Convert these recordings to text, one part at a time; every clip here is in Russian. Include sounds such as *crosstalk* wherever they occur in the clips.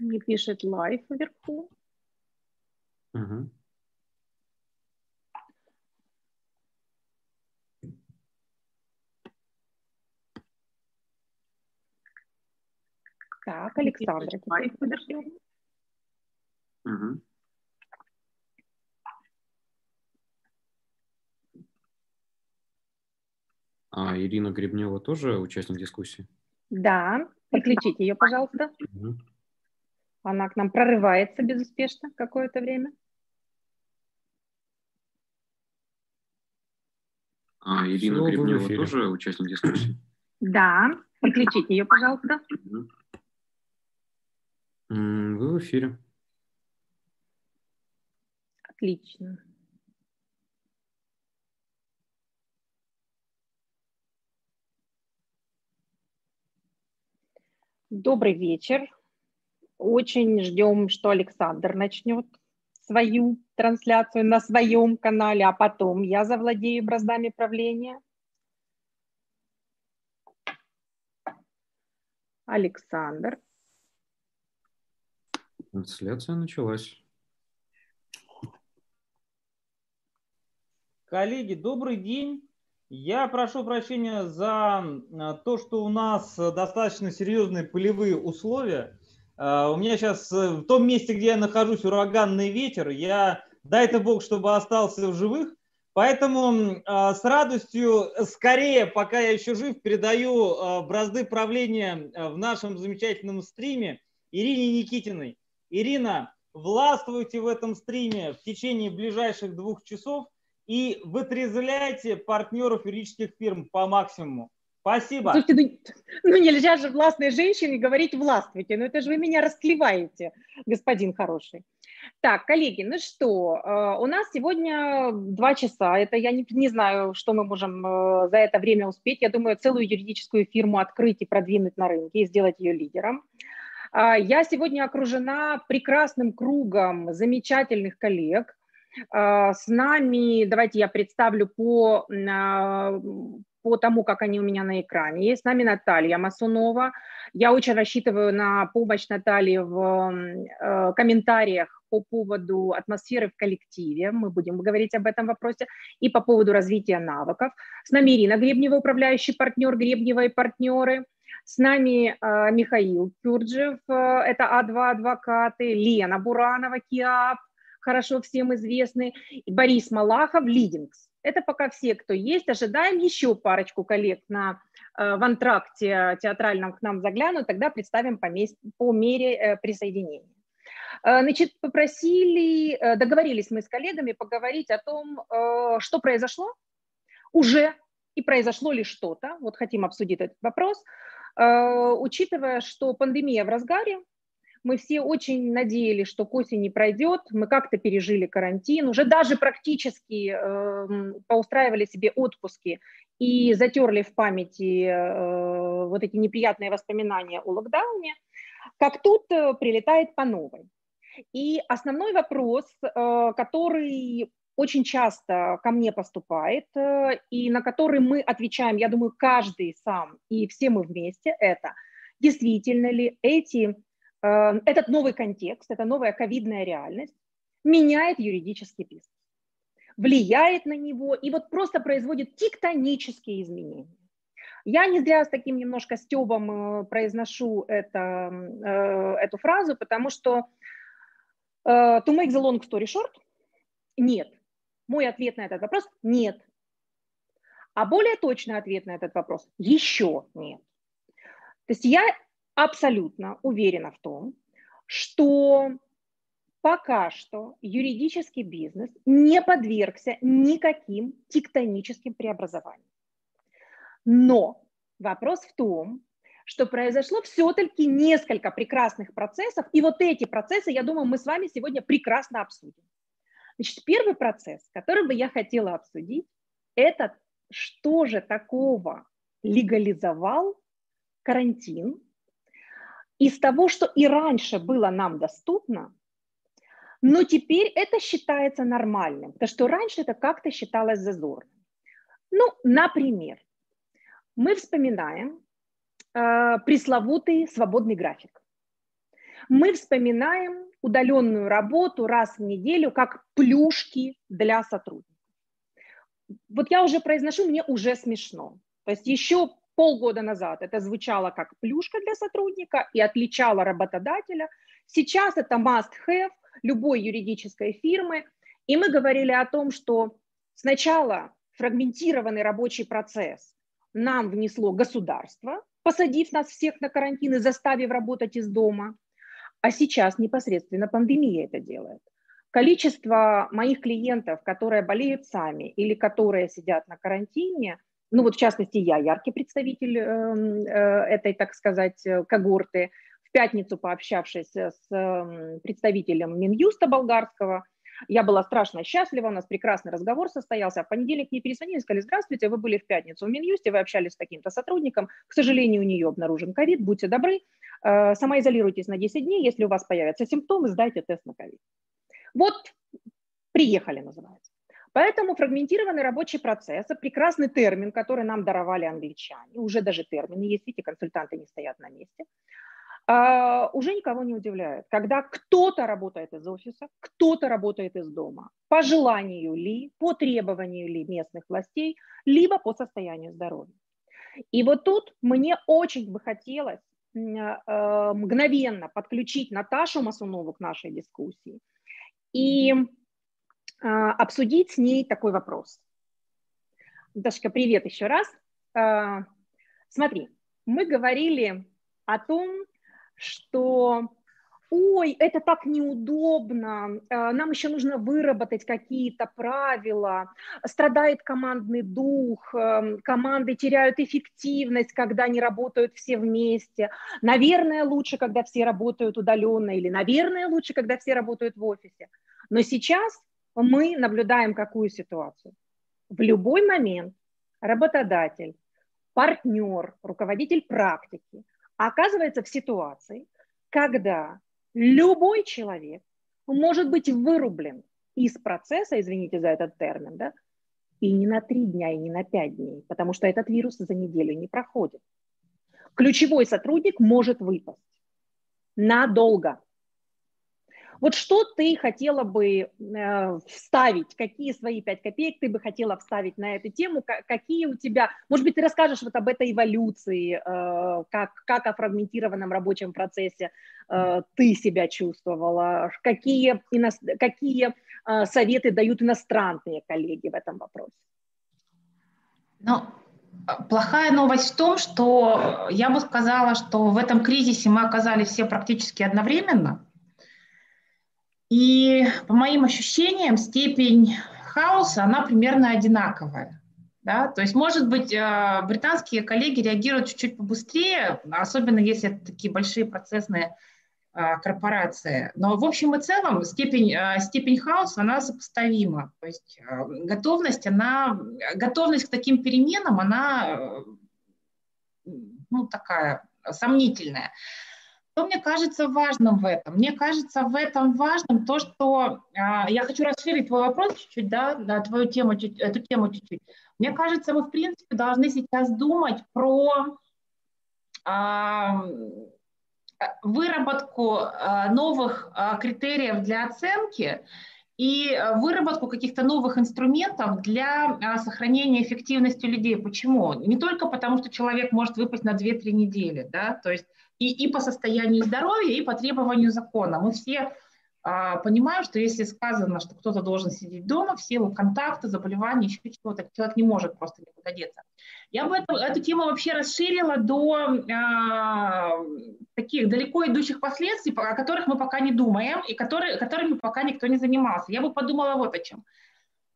Не пишет live вверху. Угу. Так, Александра, теперь подождем. Угу. А Ирина Гребнева тоже участник дискуссии? Да, подключите ее, пожалуйста. Угу. Она к нам прорывается безуспешно какое-то время. А Ирина в Гребнева тоже участник дискуссии? Да, подключите ее, пожалуйста. Вы в эфире. Отлично. Добрый вечер. Очень ждем, что Александр начнет свою трансляцию на своем канале, а потом я завладею браздами правления. Александр. Трансляция началась. Коллеги, добрый день. Я прошу прощения за а, то, что у нас э, достаточно серьезные полевые условия. А, У меня сейчас в том месте, где я нахожусь, ураганный ветер. Я, дай это бог, чтобы остался в живых. Поэтому а, с радостью, э, скорее, пока я еще жив, передаю а, бразды правления в нашем замечательном стриме Ирине Никитиной. Ирина, властвуйте в этом стриме в течение ближайших двух часов и вытрезвляйте партнеров юридических фирм по максимуму. Спасибо. Слушайте, ну, *laughs* ну нельзя же властной женщине говорить властвуйте. Ну это же вы меня расклеваете, господин хороший. Так, коллеги, ну что, э, у нас сегодня два часа. Это я не, не знаю, что мы можем э, за это время успеть. Я думаю, целую юридическую фирму открыть и продвинуть на рынке и сделать ее лидером. А, Я сегодня окружена прекрасным кругом замечательных коллег. А, С нами, давайте я представлю по, а, по тому, как они у меня на экране. Есть с нами Наталья Масунова. Я очень рассчитываю на помощь Натальи в э, комментариях по поводу атмосферы в коллективе. Мы будем говорить об этом вопросе. И по поводу развития навыков. С нами Ирина Гребнева, управляющий партнер Гребнева и партнеры. С нами э, Михаил Кюрджев, э, это А2 адвокаты, Лена Буранова, КИАП, хорошо всем известный, и Борис Малахов, Лидингс. Это пока все, кто есть. Ожидаем еще парочку коллег на, э, в антракте театральном к нам заглянут, тогда представим по, мес- по мере э, присоединения. Э, Значит, попросили, договорились мы с коллегами поговорить о том, что произошло уже и произошло ли что-то. Вот хотим обсудить этот вопрос. Учитывая, что пандемия в разгаре, мы все очень надеялись, что к осени пройдет, мы как-то пережили карантин, уже даже практически эм, поустраивали себе отпуски и затерли в памяти э, вот эти неприятные воспоминания о локдауне, как тут э, прилетает по новой. И основной вопрос, э, который очень часто ко мне поступает, э, и на который мы отвечаем, я думаю, каждый сам и все мы вместе, это действительно ли эти Э, этот новый контекст, эта новая ковидная реальность меняет юридический бизнес, влияет на него и вот просто производит тектонические изменения. Я не зря с таким немножко стебом э, произношу это, э, эту фразу, потому что э, to make the long story short, нет. Мой ответ на этот вопрос – нет. А более точный ответ на этот вопрос – еще нет. То есть я абсолютно уверена в том, что пока что юридический бизнес не подвергся никаким тектоническим преобразованиям. Но вопрос в том, что произошло все-таки несколько прекрасных процессов, и вот эти процессы, я думаю, мы с вами сегодня прекрасно обсудим. Значит, первый процесс, который бы я хотела обсудить, это что же такого легализовал карантин из того, что и раньше было нам доступно, но теперь это считается нормальным, потому что раньше это как-то считалось зазорным. Ну, например, мы вспоминаем э, пресловутый свободный график. мы вспоминаем удаленную работу раз в неделю как плюшки для сотрудников. Вот я уже произношу, мне уже смешно. То есть еще полгода назад это звучало как плюшка для сотрудника и отличало работодателя. Сейчас это must-have любой юридической фирмы. И мы говорили о том, что сначала фрагментированный рабочий процесс нам внесло государство, посадив нас всех на карантин и заставив работать из дома. А сейчас непосредственно пандемия это делает. Количество моих клиентов, которые болеют сами или которые сидят на карантине, ну вот в частности я яркий представитель эм, э, этой, так сказать, когорты, в пятницу пообщавшись с эм, представителем Минюста болгарского, я была страшно счастлива, у нас прекрасный разговор состоялся. В понедельник мне перезвонили, сказали, здравствуйте, вы были в пятницу в Минюсте, вы общались с таким-то сотрудником, к сожалению, у нее обнаружен ковид, будьте добры, э, самоизолируйтесь на 10 дней, если у вас появятся симптомы, сдайте тест на ковид. Вот приехали, называется. Поэтому фрагментированный рабочий процесс – прекрасный термин, который нам даровали англичане. Уже даже термины есть, видите, консультанты не стоят на месте. А, уже никого не удивляет, когда кто-то работает из офиса, кто-то работает из дома, по желанию ли, по требованию ли местных властей, либо по состоянию здоровья. И вот тут мне очень бы хотелось а, мгновенно подключить Наташу Масунову к нашей дискуссии и обсудить с ней такой вопрос. Дашка, привет еще раз. Смотри, мы говорили о том, что ой, это так неудобно, э, нам еще нужно выработать какие-то правила, страдает командный дух, эм, команды теряют эффективность, когда они работают все вместе. Наверное, лучше, когда все работают удаленно, или, наверное, лучше, когда все работают в офисе. Но сейчас мы наблюдаем какую ситуацию? В любой момент работодатель, партнер, руководитель практики – оказывается в ситуации, когда любой человек может быть вырублен из процесса, извините за этот термин, да, и не на три дня, и не на пять дней, потому что этот вирус за неделю не проходит. Ключевой сотрудник может выпасть надолго. Вот что ты хотела бы э, вставить, какие свои пять копеек ты бы хотела вставить на эту тему, какие у тебя, может быть, ты расскажешь вот об этой эволюции, э, как, как о фрагментированном рабочем процессе э, ты себя чувствовала, какие, ино, какие э, советы дают иностранные коллеги в этом вопросе? Ну, Плохая новость в том, что я бы сказала, что в этом кризисе мы оказались все практически одновременно. И по моим ощущениям степень хаоса, она примерно одинаковая. Да? То есть, может быть, э, британские коллеги реагируют чуть-чуть побыстрее, особенно если это такие большие процессные э, корпорации. Но в общем и целом степень, э, степень хаоса, она сопоставима. То есть готовность, она, готовность к таким переменам, она ну, такая сомнительная. Что мне кажется важным в этом? Мне кажется в этом важным то, что а, я хочу расширить твой вопрос чуть-чуть, да, на твою тему, чуть, эту тему чуть-чуть. Мне кажется, мы в принципе должны сейчас думать про а, выработку а, новых а, критериев для оценки и выработку каких-то новых инструментов для сохранения эффективности людей. Почему? Не только потому, что человек может выпасть на 2-3 недели, да, то есть и, и по состоянию здоровья, и по требованию закона. Мы все а, понимаем, что если сказано, что кто-то должен сидеть дома в силу контакта, заболевания, еще чего-то, человек не может просто никуда деться. Я бы эту, эту тему вообще расширила до а, таких далеко идущих последствий, о которых мы пока не думаем и которые, которыми пока никто не занимался. Я бы подумала вот о чем.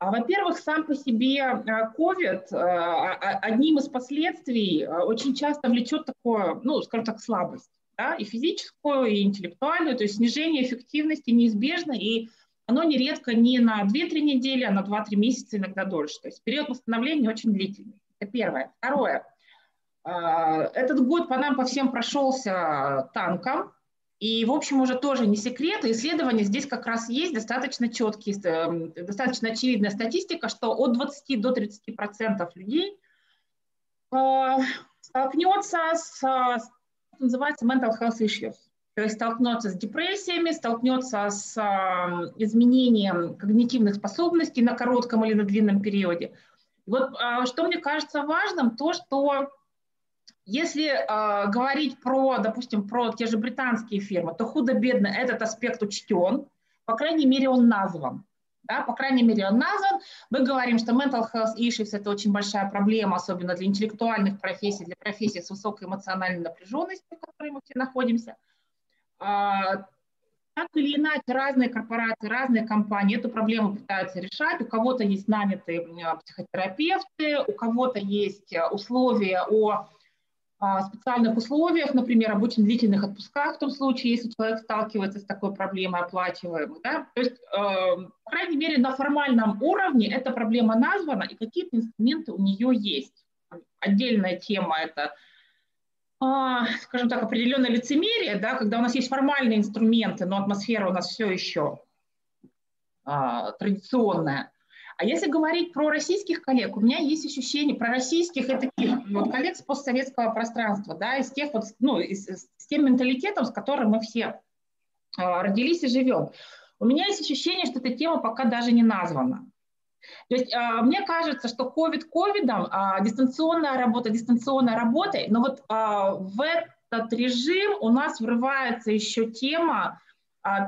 А, во-первых, сам по себе COVID а, а, одним из последствий очень часто влечет такое, ну, скажем так, слабость, да, и физическую, и интеллектуальную, то есть снижение эффективности неизбежно, и оно нередко не на 2-3 недели, а на 2-3 месяца, иногда дольше. То есть период восстановления очень длительный. Это первое. Второе. Этот год по нам по всем прошелся танком, и, в общем, уже тоже не секрет, исследования здесь как раз есть достаточно четкие, эм, достаточно очевидная статистика, что от 20 до 30 процентов людей э, столкнется с, называется mental health issues. то есть столкнется с депрессиями, столкнется с э, изменением когнитивных способностей на коротком или на длинном периоде. Вот э, что мне кажется важным, то, что если э, говорить про, допустим, про те же британские фирмы, то худо-бедно этот аспект учтен, по крайней мере, он назван. Да, по крайней мере, он назван. Мы говорим, что mental health issues – это очень большая проблема, особенно для интеллектуальных профессий, для профессий с высокой эмоциональной напряженностью, в которой мы все находимся. А, так или иначе, разные корпорации, разные компании эту проблему пытаются решать. У кого-то есть нанятые психотерапевты, у кого-то есть э, условия о специальных условиях, например, об очень длительных отпусках в том случае, если человек сталкивается с такой проблемой оплачиваемой. Да? То есть, э, по крайней мере, на формальном уровне эта проблема названа, и какие-то инструменты у нее есть. Отдельная тема – это а, скажем так, определенное лицемерие, да, когда у нас есть формальные инструменты, но атмосфера у нас все еще а, традиционная. А если говорить про российских коллег, у меня есть ощущение про российских и таких вот коллег с постсоветского пространства, да, из тех вот, ну, из, с тем менталитетом, с которым мы все а, родились и живем. У меня есть ощущение, что эта тема пока даже не названа. То есть а, мне кажется, что COVID ковидом, а, дистанционная работа дистанционной работой, но вот в этот режим у нас врывается еще тема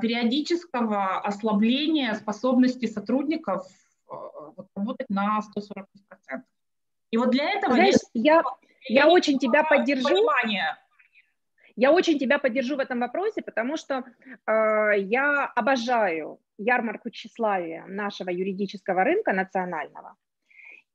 периодического ослабления способности сотрудников работать на 140%. И вот для этого... Знаешь, я, я очень тебя поддержу. Понимание. Я очень тебя поддержу в этом вопросе, потому что э, я обожаю ярмарку тщеславия нашего юридического рынка национального.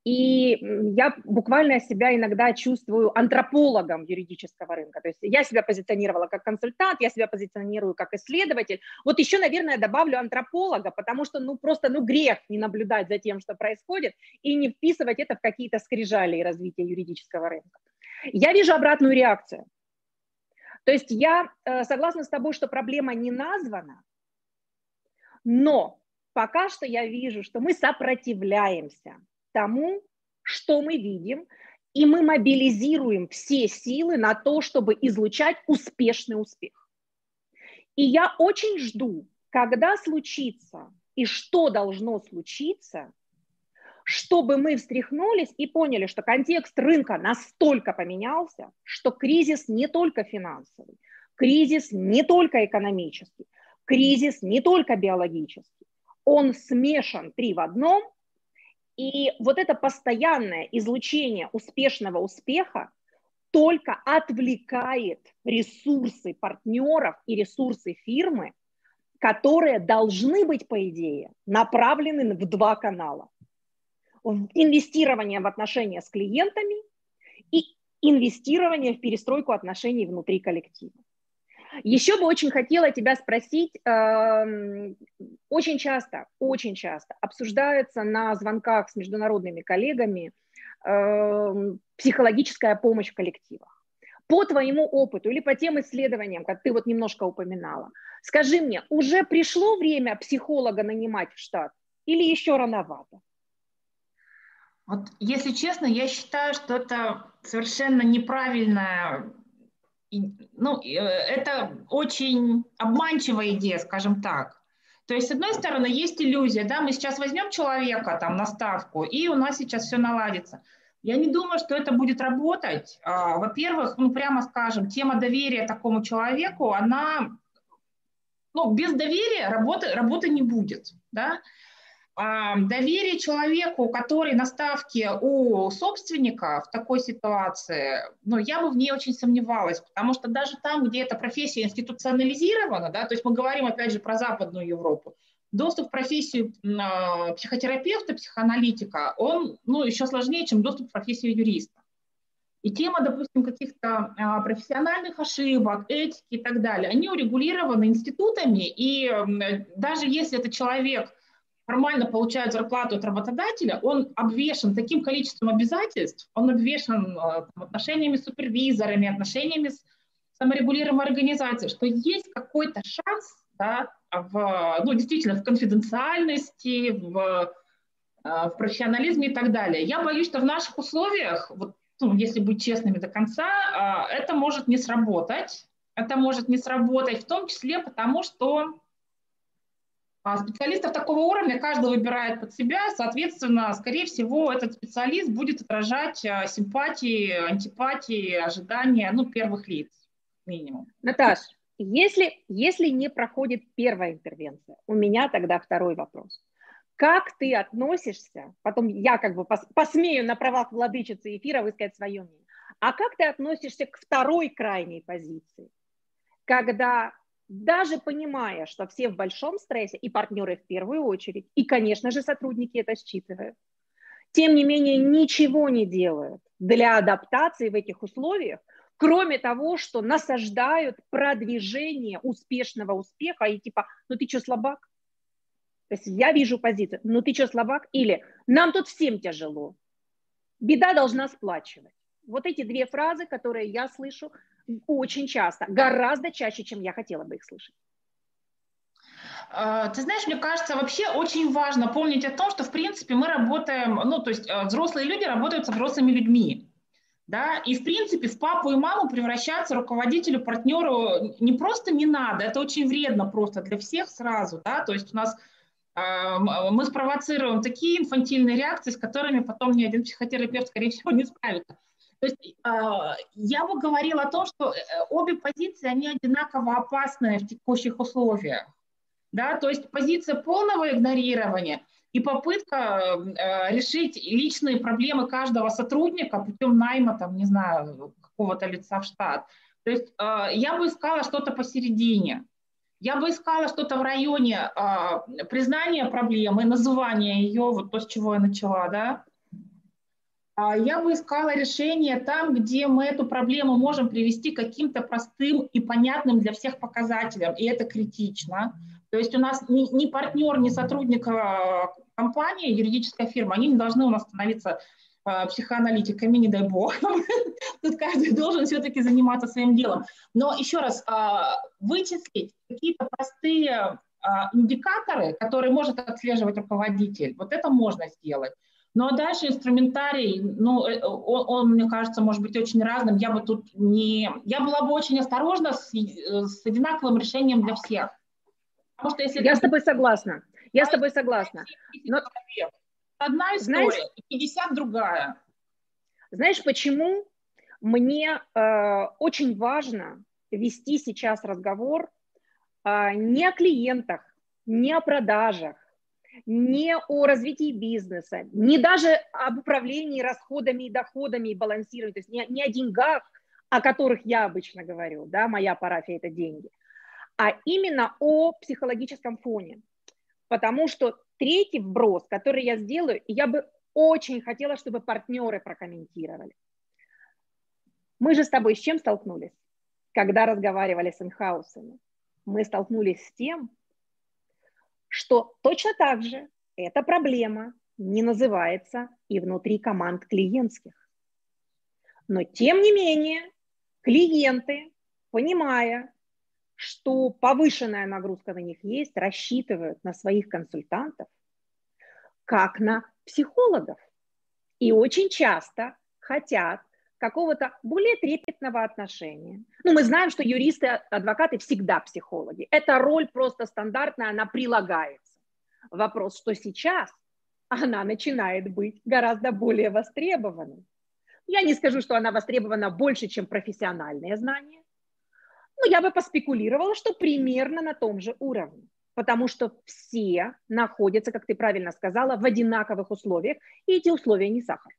И я буквально себя иногда чувствую антропологом юридического рынка. То есть я себя позиционировала как консультант, я себя позиционирую как исследователь. Вот еще, наверное, добавлю антрополога, потому что ну просто ну грех не наблюдать за тем, что происходит, и не вписывать это в какие-то скрижали развития юридического рынка. Я вижу обратную реакцию. То есть я э, согласна с тобой, что проблема не названа, но пока что я вижу, что мы сопротивляемся тому, что мы видим, и мы мобилизируем все силы на то, чтобы излучать успешный успех. И я очень жду, когда случится и что должно случиться, чтобы мы встряхнулись и поняли, что контекст рынка настолько поменялся, что кризис не только финансовый, кризис не только экономический, кризис не только биологический, он смешан три в одном, и вот это постоянное излучение успешного успеха только отвлекает ресурсы партнеров и ресурсы фирмы, которые должны быть, по идее, направлены в два канала. В инвестирование в отношения с клиентами и инвестирование в перестройку отношений внутри коллектива. Еще бы очень хотела тебя спросить, эм, очень часто, очень часто обсуждается на звонках с международными коллегами эм, психологическая помощь в коллективах. По твоему опыту или по тем исследованиям, как ты вот немножко упоминала, скажи мне, уже пришло время психолога нанимать в штат или еще рановато? Вот, если честно, я считаю, что это совершенно неправильная ну, э, это очень обманчивая идея, скажем так. То есть, с одной стороны, есть иллюзия, да, мы сейчас возьмем человека там на ставку, и у нас сейчас все наладится. Я не думаю, что это будет работать. А, во-первых, ну, прямо скажем, тема доверия такому человеку, она, ну, без доверия работы, работы не будет, да. Доверие человеку, который на ставке у собственника в такой ситуации, ну, я бы в ней очень сомневалась, потому что даже там, где эта профессия институционализирована, да, то есть мы говорим опять же про Западную Европу, доступ в профессию а, психотерапевта, психоаналитика, он ну, еще сложнее, чем доступ в профессию юриста. И тема, допустим, каких-то а, профессиональных ошибок, этики и так далее, они урегулированы институтами, и даже если это человек – формально получает зарплату от работодателя, он обвешен таким количеством обязательств, он обвешен э, там, отношениями с супервизорами, отношениями с саморегулируемой организацией, что есть какой-то шанс да, в, ну, действительно в конфиденциальности, в, э, в профессионализме и так далее. Я боюсь, что в наших условиях, вот, ну, если быть честными до конца, э, это может не сработать, это может не сработать, в том числе потому, что специалистов такого уровня каждый выбирает под себя, соответственно, скорее всего, этот специалист будет отражать а, симпатии, антипатии, ожидания ну, первых лиц, минимум. Наташ, если, если не проходит первая интервенция, у меня тогда второй вопрос. Как ты относишься, потом я как бы посмею на правах владычицы эфира высказать свое мнение, а как ты относишься к второй крайней позиции, когда даже понимая, что все в большом стрессе, и партнеры в первую очередь, и, конечно же, сотрудники это считывают, тем не менее ничего не делают для адаптации в этих условиях, кроме того, что насаждают продвижение успешного успеха и типа, ну ты что, слабак? То есть я вижу позицию, ну ты что, слабак? Или нам тут всем тяжело. Беда должна сплачивать. Вот эти две фразы, которые я слышу очень часто, гораздо чаще, чем я хотела бы их слышать. А, ты знаешь, мне кажется, вообще очень важно помнить о том, что, в принципе, мы работаем, ну, то есть э, взрослые люди работают со взрослыми людьми. Да, и в принципе в папу и маму превращаться руководителю, партнеру не просто не надо, это очень вредно просто для всех сразу, да, то есть у нас э, мы спровоцируем такие инфантильные реакции, с которыми потом ни один психотерапевт, скорее всего, не справится. То есть а, я бы говорила о том, что э, обе позиции, они одинаково опасны в текущих условиях. Да? То есть позиция полного игнорирования и попытка э, решить личные проблемы каждого сотрудника путем найма, там, не знаю, какого-то лица в штат. То есть а, я бы искала что-то посередине. Я бы искала что-то в районе а, признания проблемы, называния ее, вот то, с чего я начала, да, я бы искала решение там, где мы эту проблему можем привести к каким-то простым и понятным для всех показателям, и это критично. То есть у нас ни, ни партнер, ни сотрудник а, компании, юридическая фирма, они не должны у нас становиться а, психоаналитиками, не дай бог. *laughs* Тут каждый должен все-таки заниматься своим делом. Но еще раз, вычислить какие-то простые индикаторы, которые может отслеживать руководитель, вот это можно сделать. Ну а дальше инструментарий, ну, э, он, он, мне кажется, может быть очень разным. Я бы тут не... Я была бы очень осторожна с, э, с одинаковым решением для всех. Потому что если... Я с тобой согласна. Я с тобой согласна. Но... Одна история, Знаешь, 50 другая. Знаешь, почему мне э, очень важно вести сейчас разговор э, не о клиентах, не о продажах, не о развитии бизнеса, не даже об управлении расходами и доходами и балансировании, то есть не, не о деньгах, о которых я обычно говорю, да, моя парафия – это деньги, а именно о психологическом фоне. Потому что третий вброс, который я сделаю, я бы очень хотела, чтобы партнеры прокомментировали. Мы же с тобой с чем столкнулись, когда разговаривали с инхаусами? Мы столкнулись с тем, что точно так же эта проблема не называется и внутри команд клиентских. Но тем не менее, клиенты, понимая, что повышенная нагрузка на них есть, рассчитывают на своих консультантов, как на психологов. И очень часто хотят какого-то более трепетного отношения. Ну, мы знаем, что юристы, адвокаты всегда психологи. Эта роль просто стандартная, она прилагается. Вопрос, что сейчас она начинает быть гораздо более востребованной. Я не скажу, что она востребована больше, чем профессиональные знания, но я бы поспекулировала, что примерно на том же уровне, потому что все находятся, как ты правильно сказала, в одинаковых условиях, и эти условия не сахар.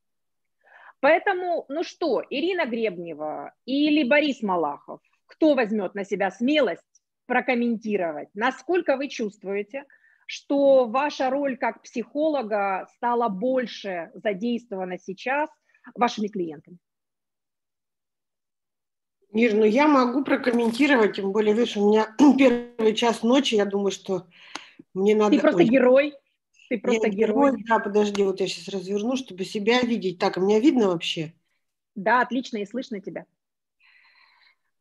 Поэтому, ну что, Ирина Гребнева или Борис Малахов, кто возьмет на себя смелость прокомментировать, насколько вы чувствуете, что ваша роль как психолога стала больше задействована сейчас вашими клиентами? Ир, ну я могу прокомментировать, тем более, видишь, у меня *clears throat* первый час ночи, я думаю, что мне надо... Ты просто Ой. герой. Ты просто я герой. Да, подожди, вот я сейчас разверну, чтобы себя видеть. Так, а меня видно вообще? Да, отлично, и слышно тебя.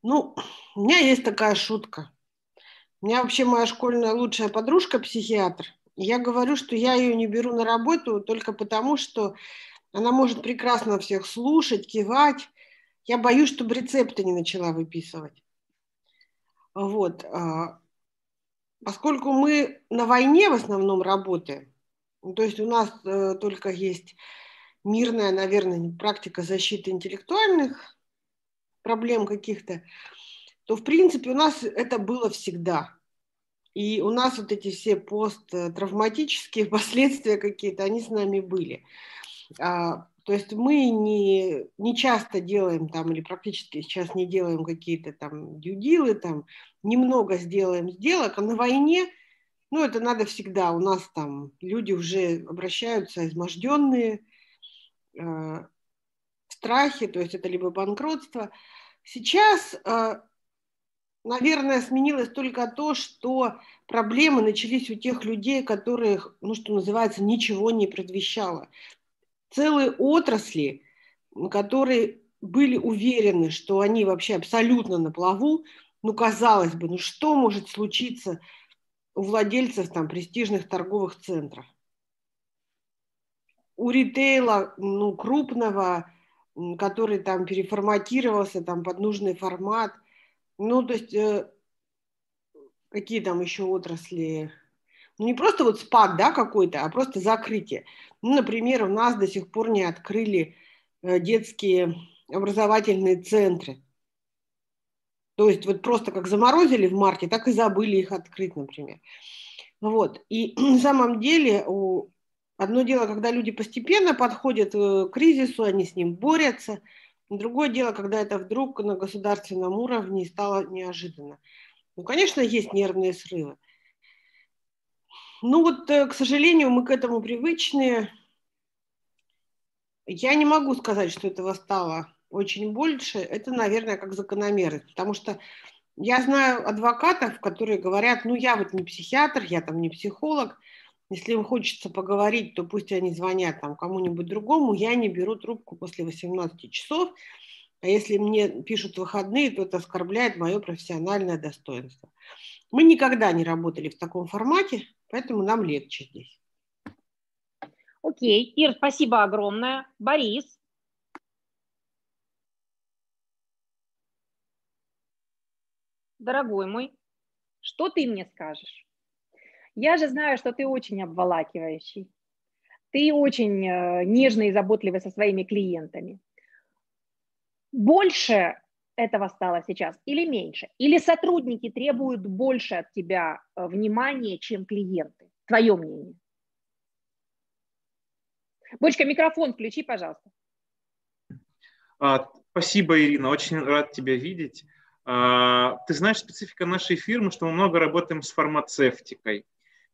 Ну, у меня есть такая шутка. У меня вообще моя школьная лучшая подружка психиатр. Я говорю, что я ее не беру на работу только потому, что она может прекрасно всех слушать, кивать. Я боюсь, чтобы рецепты не начала выписывать. Вот. А, поскольку мы на войне в основном работаем, то есть у нас э, только есть мирная, наверное, практика защиты интеллектуальных проблем каких-то, то, в принципе, у нас это было всегда. И у нас вот эти все посттравматические *laughs* последствия какие-то, они с нами были. А, то есть мы не, не часто делаем там, или практически сейчас не делаем какие-то там дюдилы, там немного сделаем сделок, а на войне, ну это надо всегда, у нас там люди уже обращаются изможденные, э, в страхе, то есть это либо банкротство. Сейчас, э, наверное, сменилось только то, что проблемы начались у тех людей, которых, ну что называется, ничего не предвещало целые отрасли, которые были уверены, что они вообще абсолютно на плаву, ну, казалось бы, ну что может случиться у владельцев там престижных торговых центров? У ритейла, ну, крупного, который там переформатировался там под нужный формат, ну, то есть э, какие там еще отрасли, ну, не просто вот спад, да, какой-то, а просто закрытие. Ну, например, у нас до сих пор не открыли э, детские образовательные центры. То есть вот просто как заморозили в марте, так и забыли их открыть, например. Вот. И *clears throat* на самом деле одно дело, когда люди постепенно подходят э, к кризису, они с ним борются. Другое дело, когда это вдруг на государственном уровне стало неожиданно. Ну, конечно, есть нервные срывы. Ну вот, э, к сожалению, мы к этому привычны. Я не могу сказать, что этого стало очень больше. Это, наверное, как закономерность, потому что я знаю адвокатов, которые говорят, ну я вот не психиатр, я там не психолог, если им хочется поговорить, то пусть они звонят там кому-нибудь другому, я не беру трубку после 18 часов, а если мне пишут выходные, то это оскорбляет мое профессиональное достоинство. Мы никогда не работали в таком формате, Поэтому нам легче здесь. Окей. Ир, спасибо огромное. Борис. Дорогой мой, что ты мне скажешь? Я же знаю, что ты очень обволакивающий. Ты очень э, нежный и заботливый со своими клиентами. Больше этого стало сейчас или меньше? Или сотрудники требуют больше от тебя э, внимания, чем клиенты? Твое мнение. Бочка, микрофон включи, пожалуйста. А, спасибо, Ирина, очень рад тебя видеть. А, ты знаешь, специфика нашей фирмы, что мы много работаем с фармацевтикой.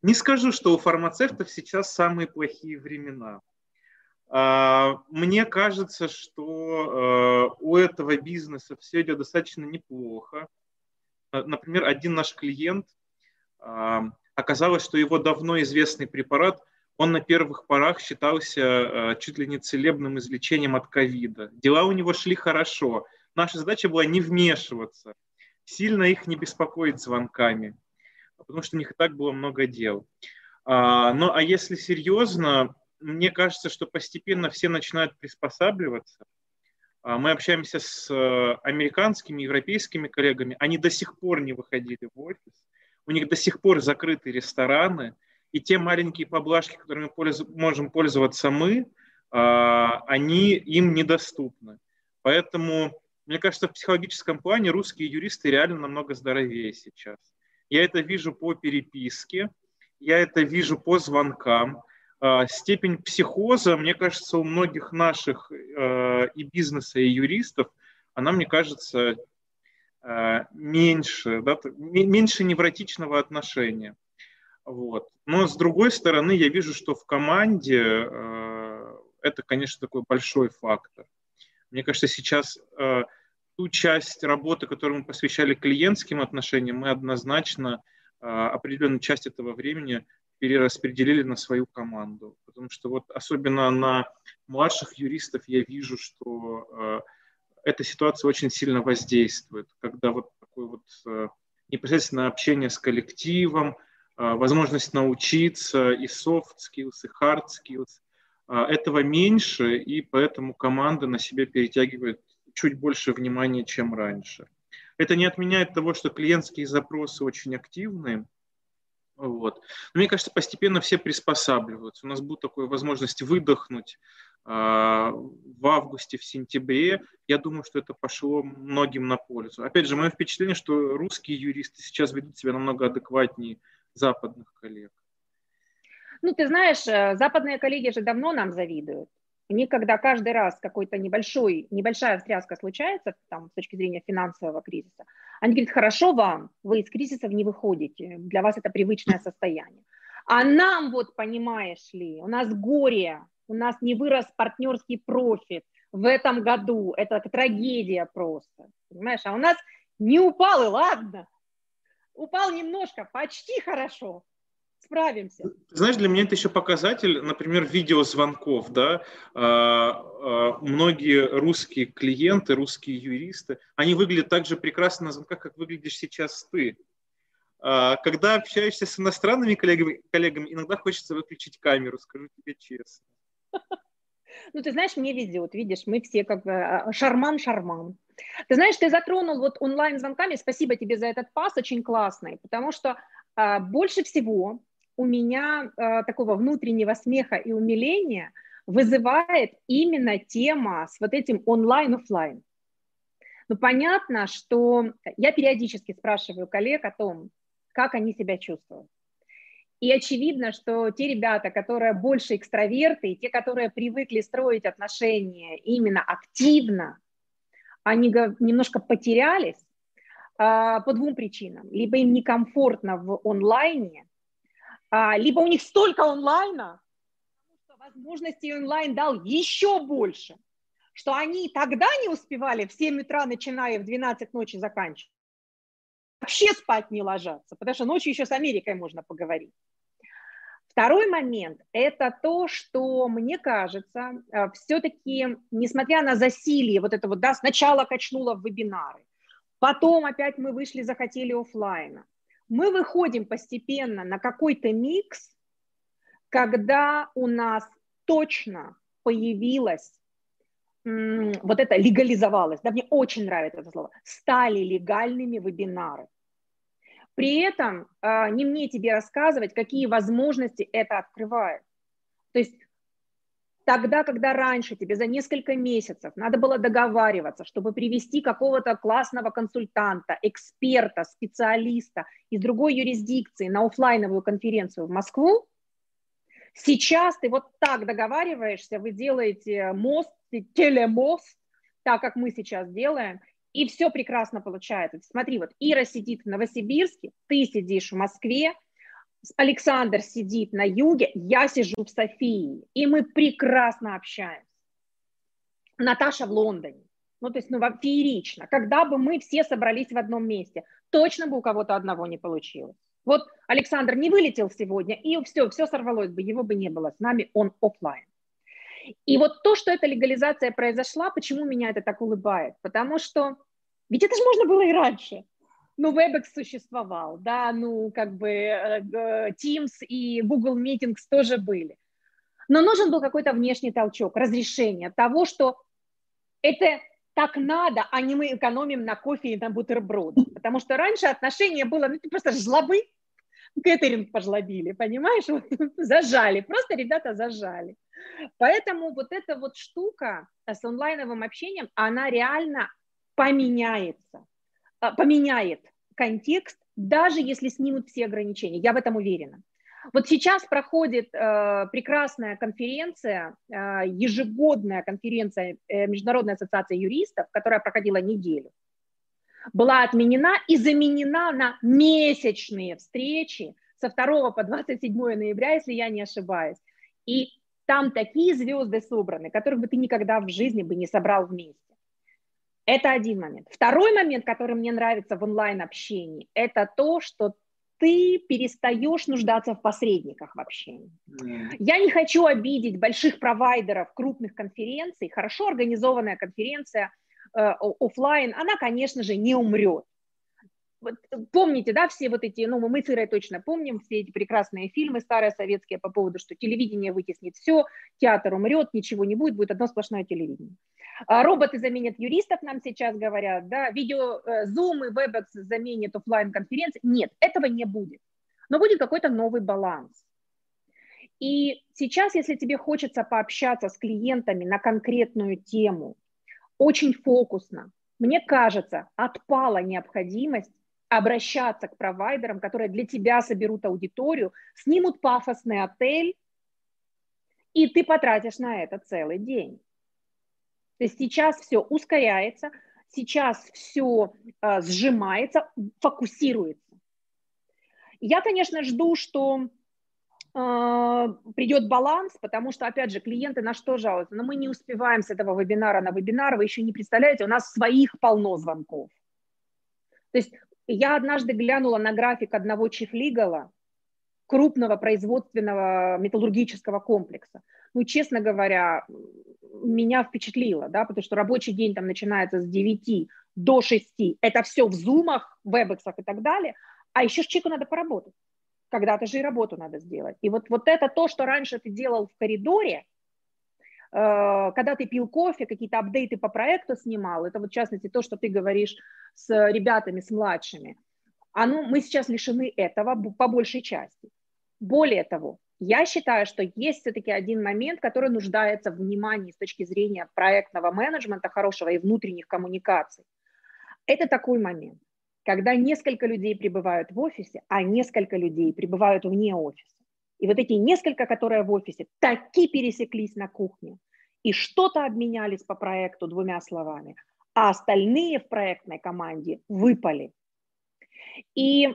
Не скажу, что у фармацевтов сейчас самые плохие времена. А, мне кажется, что э, у этого бизнеса все идет достаточно неплохо. Э, например, один наш клиент, а, оказалось, что его давно известный препарат, он на первых порах считался э, чуть ли не целебным излечением от ковида. Дела у него шли хорошо. Наша задача была не вмешиваться, сильно их не беспокоить звонками, потому что у них и так было много дел. А, ну а если серьезно, мне кажется, что постепенно все начинают приспосабливаться. А, мы общаемся с э, американскими, европейскими коллегами. Они до сих пор не выходили в офис. У них до сих пор закрыты рестораны. И те маленькие поблажки, которыми можем пользоваться мы, а, они им недоступны. Поэтому, мне кажется, в психологическом плане русские юристы реально намного здоровее сейчас. Я это вижу по переписке, я это вижу по звонкам, а, степень психоза, мне кажется, у многих наших э, и бизнеса, и юристов, она, мне кажется, э, меньше, да, меньше невротичного отношения. Вот. Но с другой стороны, я вижу, что в команде это, конечно, такой большой фактор. Мне кажется, сейчас ту часть работы, которую мы посвящали клиентским отношениям, мы однозначно определенную часть этого времени перераспределили на свою команду. Потому что вот особенно на младших юристов я вижу, что э, эта ситуация очень сильно воздействует, когда вот такое вот э, непосредственное общение с коллективом, возможность научиться и soft skills, и hard skills, этого меньше, и поэтому команда на себя перетягивает чуть больше внимания, чем раньше. Это не отменяет того, что клиентские запросы очень активны. Вот. Но мне кажется, постепенно все приспосабливаются. У нас будет такая возможность выдохнуть э, в августе, в сентябре. Я думаю, что это пошло многим на пользу. Опять же, мое впечатление, что русские юристы сейчас ведут себя намного адекватнее западных коллег. Ну, ты знаешь, э, западные коллеги же давно нам завидуют. Они, когда каждый раз какой-то небольшой, небольшая встряска случается, там, с точки зрения финансового кризиса, они говорят, хорошо вам, вы из кризисов не выходите, для вас это привычное состояние. А нам вот, понимаешь ли, у нас горе, у нас не вырос партнерский профит в этом году, это трагедия просто, понимаешь, а у нас не упал, и ладно, упал немножко, почти хорошо, справимся. Знаешь, для меня это еще показатель, например, видеозвонков, да, а, а, многие русские клиенты, русские юристы, они выглядят так же прекрасно на звонках, как выглядишь сейчас ты. А, когда общаешься с иностранными коллегами, коллегами, иногда хочется выключить камеру, скажу тебе честно. Ну, ты знаешь, мне везет, видишь, мы все как бы шарман-шарман. Ты знаешь, ты затронул вот онлайн-звонками, спасибо тебе за этот пас, очень классный, потому что а, больше всего у меня э, такого внутреннего смеха и умиления вызывает именно тема с вот этим онлайн-офлайн. Ну, понятно, что я периодически спрашиваю коллег о том, как они себя чувствуют. И очевидно, что те ребята, которые больше экстраверты, те, которые привыкли строить отношения именно активно, они немножко потерялись а, по двум причинам. Либо им некомфортно в онлайне, либо у них столько онлайна, что возможностей онлайн дал еще больше, что они тогда не успевали в 7 утра, начиная в 12 ночи заканчивать. Вообще спать не ложатся, потому что ночью еще с Америкой можно поговорить. Второй момент – это то, что, мне кажется, э, все-таки, несмотря на засилие, вот это вот, да, сначала качнуло в вебинары, потом опять мы вышли, захотели офлайна, мы выходим постепенно на какой-то микс, когда у нас точно появилась вот это легализовалось, да, мне очень нравится это слово, стали легальными вебинары. При этом а, не мне тебе рассказывать, какие возможности это открывает. То есть Тогда, когда раньше тебе за несколько месяцев надо было договариваться, чтобы привести какого-то классного консультанта, эксперта, специалиста из другой юрисдикции на офлайновую конференцию в Москву, сейчас ты вот так договариваешься, вы делаете мост, телемост, так как мы сейчас делаем, и все прекрасно получается. Смотри, вот Ира сидит в Новосибирске, ты сидишь в Москве, Александр сидит на юге, я сижу в Софии, и мы прекрасно общаемся. Наташа в Лондоне. Ну, то есть, ну, феерично. Когда бы мы все собрались в одном месте, точно бы у кого-то одного не получилось. Вот Александр не вылетел сегодня, и все, все сорвалось бы, его бы не было с нами, он офлайн. И вот то, что эта легализация произошла, почему меня это так улыбает? Потому что ведь это же можно было и раньше ну, WebEx существовал, да, ну, как бы э, Teams и Google Meetings тоже были. Но нужен был какой-то внешний толчок, разрешение того, что это так надо, а не мы экономим на кофе и на бутерброды. Потому что раньше отношение было, ну, ты просто жлобы, кэтеринг пожлобили, понимаешь, вот, *laughs* зажали, просто ребята зажали. Поэтому вот эта вот штука с онлайновым общением, она реально поменяется. А, поменяет контекст, даже если снимут все ограничения. Я в этом уверена. Вот сейчас проходит э, прекрасная конференция, э, ежегодная конференция э, Международной ассоциации юристов, которая проходила неделю. Была отменена и заменена на месячные встречи со 2 по 27 ноября, если я не ошибаюсь. И там такие звезды собраны, которых бы ты никогда в жизни бы не собрал вместе. Это один момент. Второй момент, который мне нравится в онлайн-общении, это то, что ты перестаешь нуждаться в посредниках в общении. Mm. Я не хочу обидеть больших провайдеров крупных конференций. Хорошо организованная конференция э, офлайн, она, конечно же, не умрет. Вот, помните, да, все вот эти, ну, мы с Ирой точно помним, все эти прекрасные фильмы старые советские по поводу, что телевидение вытеснит все, театр умрет, ничего не будет, будет одно сплошное телевидение. А роботы заменят юристов, нам сейчас говорят, да, видео, э, и заменят офлайн конференции Нет, этого не будет. Но будет какой-то новый баланс. И сейчас, если тебе хочется пообщаться с клиентами на конкретную тему, очень фокусно, мне кажется, отпала необходимость обращаться к провайдерам, которые для тебя соберут аудиторию, снимут пафосный отель, и ты потратишь на это целый день. То есть сейчас все ускоряется, сейчас все э, сжимается, фокусируется. Я, конечно, жду, что э, придет баланс, потому что, опять же, клиенты на что жалуются? Но мы не успеваем с этого вебинара на вебинар, вы еще не представляете, у нас своих полно звонков. То есть я однажды глянула на график одного чифлигала, крупного производственного металлургического комплекса. Ну, честно говоря, меня впечатлило, да, потому что рабочий день там начинается с 9 до 6. Это все в зумах, вебексах и так далее. А еще с человеку надо поработать. Когда-то же и работу надо сделать. И вот, вот это то, что раньше ты делал в коридоре, э, когда ты пил кофе, какие-то апдейты по проекту снимал, это вот в частности то, что ты говоришь с ребятами, с младшими. А ну, мы сейчас лишены этого по большей части. Более того, я считаю, что есть все-таки один момент, который нуждается в внимании с точки зрения проектного менеджмента хорошего и внутренних коммуникаций. Это такой момент, когда несколько людей пребывают в офисе, а несколько людей пребывают вне офиса. И вот эти несколько, которые в офисе, таки пересеклись на кухне и что-то обменялись по проекту двумя словами, а остальные в проектной команде выпали. И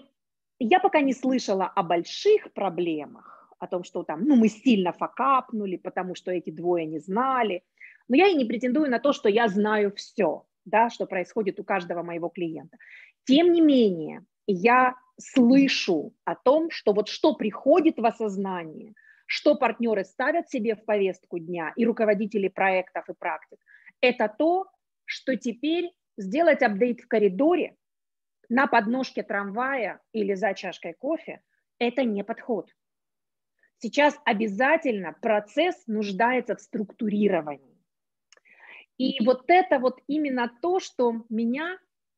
я пока не слышала о больших проблемах, о том, что там, ну, мы сильно факапнули, потому что эти двое не знали. Но я и не претендую на то, что я знаю все, да, что происходит у каждого моего клиента. Тем не менее, я слышу о том, что вот что приходит в осознание, что партнеры ставят себе в повестку дня и руководители проектов и практик, это то, что теперь сделать апдейт в коридоре на подножке трамвая или за чашкой кофе – это не подход. Сейчас обязательно процесс нуждается в структурировании. И вот это вот именно то, что меня,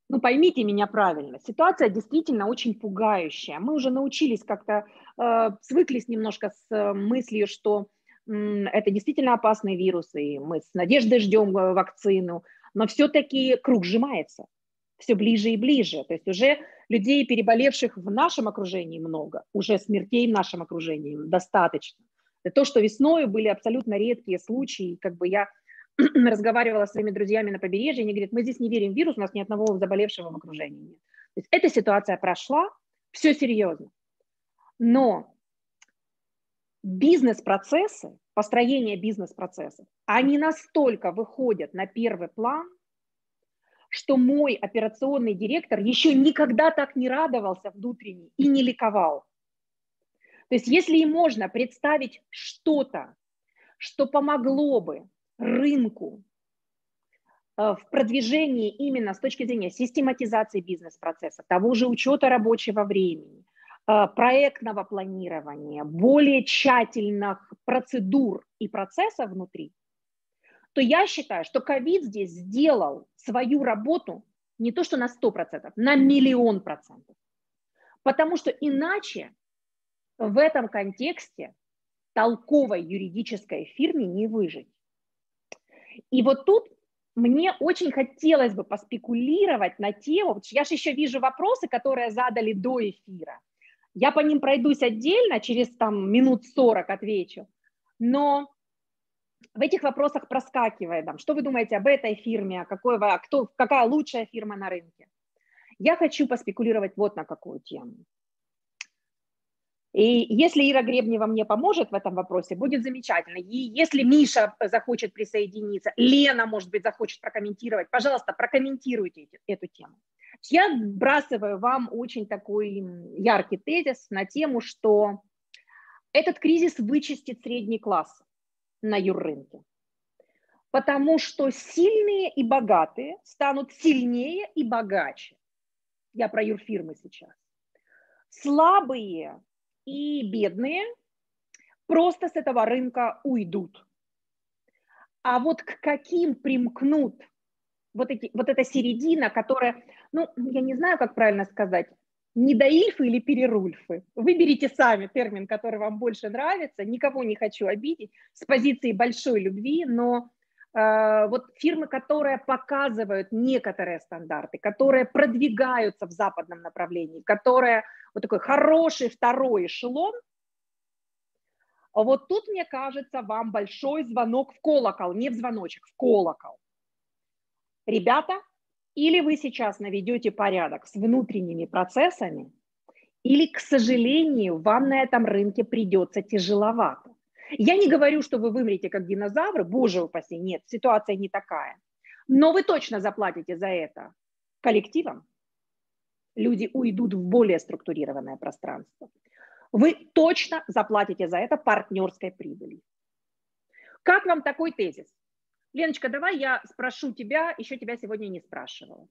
ну поймите меня правильно, ситуация действительно очень пугающая. Мы уже научились как-то, э, свыклись немножко с э, мыслью, что э, это действительно опасный вирус, и мы с надеждой ждем э, вакцину, но все-таки круг сжимается все ближе и ближе. То есть уже людей, переболевших в нашем окружении много, уже смертей в нашем окружении достаточно. То, что весной были абсолютно редкие случаи, как бы я *clears throat* разговаривала с своими друзьями на побережье, они говорят, мы здесь не верим в вирус, у нас ни одного заболевшего в окружении нет. То есть эта ситуация прошла, все серьезно. Но бизнес-процессы, построение бизнес-процессов, они настолько выходят на первый план, что мой операционный директор еще никогда так не радовался внутренне и не ликовал. То есть если и можно представить что-то, что помогло бы рынку э, в продвижении именно с точки зрения систематизации бизнес-процесса, того же учета рабочего времени, э, проектного планирования, более тщательных процедур и процессов внутри – то я считаю, что ковид здесь сделал свою работу не то что на 100%, на миллион процентов. Потому что иначе в этом контексте толковой юридической фирме не выжить. И вот тут мне очень хотелось бы поспекулировать на тему, я же еще вижу вопросы, которые задали до эфира. Я по ним пройдусь отдельно, через там минут 40 отвечу. Но в этих вопросах проскакивает, там, что вы думаете об этой фирме, какой, кто, какая лучшая фирма на рынке. Я хочу поспекулировать вот на какую тему. И если Ира Гребнева мне поможет в этом вопросе, будет замечательно. И если Миша захочет присоединиться, Лена, может быть, захочет прокомментировать, пожалуйста, прокомментируйте эту тему. Я бросаю вам очень такой яркий тезис на тему, что этот кризис вычистит средний класс на юррынке. Потому что сильные и богатые станут сильнее и богаче. Я про юрфирмы сейчас. Слабые и бедные просто с этого рынка уйдут. А вот к каким примкнут вот, эти, вот эта середина, которая, ну, я не знаю, как правильно сказать, недоильфы или перерульфы. Выберите сами термин, который вам больше нравится. Никого не хочу обидеть с позиции большой любви, но э, вот фирмы, которые показывают некоторые стандарты, которые продвигаются в западном направлении, которые вот такой хороший второй эшелон, вот тут, мне кажется, вам большой звонок в колокол, не в звоночек, в колокол. Ребята, или вы сейчас наведете порядок с внутренними процессами, или, к сожалению, вам на этом рынке придется тяжеловато. Я не говорю, что вы вымрете как динозавры, боже упаси, нет, ситуация не такая. Но вы точно заплатите за это коллективом. Люди уйдут в более структурированное пространство. Вы точно заплатите за это партнерской прибылью. Как вам такой тезис? Леночка, давай я спрошу тебя, еще тебя сегодня не спрашивала.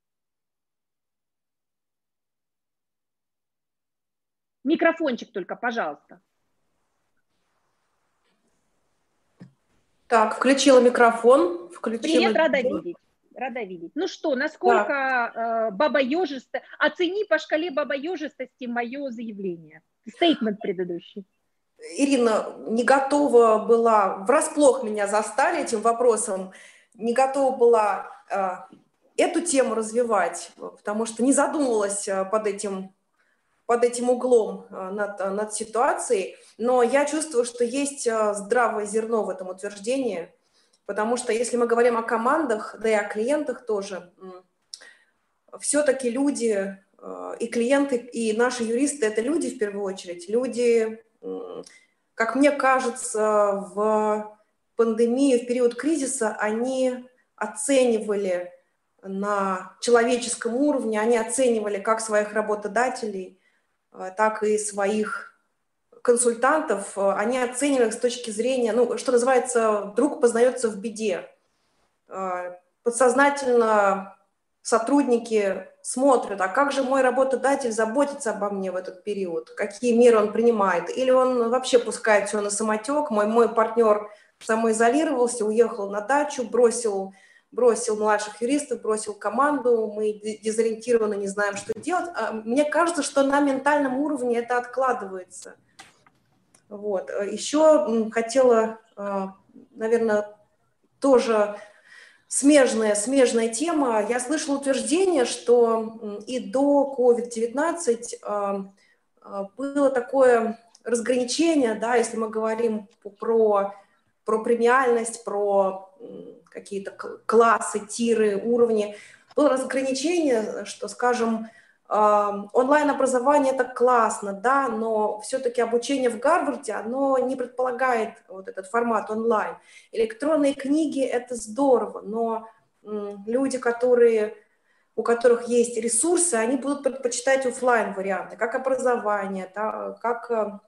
Микрофончик только, пожалуйста. Так, включила микрофон. Включила... Привет, рада видеть. Рада видеть. Ну что, насколько да. э, бабоежисто... Оцени по шкале бабоежистости мое заявление. Стейтмент предыдущий. Ирина не готова была, врасплох меня застали этим вопросом, не готова была э, эту тему развивать, потому что не задумывалась э, под этим, под этим углом э, над, над ситуацией. Но я чувствую, что есть здравое зерно в этом утверждении, потому что если мы говорим о командах, да и о клиентах тоже, все-таки люди и клиенты, и наши юристы – это люди в первую очередь, люди как мне кажется, в пандемию, в период кризиса они оценивали на человеческом уровне, они оценивали как своих работодателей, э, так и своих консультантов, они оценивали с точки зрения, ну, что называется, друг познается в беде. Э, подсознательно сотрудники смотрят, а как же мой работодатель заботится обо мне в этот период, какие меры он принимает, или он вообще пускает все на самотек, мой, мой партнер самоизолировался, уехал на дачу, бросил, бросил младших юристов, бросил команду, мы дезориентированы, не знаем, что делать. А мне кажется, что на ментальном уровне это откладывается. Вот. Еще хотела, а, наверное, тоже смежная, смежная тема. Я слышала утверждение, что и до COVID-19 а, а, было такое разграничение, да, если мы говорим про, про премиальность, про какие-то классы, тиры, уровни, было разграничение, что, скажем, онлайн-образование это классно, да, но все-таки обучение в Гарварде, оно не предполагает вот этот формат онлайн. Электронные книги это здорово, но люди, которые, у которых есть ресурсы, они будут предпочитать офлайн варианты, как образование, да, как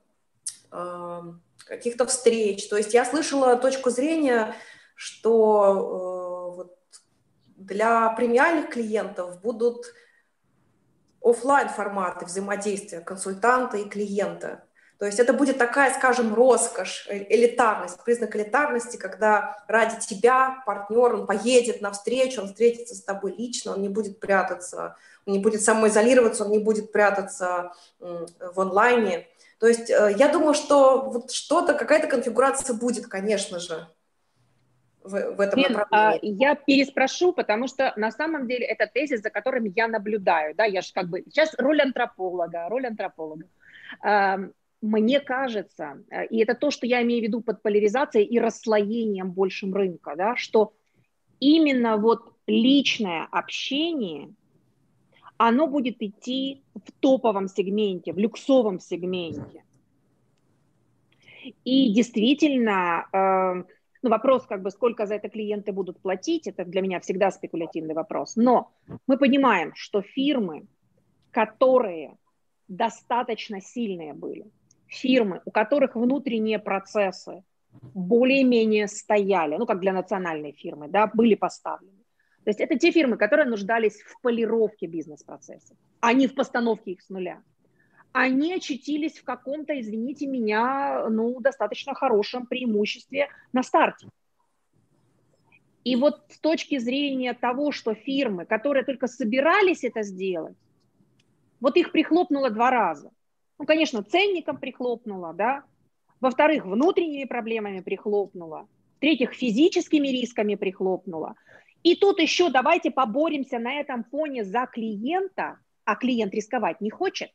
э, каких-то встреч. То есть я слышала точку зрения, что э, вот для премиальных клиентов будут офлайн форматы взаимодействия консультанта и клиента. То есть это будет такая, скажем, роскошь, э, элитарность, признак элитарности, когда ради тебя партнер, он поедет навстречу, он встретится с тобой лично, он не будет прятаться, он не будет самоизолироваться, он не будет прятаться в онлайне. То есть э, я думаю, что вот что-то, какая-то конфигурация будет, конечно же в, в этом Лен, а, направлении? Я переспрошу, потому что на самом деле это тезис, за которым я наблюдаю. Да, я же как бы сейчас роль антрополога, роль антрополога. Мне кажется, э, и это то, что я имею в виду под поляризацией и расслоением большим рынка, да, что именно вот личное общение, оно будет идти в топовом сегменте, в люксовом сегменте. И действительно, э, ну, вопрос, как бы, сколько за это клиенты будут платить, это для меня всегда спекулятивный вопрос. Но мы понимаем, что фирмы, которые достаточно сильные были, фирмы, у которых внутренние процессы более-менее стояли, ну, как для национальной фирмы, да, были поставлены. То есть это те фирмы, которые нуждались в полировке бизнес-процессов, а не в постановке их с нуля они очутились в каком-то, извините меня, ну, достаточно хорошем преимуществе на старте. И вот с точки зрения того, что фирмы, которые только собирались это сделать, вот их прихлопнуло два раза. Ну, конечно, ценником прихлопнуло, да. Во-вторых, внутренними проблемами прихлопнуло. В-третьих, физическими рисками прихлопнуло. И тут еще давайте поборемся на этом фоне за клиента, а клиент рисковать не хочет.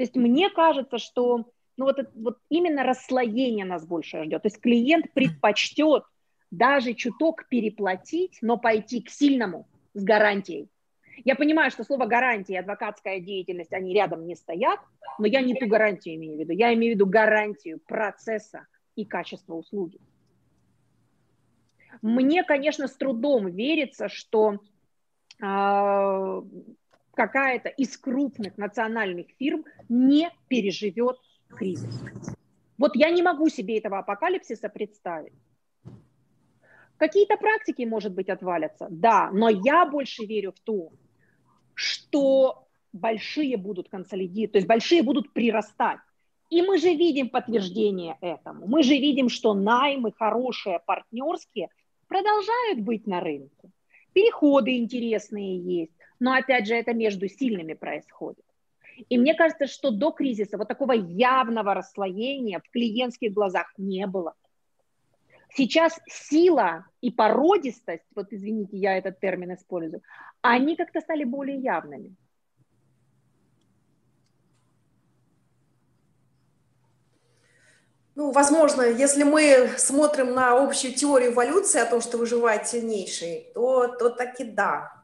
То есть мне кажется, что ну вот, вот именно расслоение нас больше ждет. То есть клиент предпочтет даже чуток переплатить, но пойти к сильному с гарантией. Я понимаю, что слово гарантия и адвокатская деятельность, они рядом не стоят, но я не ту гарантию имею в виду. Я имею в виду гарантию процесса и качества услуги. Мне, конечно, с трудом верится, что э, какая-то из крупных национальных фирм не переживет кризис. Вот я не могу себе этого апокалипсиса представить. Какие-то практики, может быть, отвалятся, да, но я больше верю в то, что большие будут консолидировать, то есть большие будут прирастать. И мы же видим подтверждение этому. Мы же видим, что наймы хорошие, партнерские, продолжают быть на рынке. Переходы интересные есть, но опять же это между сильными происходит. И мне кажется, что до кризиса вот такого явного расслоения в клиентских глазах не было. Сейчас сила и породистость, вот извините, я этот термин использую, они как-то стали более явными. Ну, возможно, если мы смотрим на общую теорию эволюции о том, что выживает сильнейший, то, то таки да.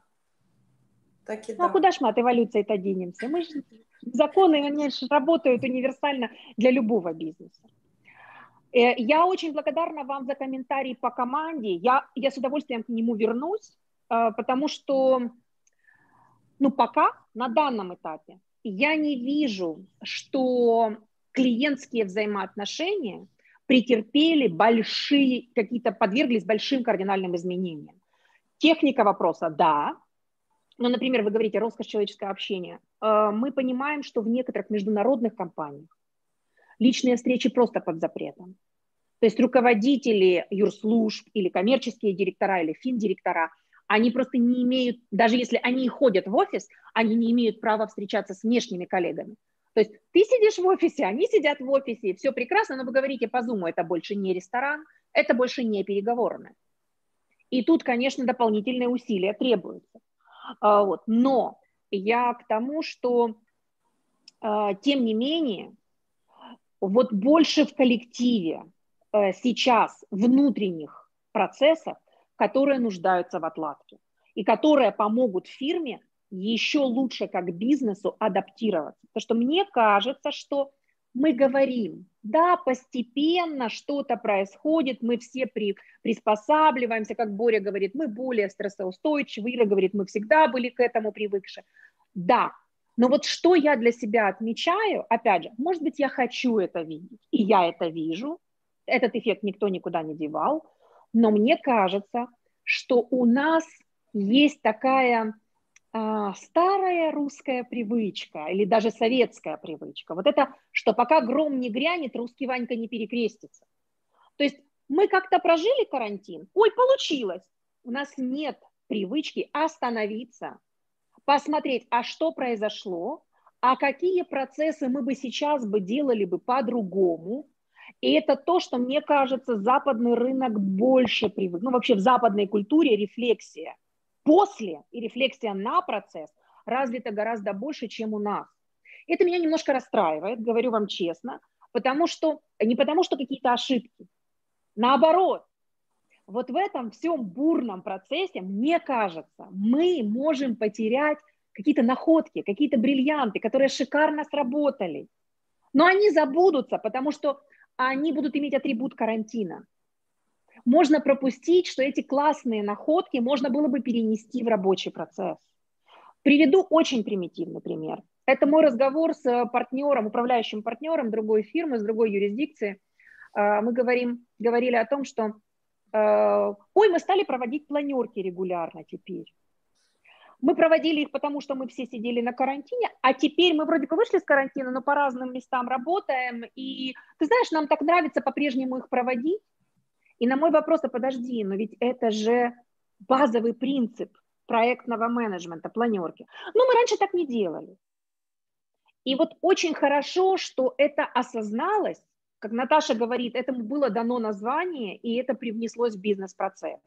Таки ну, а да. а куда ж мы от эволюции-то денемся? Мы же, законы, они же работают универсально для любого бизнеса. Э, я очень благодарна вам за комментарий по команде. Я, я с удовольствием к нему вернусь, э, потому что, ну, пока, на данном этапе, я не вижу, что клиентские взаимоотношения претерпели большие, какие-то подверглись большим кардинальным изменениям. Техника вопроса – да. Но, например, вы говорите роскошь человеческого общения. Э, мы понимаем, что в некоторых международных компаниях личные встречи просто под запретом. То есть руководители юрслужб или коммерческие директора или финдиректора, они просто не имеют, даже если они ходят в офис, они не имеют права встречаться с внешними коллегами. То есть ты сидишь в офисе, они сидят в офисе, все прекрасно, но вы говорите по Zoom, это больше не ресторан, это больше не переговорная. И тут, конечно, дополнительные усилия требуются. А, вот. Но я к тому, что, а, тем не менее, вот больше в коллективе э, сейчас внутренних процессов, которые нуждаются в отладке и которые помогут фирме еще лучше как бизнесу адаптироваться. Потому что мне кажется, что мы говорим, да, постепенно что-то происходит, мы все при, приспосабливаемся, как Боря говорит, мы более стрессоустойчивы, Ира говорит, мы всегда были к этому привыкши. Да, но вот что я для себя отмечаю, опять же, может быть, я хочу это видеть, и я это вижу, этот эффект никто никуда не девал, но мне кажется, что у нас есть такая старая русская привычка или даже советская привычка. Вот это, что пока гром не грянет, русский Ванька не перекрестится. То есть мы как-то прожили карантин, ой, получилось. У нас нет привычки остановиться, посмотреть, а что произошло, а какие процессы мы бы сейчас бы делали бы по-другому. И это то, что, мне кажется, западный рынок больше привык. Ну, вообще в западной культуре рефлексия после и рефлексия на процесс развита гораздо больше, чем у нас. Это меня немножко расстраивает, говорю вам честно, потому что, не потому что какие-то ошибки, наоборот, вот в этом всем бурном процессе, мне кажется, мы можем потерять какие-то находки, какие-то бриллианты, которые шикарно сработали. Но они забудутся, потому что они будут иметь атрибут карантина. Можно пропустить, что эти классные находки можно было бы перенести в рабочий процесс. Приведу очень примитивный пример. Это мой разговор с партнером, управляющим партнером другой фирмы, с другой юрисдикции. А, мы говорим, говорили о том, что Э, ой, мы стали проводить планерки регулярно теперь. Мы проводили их, потому что мы все сидели на карантине, а теперь мы вроде бы вышли с карантина, но по разным местам работаем, и ты знаешь, нам так нравится по-прежнему их проводить. И на мой вопрос, а подожди, но ведь это же базовый принцип проектного менеджмента, планерки. Ну, мы раньше так не делали. И вот очень хорошо, что это осозналось, как Наташа говорит, этому было дано название, и это привнеслось в бизнес-процесс.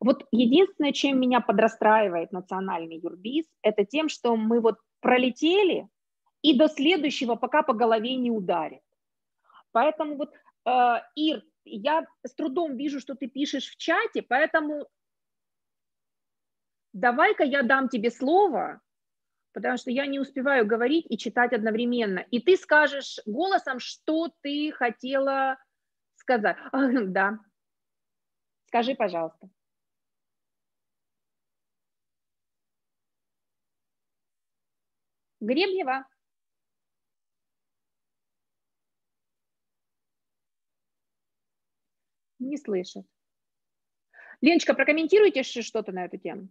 Вот единственное, чем меня подрастраивает национальный юрбиз, это тем, что мы вот пролетели, и до следующего пока по голове не ударит. Поэтому вот, э, Ир, я с трудом вижу, что ты пишешь в чате, поэтому давай-ка я дам тебе слово, потому что я не успеваю говорить и читать одновременно. И ты скажешь голосом, что ты хотела сказать. *laughs* Да. Скажи, пожалуйста. Гребнева. Не слышит. Леночка, прокомментируйте что-то на эту тему.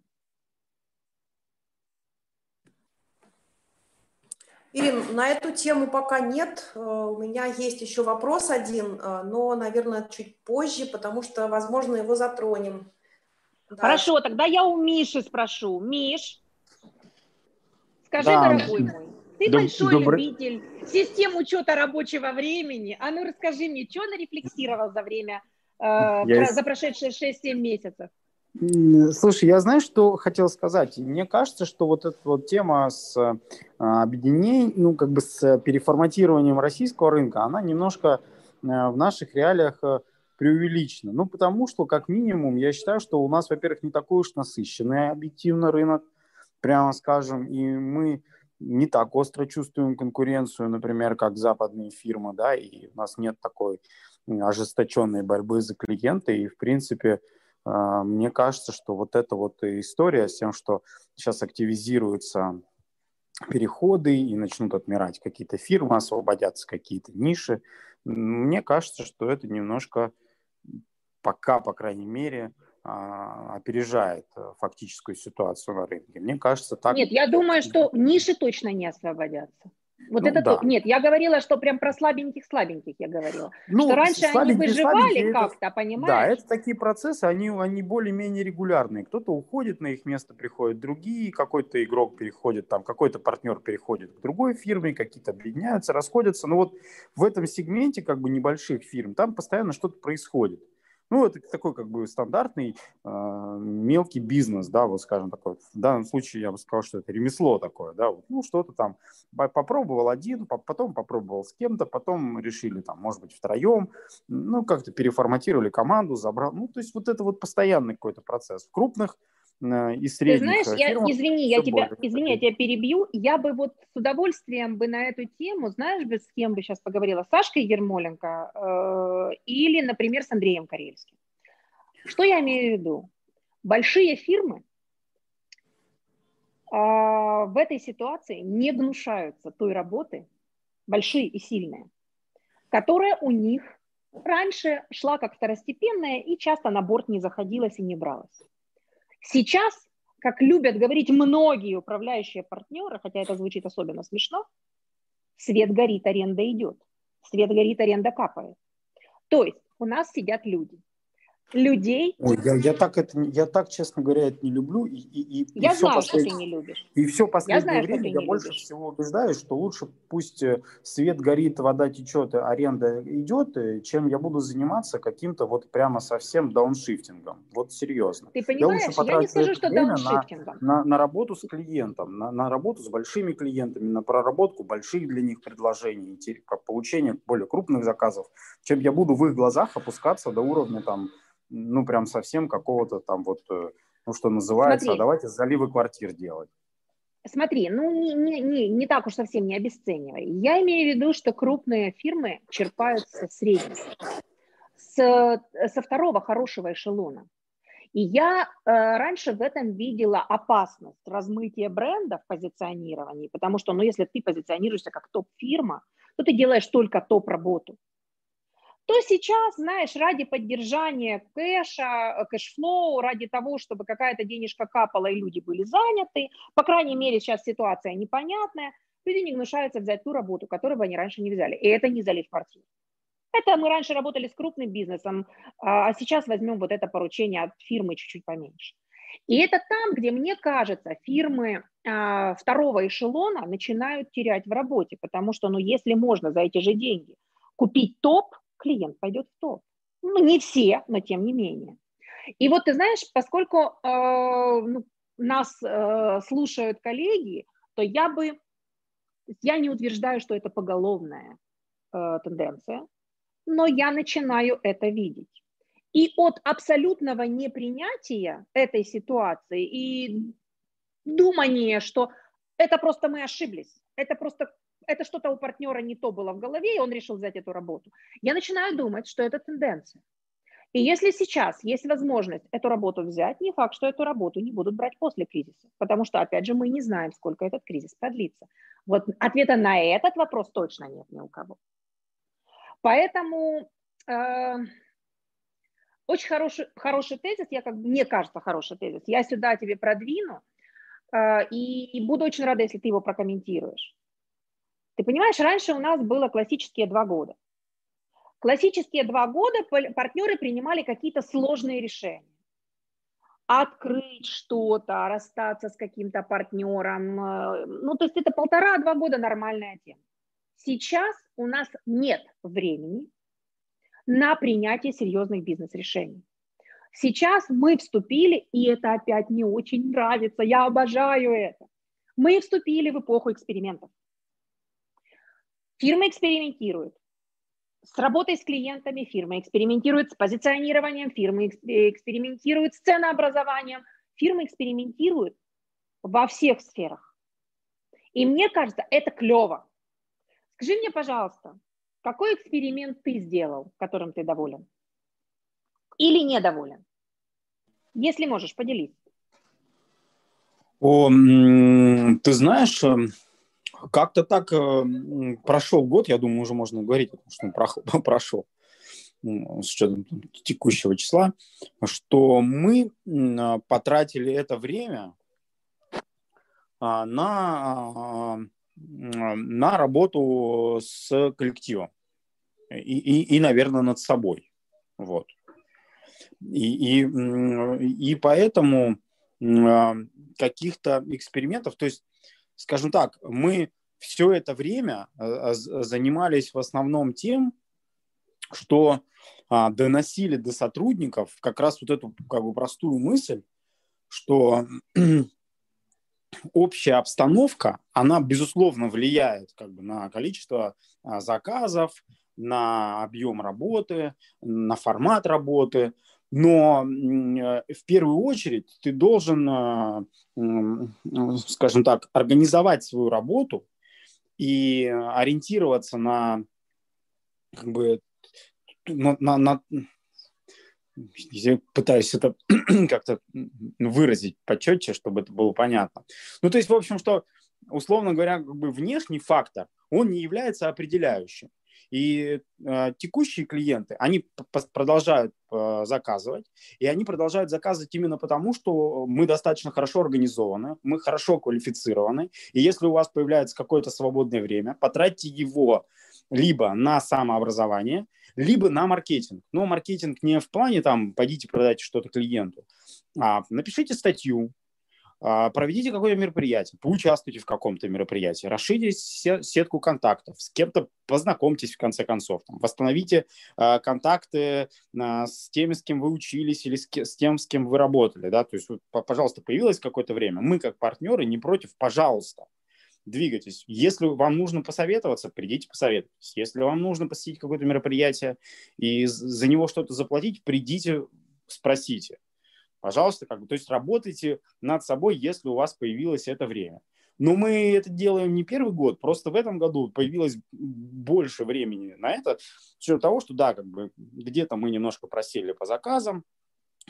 Ирин, на эту тему пока нет. Э, у меня есть еще вопрос один, э, но, наверное, чуть позже, потому что, возможно, его затронем. Да. Хорошо, тогда я у Миши спрошу. Миш, скажи, да. дорогой мой, ты Доб- большой добр... любитель систем учета рабочего времени. А ну расскажи мне, что нарефлексировал за время, я... за прошедшие 6-7 месяцев? Слушай, я знаю, что хотел сказать. Мне кажется, что вот эта вот тема с а, объединением, ну, как бы с переформатированием российского рынка, она немножко а, в наших реалиях а, преувеличена. Ну, потому что, как минимум, я считаю, что у нас, во-первых, не такой уж насыщенный объективно рынок, прямо скажем, и мы не так остро чувствуем конкуренцию, например, как западные фирмы, да, и у нас нет такой ожесточенной борьбы за клиента, и, в принципе, а, мне кажется, что вот эта вот история с тем, что сейчас активизируются переходы и начнут отмирать какие-то фирмы, освободятся какие-то ниши, мне кажется, что это немножко пока, по крайней мере, а, опережает фактическую ситуацию на рынке. Мне кажется, так... Нет, я думаю, что ниши точно не освободятся. Вот ну, это да. то. Нет, я говорила, что прям про слабеньких-слабеньких я говорила. Ну, что раньше они выживали как-то, понимаешь? Да, это такие процессы, они, они более-менее регулярные. Кто-то уходит на их место, приходят другие, какой-то игрок переходит, там какой-то партнер переходит к другой фирме, какие-то объединяются, расходятся. Но вот в этом сегменте как бы небольших фирм, там постоянно что-то происходит. Ну, это такой как бы стандартный э, мелкий бизнес, да, вот скажем такой. В данном случае я бы сказал, что это ремесло такое, да, вот, ну, что-то там попробовал один, потом попробовал с кем-то, потом решили там, может быть, втроем, ну, как-то переформатировали команду, забрал, ну, то есть вот это вот постоянный какой-то процесс. В крупных и средних Ты знаешь, я, извини, я тебя, извини, я тебя перебью. Я бы вот с удовольствием бы на эту тему, знаешь бы, с кем бы сейчас поговорила? С Сашкой Ермоленко э, или, например, с Андреем Карельским. Что я имею в виду? Большие фирмы э, в этой ситуации не гнушаются той работы, большие и сильные, которая у них раньше шла как второстепенная и часто на борт не заходилась и не бралась. Сейчас, как любят говорить многие управляющие партнеры, хотя это звучит особенно смешно, свет горит, аренда идет. Свет горит, аренда капает. То есть у нас сидят люди – людей. Ой, я, я, так это, я так, честно говоря, это не люблю. И, и, и я знаю, послед... что ты не любишь. И все последнее я знаю, время я больше любишь. всего убеждаюсь, что лучше пусть э, свет горит, вода течет, аренда идет, э, чем я буду заниматься каким-то вот прямо совсем дауншифтингом. Вот серьезно. Ты понимаешь, я, я не скажу, что дауншифтингом. На, на, на работу с клиентом, на, на работу с большими клиентами, на проработку больших для них предложений, получение более крупных заказов, чем я буду в их глазах опускаться до уровня там ну, прям совсем какого-то там вот, э, ну, что называется, Смотри. а давайте заливы квартир делать. Смотри, ну не, не, не, не так уж совсем не обесценивай. Я имею в виду, что крупные фирмы черпают со среднего, с, со второго хорошего эшелона. И я э, раньше в этом видела опасность размытия бренда в позиционировании, потому что, ну, если ты позиционируешься как топ-фирма, то ты делаешь только топ-работу то сейчас, знаешь, ради поддержания кэша, э, cash flow, ради того, чтобы какая-то денежка капала и люди были заняты, по крайней мере, сейчас ситуация непонятная, люди не гнушаются взять ту работу, которую бы они раньше не взяли. И это не залить квартиру. Это мы раньше работали с крупным бизнесом, а сейчас возьмем вот это поручение от фирмы чуть-чуть поменьше. И это там, где, мне кажется, фирмы а, второго эшелона начинают терять в работе, потому что, ну, если можно за эти же деньги купить топ, клиент пойдет в топ. Ну, не все, но тем не менее. И вот ты знаешь, поскольку э, ну, нас э, слушают коллеги, то я бы, я не утверждаю, что это поголовная э, тенденция, но я начинаю это видеть. И от абсолютного непринятия этой ситуации и думания, что это просто мы ошиблись, это просто это что-то у партнера не то было в голове, и он решил взять эту работу. Я начинаю думать, что это тенденция. И если сейчас есть возможность эту работу взять, не факт, что эту работу не будут брать после кризиса, потому что, опять же, мы не знаем, сколько этот кризис продлится. Вот ответа на этот вопрос точно нет ни у кого. Поэтому э, очень хороший, хороший тезис, я как мне кажется, хороший тезис. Я сюда тебе продвину, э, и, и буду очень рада, если ты его прокомментируешь. Ты понимаешь, раньше у нас было классические два года. Классические два года партнеры принимали какие-то сложные решения. Открыть что-то, расстаться с каким-то партнером. Э, ну, то есть это полтора-два года нормальная тема. Сейчас у нас нет времени на принятие серьезных бизнес-решений. Сейчас мы вступили, и это опять не очень нравится, я обожаю это. Мы вступили в эпоху экспериментов. Фирмы экспериментируют, с работой с клиентами фирмы, экспериментирует с позиционированием фирмы, экспериментирует с ценообразованием. Фирмы экспериментируют во всех сферах. И мне кажется, это клево. Скажи мне, пожалуйста, какой эксперимент ты сделал, которым ты доволен? Или недоволен? Если можешь, поделись. О, ты знаешь, эм, как-то так э, прошел год, я думаю, уже можно говорить, что он *laughs* прошел с учетом текущего числа, что мы потратили это время а, на, а, на работу с коллективом и, и, и, наверное, над собой. Вот. И, и, и поэтому а, каких-то экспериментов, то есть скажем так, мы все это время э, занимались в основном тем, что а, доносили до сотрудников как раз вот эту как бы простую мысль, что *clears throat* общая обстановка, она безусловно влияет как бы на количество а, заказов, на объем работы, на формат работы, но э, в первую очередь ты должен, э, скажем так, организовать свою работу и ориентироваться на как бы на, на, на я пытаюсь это *clears throat* как-то выразить почетче, чтобы это было понятно. Ну, то есть, в общем, что, условно говоря, как бы внешний фактор, он не является определяющим. И э, текущие клиенты, они продолжают э, заказывать, и они продолжают заказывать именно потому, что мы достаточно хорошо организованы, мы хорошо квалифицированы, и если у вас появляется какое-то свободное время, потратьте его либо на самообразование, либо на маркетинг. Но маркетинг не в плане там, пойдите продайте что-то клиенту, а напишите статью, проведите какое-то мероприятие, поучаствуйте в каком-то мероприятии, расширите сетку контактов, с кем-то познакомьтесь в конце концов, там, восстановите э, контакты э, с теми, с кем вы учились или с, тем, с кем вы работали, да, то есть, пожалуйста, появилось какое-то время, мы как партнеры не против, пожалуйста, двигайтесь. Если вам нужно посоветоваться, придите посоветуйтесь. Если вам нужно посетить какое-то мероприятие и за него что-то заплатить, придите, спросите пожалуйста, как бы, то есть работайте над собой, если у вас появилось это время. Но мы это делаем не первый год, просто в этом году появилось больше времени на это, с учетом того, что да, как бы где-то мы немножко просели по заказам,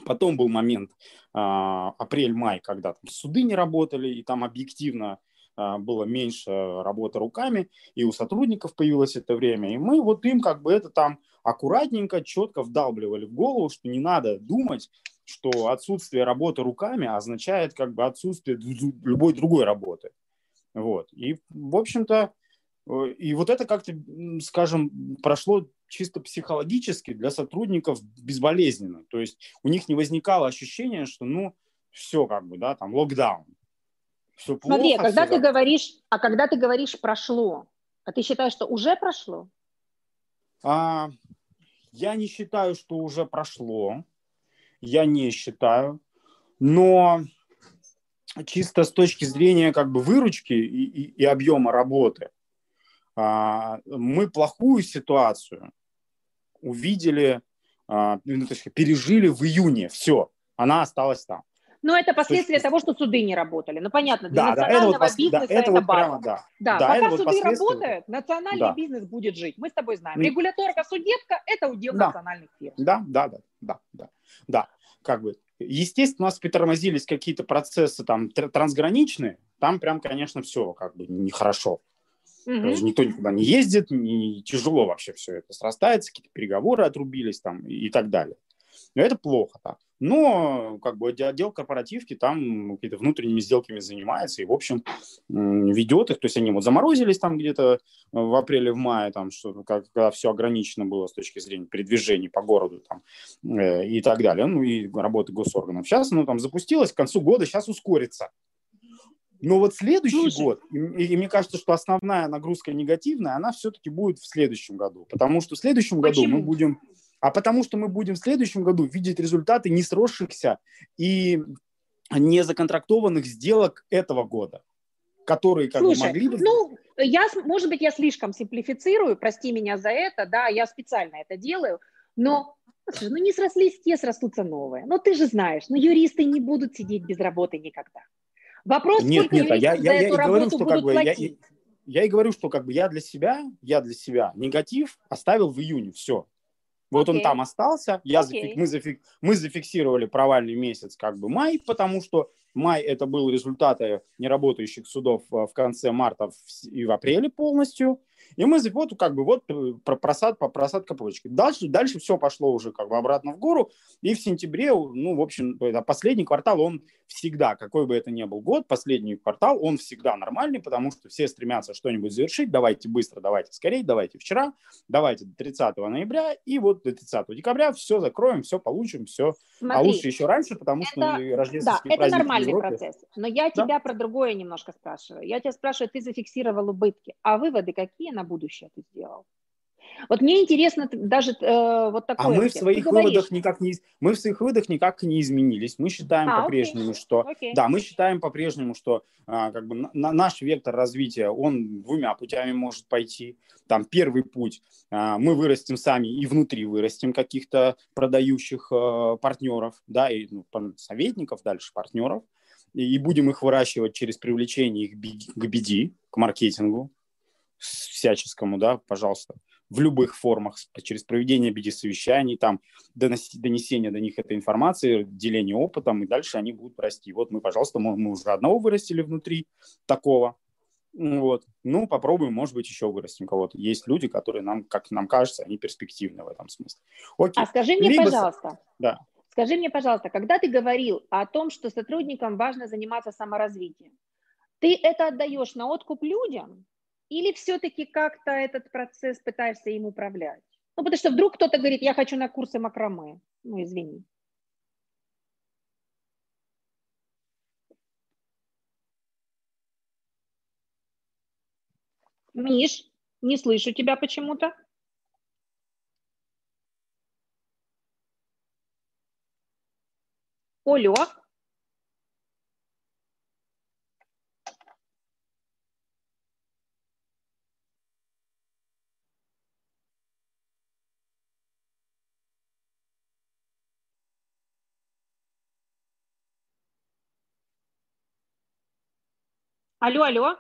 потом был момент э, апрель-май, когда там суды не работали, и там объективно э, было меньше работы руками, и у сотрудников появилось это время, и мы вот им как бы это там аккуратненько, четко вдалбливали в голову, что не надо думать, что отсутствие работы руками означает как бы отсутствие любой другой работы. Вот. И, в общем-то, э, и вот это как-то, скажем, прошло чисто психологически для сотрудников безболезненно. То есть у них не возникало ощущения, что ну все как бы, да, там локдаун. Все плохо, Смотри, а когда ты говоришь, а когда ты говоришь прошло, а ты считаешь, что уже прошло? А, я не считаю, что уже прошло. Я не считаю. Но чисто с точки зрения как бы выручки и, и, и объема работы, а, мы плохую ситуацию увидели, а, ну, то есть пережили в июне. Все, она осталась там. Но это последствия того, что суды не работали. Ну, понятно, для да, национального да, это бизнеса да, это, это вот база. Прямо, да. Да, да, пока суды вот работают, национальный да. бизнес будет жить. Мы с тобой знаем. Регуляторка, судебка – это удел да. национальных фирм. Да, да, да, да, да, да. Как бы, естественно, у нас притормозились какие-то процессы там трансграничные, там прям, конечно, все как бы нехорошо. Угу. Никто никуда не ездит, не, тяжело вообще все это срастается, какие-то переговоры отрубились там и, и так далее. Но это плохо так. Но как бы отдел корпоративки там какие-то внутренними сделками занимается и, в общем, ведет их. То есть они вот заморозились там где-то в апреле, в мае, там, что, когда все ограничено было с точки зрения передвижений по городу там, э, и так далее. Ну и работы госорганов. Сейчас оно там запустилось, к концу года сейчас ускорится. Но вот следующий Слушай. год, и, и мне кажется, что основная нагрузка негативная, она все-таки будет в следующем году. Потому что в следующем Почему? году мы будем а потому что мы будем в следующем году видеть результаты не сросшихся и не законтрактованных сделок этого года, которые как Слушай, бы могли бы... Ну, я, может быть, я слишком симплифицирую, прости меня за это, да, я специально это делаю, но ну не срослись те, срастутся новые. Но ты же знаешь, ну юристы не будут сидеть без работы никогда. Вопрос, нет, сколько нет, а я, я, я, я говорю, что как бы, я, я и говорю, что как бы я для себя, я для себя негатив оставил в июне, все. Вот okay. он там остался, я okay. зафик, мы, зафик, мы зафиксировали провальный месяц как бы май, потому что май это был результаты неработающих судов э, в конце марта и в апреле полностью. И мы вот как бы вот э, просад, просадка почки. Дальше, дальше все пошло уже как бы обратно в гору. И в сентябре, ну, в общем, последний квартал, он всегда, какой бы это ни был год, последний квартал, он всегда нормальный, потому что все стремятся что-нибудь завершить. Давайте быстро, давайте скорее, давайте вчера, давайте до 30 ноября. И вот до 30 декабря все закроем, все получим, все. А Смотри, а лучше еще раньше, потому это, что рождественские да, это нормальный процесс. Но я да? тебя про другое немножко спрашиваю. Я тебя спрашиваю, ты зафиксировал убытки, а выводы какие на будущее ты сделал? Вот мне интересно даже э, вот такое. А мы в своих выводах никак не мы в своих выводах никак не изменились. Мы считаем а, по-прежнему, окей. что окей. да, мы считаем по-прежнему, что а, как бы на, наш вектор развития он двумя путями может пойти. Там первый путь а, мы вырастем сами и внутри вырастем каких-то продающих а, партнеров, да, и ну, советников дальше партнеров и будем их выращивать через привлечение их к BD, к маркетингу всяческому, да, пожалуйста, в любых формах, через проведение BD-совещаний, там, донесение до них этой информации, деление опытом, и дальше они будут расти. Вот мы, пожалуйста, мы, мы уже одного вырастили внутри такого, вот. Ну, попробуем, может быть, еще вырастим кого-то. Есть люди, которые нам, как нам кажется, они перспективны в этом смысле. Окей. А скажи мне, Либо... пожалуйста, да. Скажи мне, пожалуйста, когда ты говорил о том, что сотрудникам важно заниматься саморазвитием, ты это отдаешь на откуп людям или все-таки как-то этот процесс пытаешься им управлять? Ну, потому что вдруг кто-то говорит, я хочу на курсы макраме. Ну, извини. Миш, не слышу тебя почему-то. Олег. Алло, алло.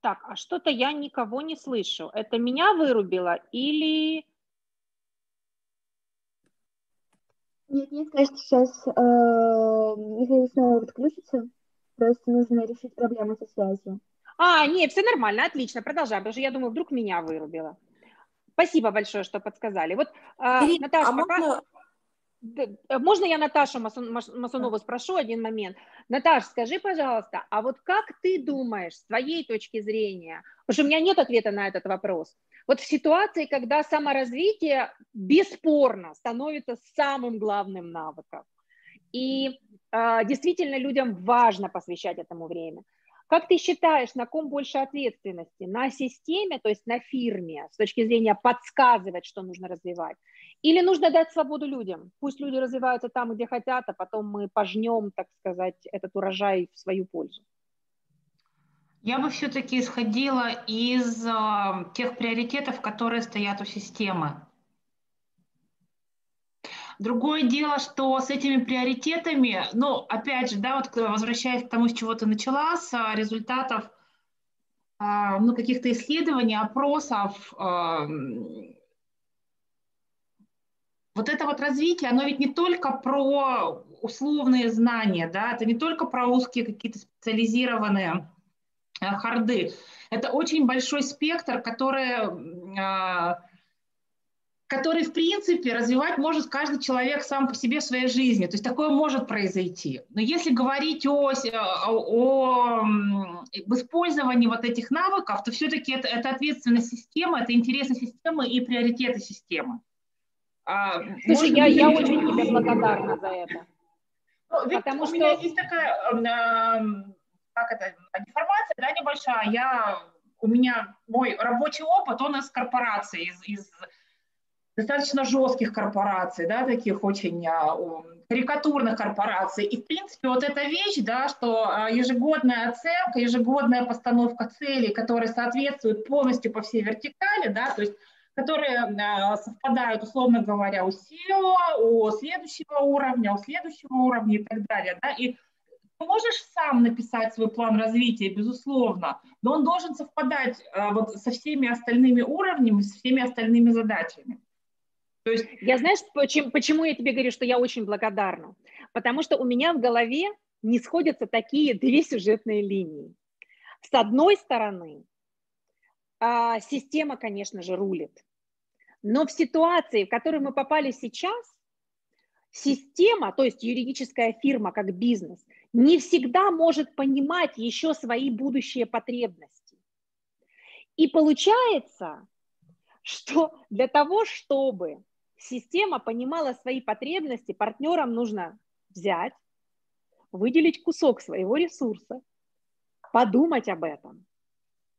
Так, а что-то я никого не слышу. Это меня вырубило или... Нет, нет, кажется, сейчас э, Михаил снова подключится. Просто нужно решить проблему со связью. А, нет, все нормально, отлично, продолжаем, потому что я думаю, вдруг меня вырубило. Спасибо большое, что подсказали. Вот, э, Ирина, Наташа, а пока... можно можно я Наташу Масунову спрошу один момент? Наташ, скажи, пожалуйста, а вот как ты думаешь, с твоей точки зрения, потому что у меня нет ответа на этот вопрос, вот в ситуации, когда саморазвитие бесспорно становится самым главным навыком, и э, действительно людям важно посвящать этому время – как ты считаешь, на ком больше ответственности? На системе, то есть на фирме, с точки зрения подсказывать, что нужно развивать? Или нужно дать свободу людям? Пусть люди развиваются там, где хотят, а потом мы пожнем, так сказать, этот урожай в свою пользу. Я бы все-таки исходила из э, тех приоритетов, которые стоят у системы. Другое дело, что с этими приоритетами, ну, опять же, да, вот возвращаясь к тому, с чего ты начала, с а, результатов а, ну, каких-то исследований, опросов, а, вот это вот развитие, оно ведь не только про условные знания, да, это не только про узкие какие-то специализированные харды, это очень большой спектр, который который, в принципе, развивать может каждый человек сам по себе в своей жизни. То есть такое может произойти. Но если говорить о, о об использовании вот этих навыков, то все-таки это, это ответственность системы, это интересы системы и приоритеты системы. А, Слушай, я, я очень тебе благодарна за это. Ну, Потому у что... меня есть такая, э, как это, деформация, да, небольшая. Я, у меня мой рабочий опыт, он из корпорации, из, из достаточно жестких корпораций, да, таких очень а, карикатурных корпораций. И, в принципе, вот эта вещь, да, что а, ежегодная оценка, ежегодная постановка целей, которые соответствуют полностью по всей вертикали, да, то есть которые а, совпадают, условно говоря, у SEO, у следующего уровня, у следующего уровня и так далее. Да? И ты можешь сам написать свой план развития, безусловно, но он должен совпадать вот со всеми остальными уровнями, со всеми остальными задачами. То есть я знаешь, почему, почему я тебе говорю, что я очень благодарна? Потому что у меня в голове не сходятся такие две сюжетные линии. С одной стороны, а, система, конечно же, рулит. Но в ситуации, в которой мы попали сейчас, система, то есть юридическая фирма как бизнес, не всегда может понимать еще свои будущие потребности. И получается, что для того, чтобы система понимала свои потребности, партнерам нужно взять, выделить кусок своего ресурса, подумать об этом,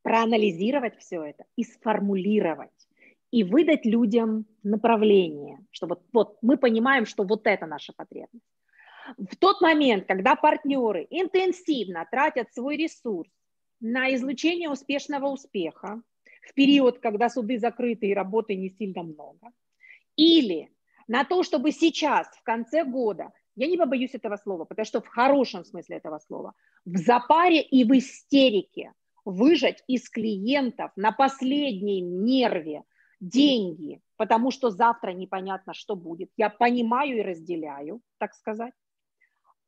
проанализировать все это и сформулировать, и выдать людям направление, что вот, вот мы понимаем, что вот это наша потребность. В тот момент, когда партнеры интенсивно тратят свой ресурс на излучение успешного успеха, в период, когда суды закрыты и работы не сильно много, или на то, чтобы сейчас, в конце года, я не побоюсь этого слова, потому что в хорошем смысле этого слова, в запаре и в истерике выжать из клиентов на последнем нерве деньги, потому что завтра непонятно, что будет. Я понимаю и разделяю, так сказать.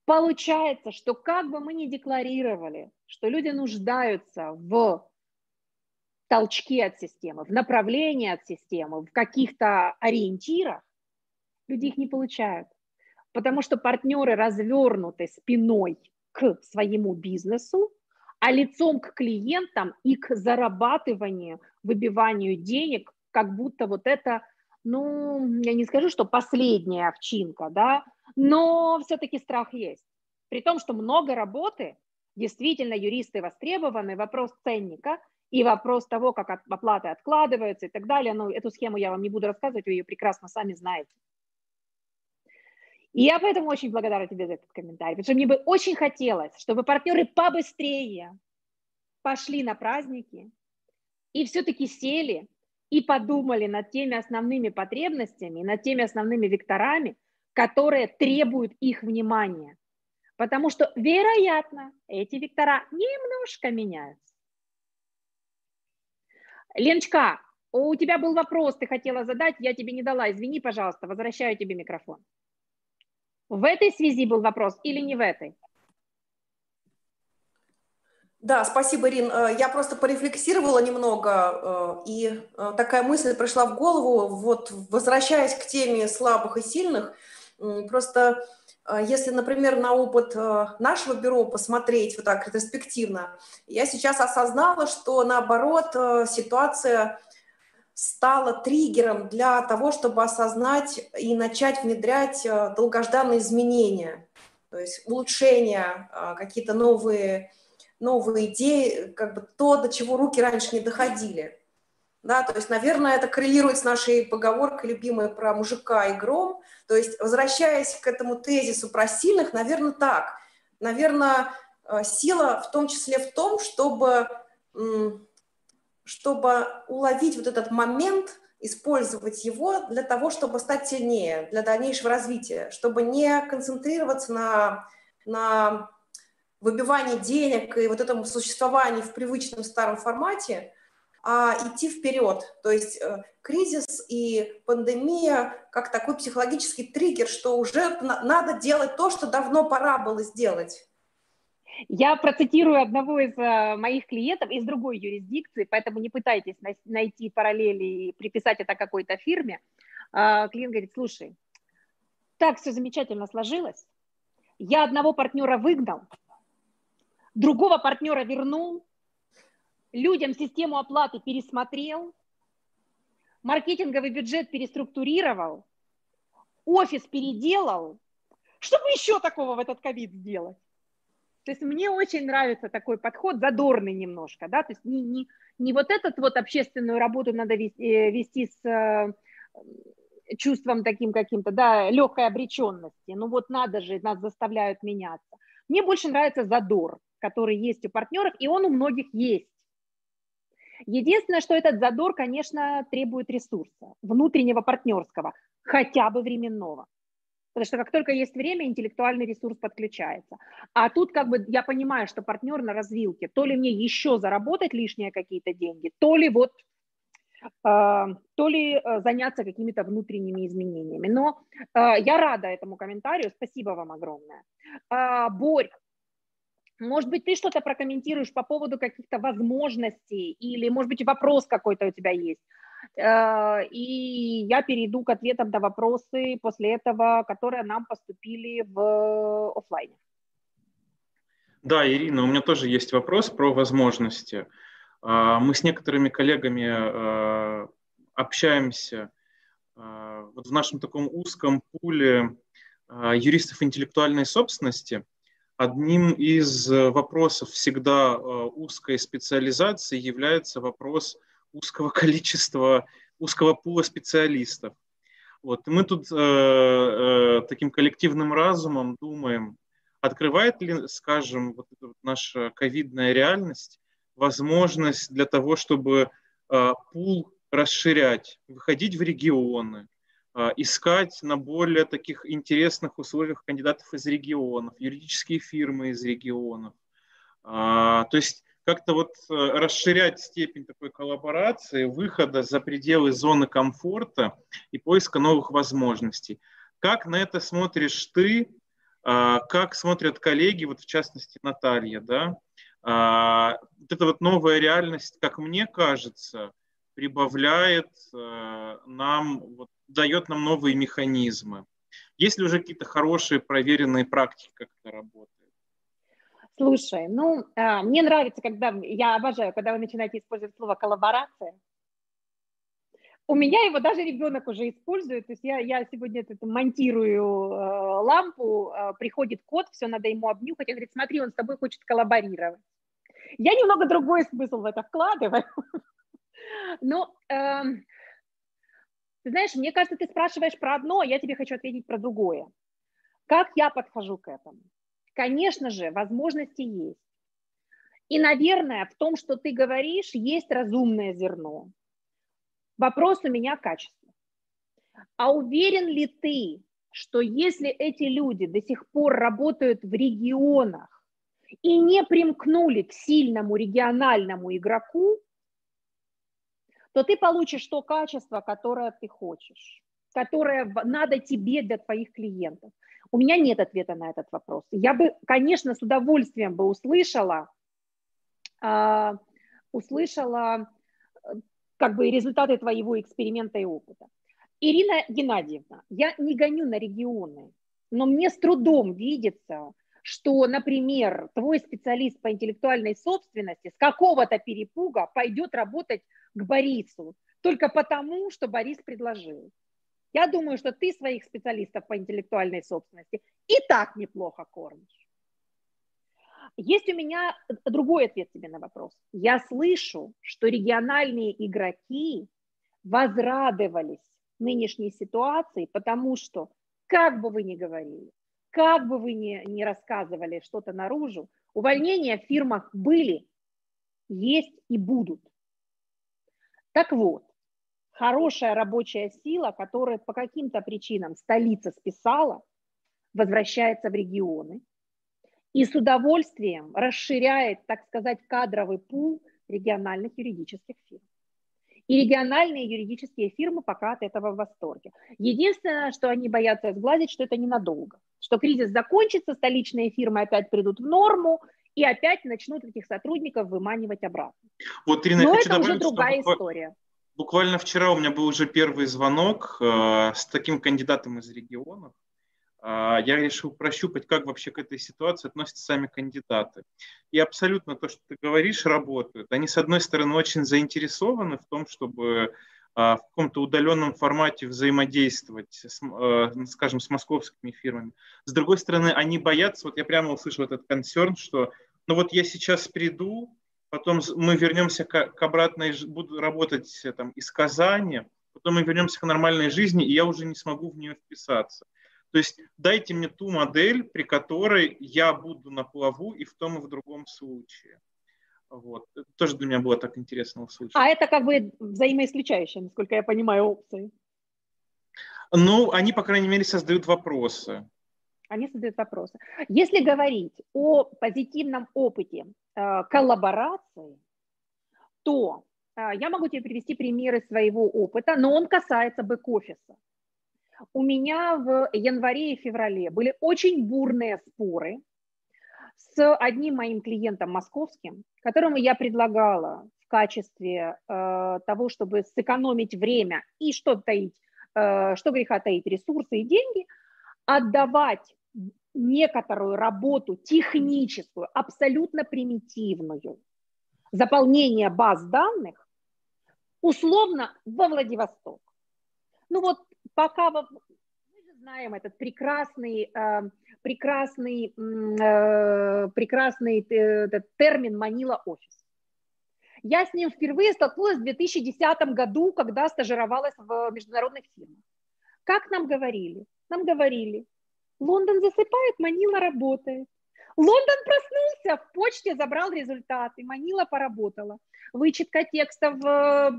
Получается, что как бы мы ни декларировали, что люди нуждаются в толчки от системы, в направлении от системы, в каких-то ориентирах, люди их не получают. Потому что партнеры развернуты спиной к своему бизнесу, а лицом к клиентам и к зарабатыванию, выбиванию денег, как будто вот это, ну, я не скажу, что последняя овчинка, да, но все-таки страх есть. При том, что много работы, действительно юристы востребованы, вопрос ценника – и вопрос того, как от, оплаты откладываются и так далее. Ну, эту схему я вам не буду рассказывать, вы ее прекрасно сами знаете. И я поэтому очень благодарна тебе за этот комментарий, потому что мне бы очень хотелось, чтобы партнеры побыстрее пошли на праздники и все-таки сели и подумали над теми основными потребностями, над теми основными векторами, которые требуют их внимания. Потому что, вероятно, эти вектора немножко меняются. Леночка, у тебя был вопрос, ты хотела задать, я тебе не дала. Извини, пожалуйста, возвращаю тебе микрофон. В этой связи был вопрос или не в этой? Да, спасибо, Ирин. Э, я просто порефлексировала немного, э, и э, такая мысль пришла в голову, вот возвращаясь к теме слабых и сильных, Просто если, например, на опыт нашего бюро посмотреть вот так ретроспективно, я сейчас осознала, что наоборот ситуация стала триггером для того, чтобы осознать и начать внедрять долгожданные изменения, то есть улучшения, какие-то новые, новые идеи, как бы то, до чего руки раньше не доходили. Да, то есть, наверное, это коррелирует с нашей поговоркой любимой про мужика и гром – то есть, возвращаясь к этому тезису про сильных, наверное, так. Наверное, э, сила в том числе в том, чтобы, чтобы уловить вот этот момент, использовать его для того, чтобы стать сильнее, для дальнейшего развития, чтобы не концентрироваться на, на выбивании денег и вот этом существовании в привычном старом формате, а идти вперед. То есть э, кризис и пандемия как такой психологический триггер, что уже надо делать то, что давно пора было сделать. Я процитирую одного из э, моих клиентов из другой юрисдикции, поэтому не пытайтесь найти параллели и приписать это какой-то фирме. А, клиент говорит, слушай, так все замечательно сложилось, я одного партнера выгнал, другого партнера вернул, людям систему оплаты пересмотрел, маркетинговый бюджет переструктурировал, офис переделал. Что бы еще такого в этот ковид сделать? То есть мне очень нравится такой подход, задорный немножко, да, то есть не, не, не вот этот вот общественную работу надо вести, э, вести с э, чувством таким каким-то, да, легкой обреченности, ну вот надо же, нас заставляют меняться. Мне больше нравится задор, который есть у партнеров, и он у многих есть. Единственное, что этот задор, конечно, требует ресурса, внутреннего партнерского, хотя бы временного. Потому что как только есть время, интеллектуальный ресурс подключается. А тут как бы я понимаю, что партнер на развилке. То ли мне еще заработать лишние какие-то деньги, то ли вот э, то ли э, заняться какими-то внутренними изменениями. Но э, я рада этому комментарию, спасибо вам огромное. Борь, может быть, ты что-то прокомментируешь по поводу каких-то возможностей или, может быть, вопрос какой-то у тебя есть. Э, и я перейду к ответам на вопросы после этого, которые нам поступили в офлайне. Да, Ирина, у меня тоже есть вопрос про возможности. А, мы с некоторыми коллегами э, общаемся э, вот в нашем таком узком пуле юристов интеллектуальной собственности – Одним из э, вопросов всегда э, узкой специализации является вопрос узкого *laughs* количества, узкого пула специалистов. Вот. мы тут э, э, таким коллективным разумом думаем, открывает ли, скажем, вот эта вот наша ковидная реальность возможность для того, чтобы э, пул расширять, выходить в регионы, искать на более таких интересных условиях кандидатов из регионов, юридические фирмы из регионов. А, то есть как-то вот э, расширять степень такой коллаборации, выхода за пределы зоны комфорта и поиска новых возможностей. Как на это смотришь ты, а, как смотрят коллеги, вот в частности Наталья, да? Вот эта вот новая реальность, как мне кажется, прибавляет э, нам вот дает нам новые механизмы. Есть ли уже какие-то хорошие проверенные практики, как это работает? Слушай, ну, а, мне нравится, когда, я обожаю, когда вы начинаете использовать слово коллаборация. У меня его даже ребенок уже использует, то есть я, я сегодня это, монтирую э, лампу, э, приходит кот, все надо ему обнюхать, он говорит, смотри, он с тобой хочет коллаборировать. Я немного другой смысл в это вкладываю, *laughs* но э, ты знаешь, мне кажется, ты спрашиваешь про одно, а я тебе хочу ответить про другое. Как я подхожу к этому? Конечно же, возможности есть. И, наверное, в том, что ты говоришь, есть разумное зерно. Вопрос у меня качество. А уверен ли ты, что если эти люди до сих пор работают в регионах и не примкнули к сильному региональному игроку, то ты получишь то качество, которое ты хочешь, которое надо тебе для твоих клиентов. У меня нет ответа на этот вопрос. Я бы, конечно, с удовольствием бы услышала, э, услышала как бы результаты твоего эксперимента и опыта. Ирина Геннадьевна, я не гоню на регионы, но мне с трудом видится, что, например, твой специалист по интеллектуальной собственности с какого-то перепуга пойдет работать к Борису только потому, что Борис предложил. Я думаю, что ты своих специалистов по интеллектуальной собственности и так неплохо кормишь. Есть у меня другой ответ тебе на вопрос. Я слышу, что региональные игроки возрадовались нынешней ситуации, потому что, как бы вы ни говорили, как бы вы ни, ни рассказывали что-то наружу, увольнения в фирмах были, есть и будут. Так вот, хорошая рабочая сила, которая по каким-то причинам столица списала, возвращается в регионы и с удовольствием расширяет, так сказать, кадровый пул региональных юридических фирм. И региональные юридические фирмы пока от этого в восторге. Единственное, что они боятся сглазить, что это ненадолго. Что кризис закончится, столичные фирмы опять придут в норму, и опять начнут этих сотрудников выманивать обратно. Вот, Ирина, Но это уже другая история. Буквально вчера у меня был уже первый звонок э, с таким кандидатом из регионов. Э, я решил прощупать, как вообще к этой ситуации относятся сами кандидаты. И абсолютно то, что ты говоришь, работают. Они, с одной стороны, очень заинтересованы в том, чтобы э, в каком-то удаленном формате взаимодействовать, с, э, скажем, с московскими фирмами. С другой стороны, они боятся, вот я прямо услышал этот концерн, что ну вот я сейчас приду, потом мы вернемся к, к обратной, буду работать э, там из Казани, потом мы вернемся к нормальной жизни, и я уже не смогу в нее вписаться. То есть дайте мне ту модель, при которой я буду на плаву и в том, и в другом случае. Вот. Это тоже для меня было так интересно услышать. А это как бы взаимоисключающие, насколько я понимаю, опции. Ну, они, по крайней мере, создают вопросы. Они создают вопросы. Если говорить о позитивном опыте Э, коллаборации, то э, я могу тебе привести примеры своего опыта, но он касается бэк-офиса. У меня в январе и феврале были очень бурные споры с одним моим клиентом московским, которому я предлагала в качестве э, того, чтобы сэкономить время и что таить, э, что греха таить, ресурсы и деньги, отдавать некоторую работу техническую, абсолютно примитивную, заполнение баз данных, условно во Владивосток. Ну вот пока мы же знаем этот прекрасный, э, прекрасный, э, прекрасный э, этот термин «манила офис». Я с ним впервые столкнулась в 2010 году, когда стажировалась в международных фирмах. Как нам говорили? Нам говорили, Лондон засыпает, Манила работает. Лондон проснулся, в почте забрал результаты, Манила поработала. Вычетка текстов, э,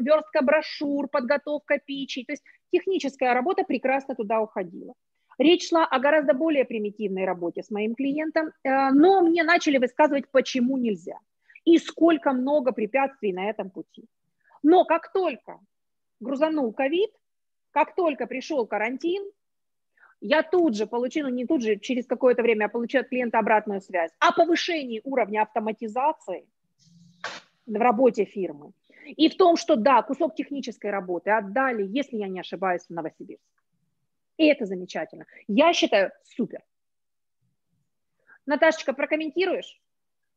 верстка брошюр, подготовка пичей. То есть техническая работа прекрасно туда уходила. Речь шла о гораздо более примитивной работе с моим клиентом, э, но мне начали высказывать, почему нельзя и сколько много препятствий на этом пути. Но как только грузанул ковид, как только пришел карантин, я тут же получу, ну не тут же, через какое-то время я получу от клиента обратную связь о повышении уровня автоматизации в работе фирмы. И в том, что да, кусок технической работы отдали, если я не ошибаюсь, в Новосибирск. И это замечательно. Я считаю, супер. Наташечка, прокомментируешь?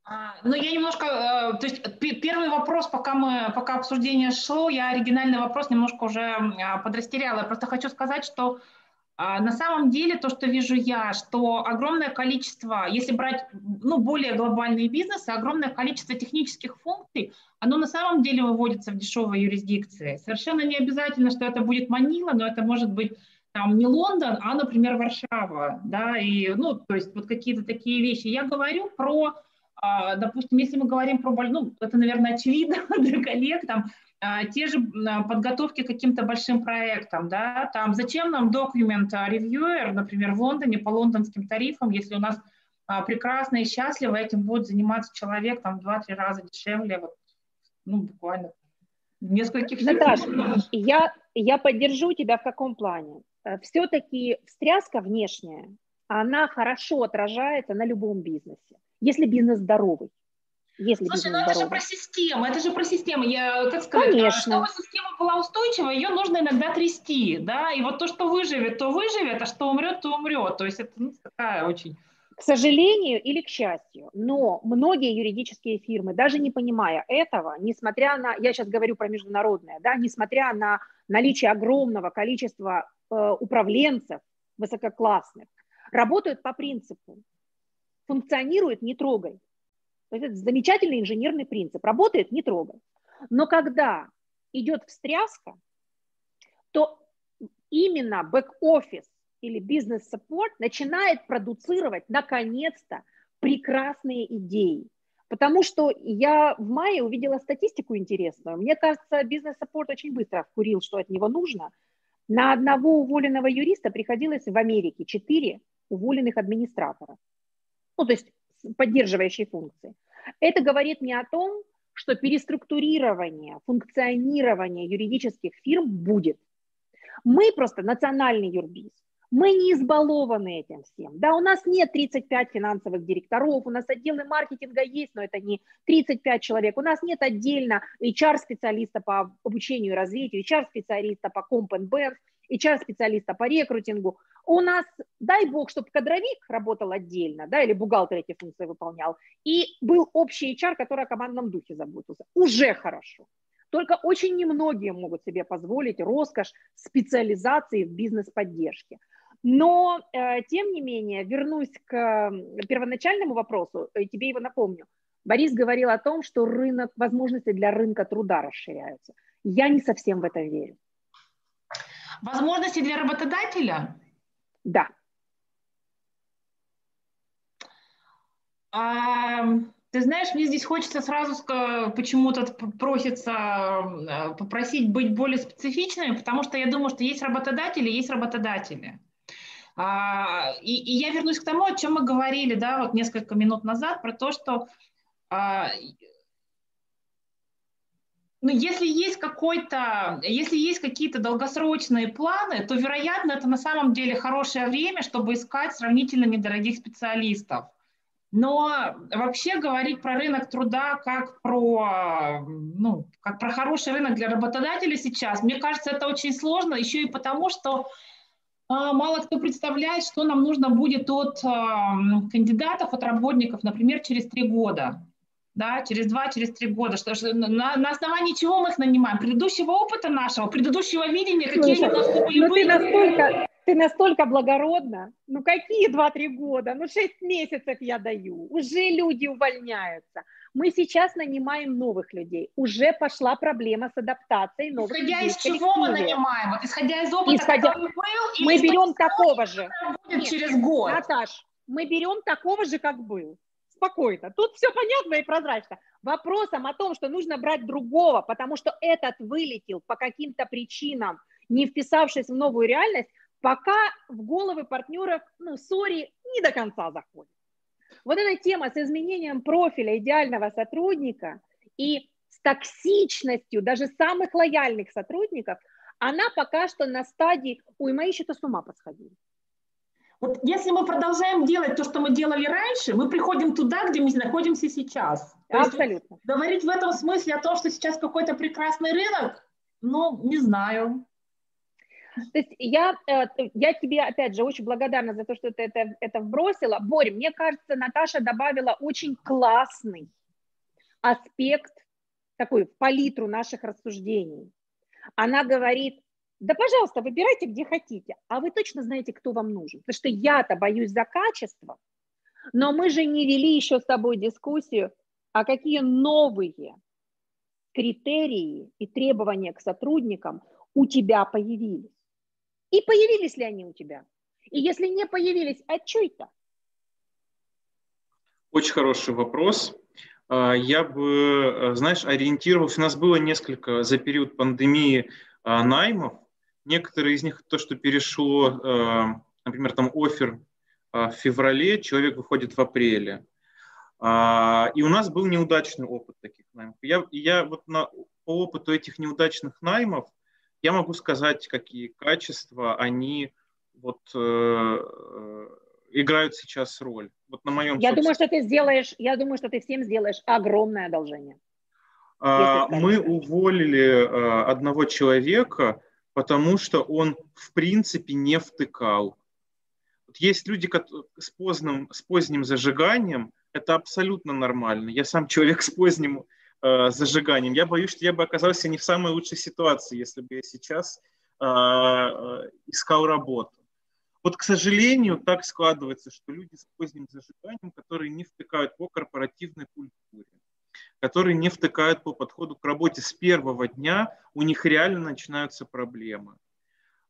А, ну, я немножко, э, то есть первый вопрос, пока мы, пока обсуждение шло, я оригинальный вопрос немножко уже а, подрастеряла. Просто хочу сказать, что на самом деле то, что вижу я, что огромное количество, если брать ну, более глобальные бизнесы, огромное количество технических функций, оно на самом деле выводится в дешевой юрисдикции. Совершенно не обязательно, что это будет Манила, но это может быть там не Лондон, а, например, Варшава, да, и, ну, то есть вот какие-то такие вещи. Я говорю про, а, допустим, если мы говорим про, ну, это, наверное, очевидно *laughs* для коллег, там, а, те же а, подготовки к каким-то большим проектам, да, там зачем нам документ ревьюер, например, в Лондоне по лондонским тарифам, если у нас а, прекрасно и счастливо этим будет заниматься человек там в 2-3 раза дешевле, вот, ну, буквально нескольких Наташа, я, я поддержу тебя в каком плане? Э, Все-таки встряска внешняя, она хорошо отражается на любом бизнесе, если бизнес здоровый. Если Слушай, ну это же про систему, это же про систему. Я, как сказать, Конечно. чтобы система была устойчива, ее нужно иногда трясти, да, и вот то, что выживет, то выживет, а что умрет, то умрет. То есть это ну, такая очень... К сожалению или к счастью, но многие юридические фирмы, даже не понимая этого, несмотря на, я сейчас говорю про международное, да, несмотря на наличие огромного количества э, управленцев высококлассных, работают по принципу функционирует, не трогай. То есть это замечательный инженерный принцип. Работает, не трогай. Но когда идет встряска, то именно бэк-офис или business support начинает продуцировать, наконец-то, прекрасные идеи. Потому что я в мае увидела статистику интересную. Мне кажется, business support очень быстро вкурил, что от него нужно. На одного уволенного юриста приходилось в Америке 4 уволенных администратора. Ну, то есть поддерживающие функции. Это говорит мне о том, что переструктурирование, функционирование юридических фирм будет. Мы просто национальный юрбиз. Мы не избалованы этим всем. Да, у нас нет 35 финансовых директоров, у нас отделы маркетинга есть, но это не 35 человек. У нас нет отдельно HR-специалиста по обучению и развитию, HR-специалиста по Bands, HR-специалиста по рекрутингу. У нас, дай бог, чтобы кадровик работал отдельно, да, или бухгалтер эти функции выполнял, и был общий HR, который о командном духе заботился. Уже хорошо. Только очень немногие могут себе позволить роскошь специализации в бизнес-поддержке. Но, э, тем не менее, вернусь к первоначальному вопросу, и тебе его напомню. Борис говорил о том, что рынок, возможности для рынка труда расширяются. Я не совсем в это верю. Возможности для работодателя? Да. А, ты знаешь, мне здесь хочется сразу почему-то просится э, попросить быть более специфичными, потому что я думаю, что есть работодатели, есть работодатели. А, и, и я вернусь к тому, о чем мы говорили, да, вот несколько минут назад, про то, что а, ну, если есть какой-то, если есть какие-то долгосрочные планы, то, вероятно, это на самом деле хорошее время, чтобы искать сравнительно недорогих специалистов. Но вообще говорить про рынок труда как про, ну, как про хороший рынок для работодателя сейчас, мне кажется, это очень сложно, еще и потому, что а, мало кто представляет, что нам нужно будет от а, кандидатов, от работников, например, через три года да, через два, через три года, что, что на, на основании чего мы их нанимаем? Предыдущего опыта нашего, предыдущего видения, какие Слушай, они должны были ну быть? Ты настолько, ты настолько благородна. Ну какие два-три года? Ну шесть месяцев я даю. Уже люди увольняются. Мы сейчас нанимаем новых людей. Уже пошла проблема с адаптацией новых исходя людей. из чего мы нанимаем? Вот исходя из опыта, исходя... который был? Мы берем такого же. Будет Нет, через год. Наташ, мы берем такого же, как был спокойно. Тут все понятно и прозрачно. Вопросом о том, что нужно брать другого, потому что этот вылетел по каким-то причинам, не вписавшись в новую реальность, пока в головы партнеров, ну, сори, не до конца заходит. Вот эта тема с изменением профиля идеального сотрудника и с токсичностью даже самых лояльных сотрудников, она пока что на стадии, ой, мои еще-то с ума посходили. Вот если мы продолжаем делать то, что мы делали раньше, мы приходим туда, где мы находимся сейчас. Абсолютно. Есть, говорить в этом смысле о том, что сейчас какой-то прекрасный рынок, ну, не знаю. То есть я, э, я тебе, опять же, очень благодарна за то, что ты это, это вбросила. Борь, мне кажется, Наташа добавила очень классный аспект, такой палитру наших рассуждений. Она говорит, да, пожалуйста, выбирайте, где хотите. А вы точно знаете, кто вам нужен. Потому что я-то боюсь за качество, но мы же не вели еще с тобой дискуссию, а какие новые критерии и требования к сотрудникам у тебя появились. И появились ли они у тебя? И если не появились, а что это? Очень хороший вопрос. А, я бы, знаешь, ориентировался, у нас было несколько за период пандемии а, наймов, Некоторые из них то, что перешло, э, например, там офер э, в феврале, человек выходит в апреле. А, и у нас был неудачный опыт таких наймов. Я, я вот на, по опыту этих неудачных наймов я могу сказать, какие качества они вот э, играют сейчас роль. Вот на моем Я думаю, что ты сделаешь, я думаю, что ты всем сделаешь огромное одолжение. А, мы уволили одного человека, потому что он в принципе не втыкал. Есть люди с поздним, с поздним зажиганием, это абсолютно нормально. Я сам человек с поздним э, зажиганием. Я боюсь, что я бы оказался не в самой лучшей ситуации, если бы я сейчас э, искал работу. Вот, к сожалению, так складывается, что люди с поздним зажиганием, которые не втыкают по корпоративной культуре, которые не втыкают по подходу к работе с первого дня, у них реально начинаются проблемы.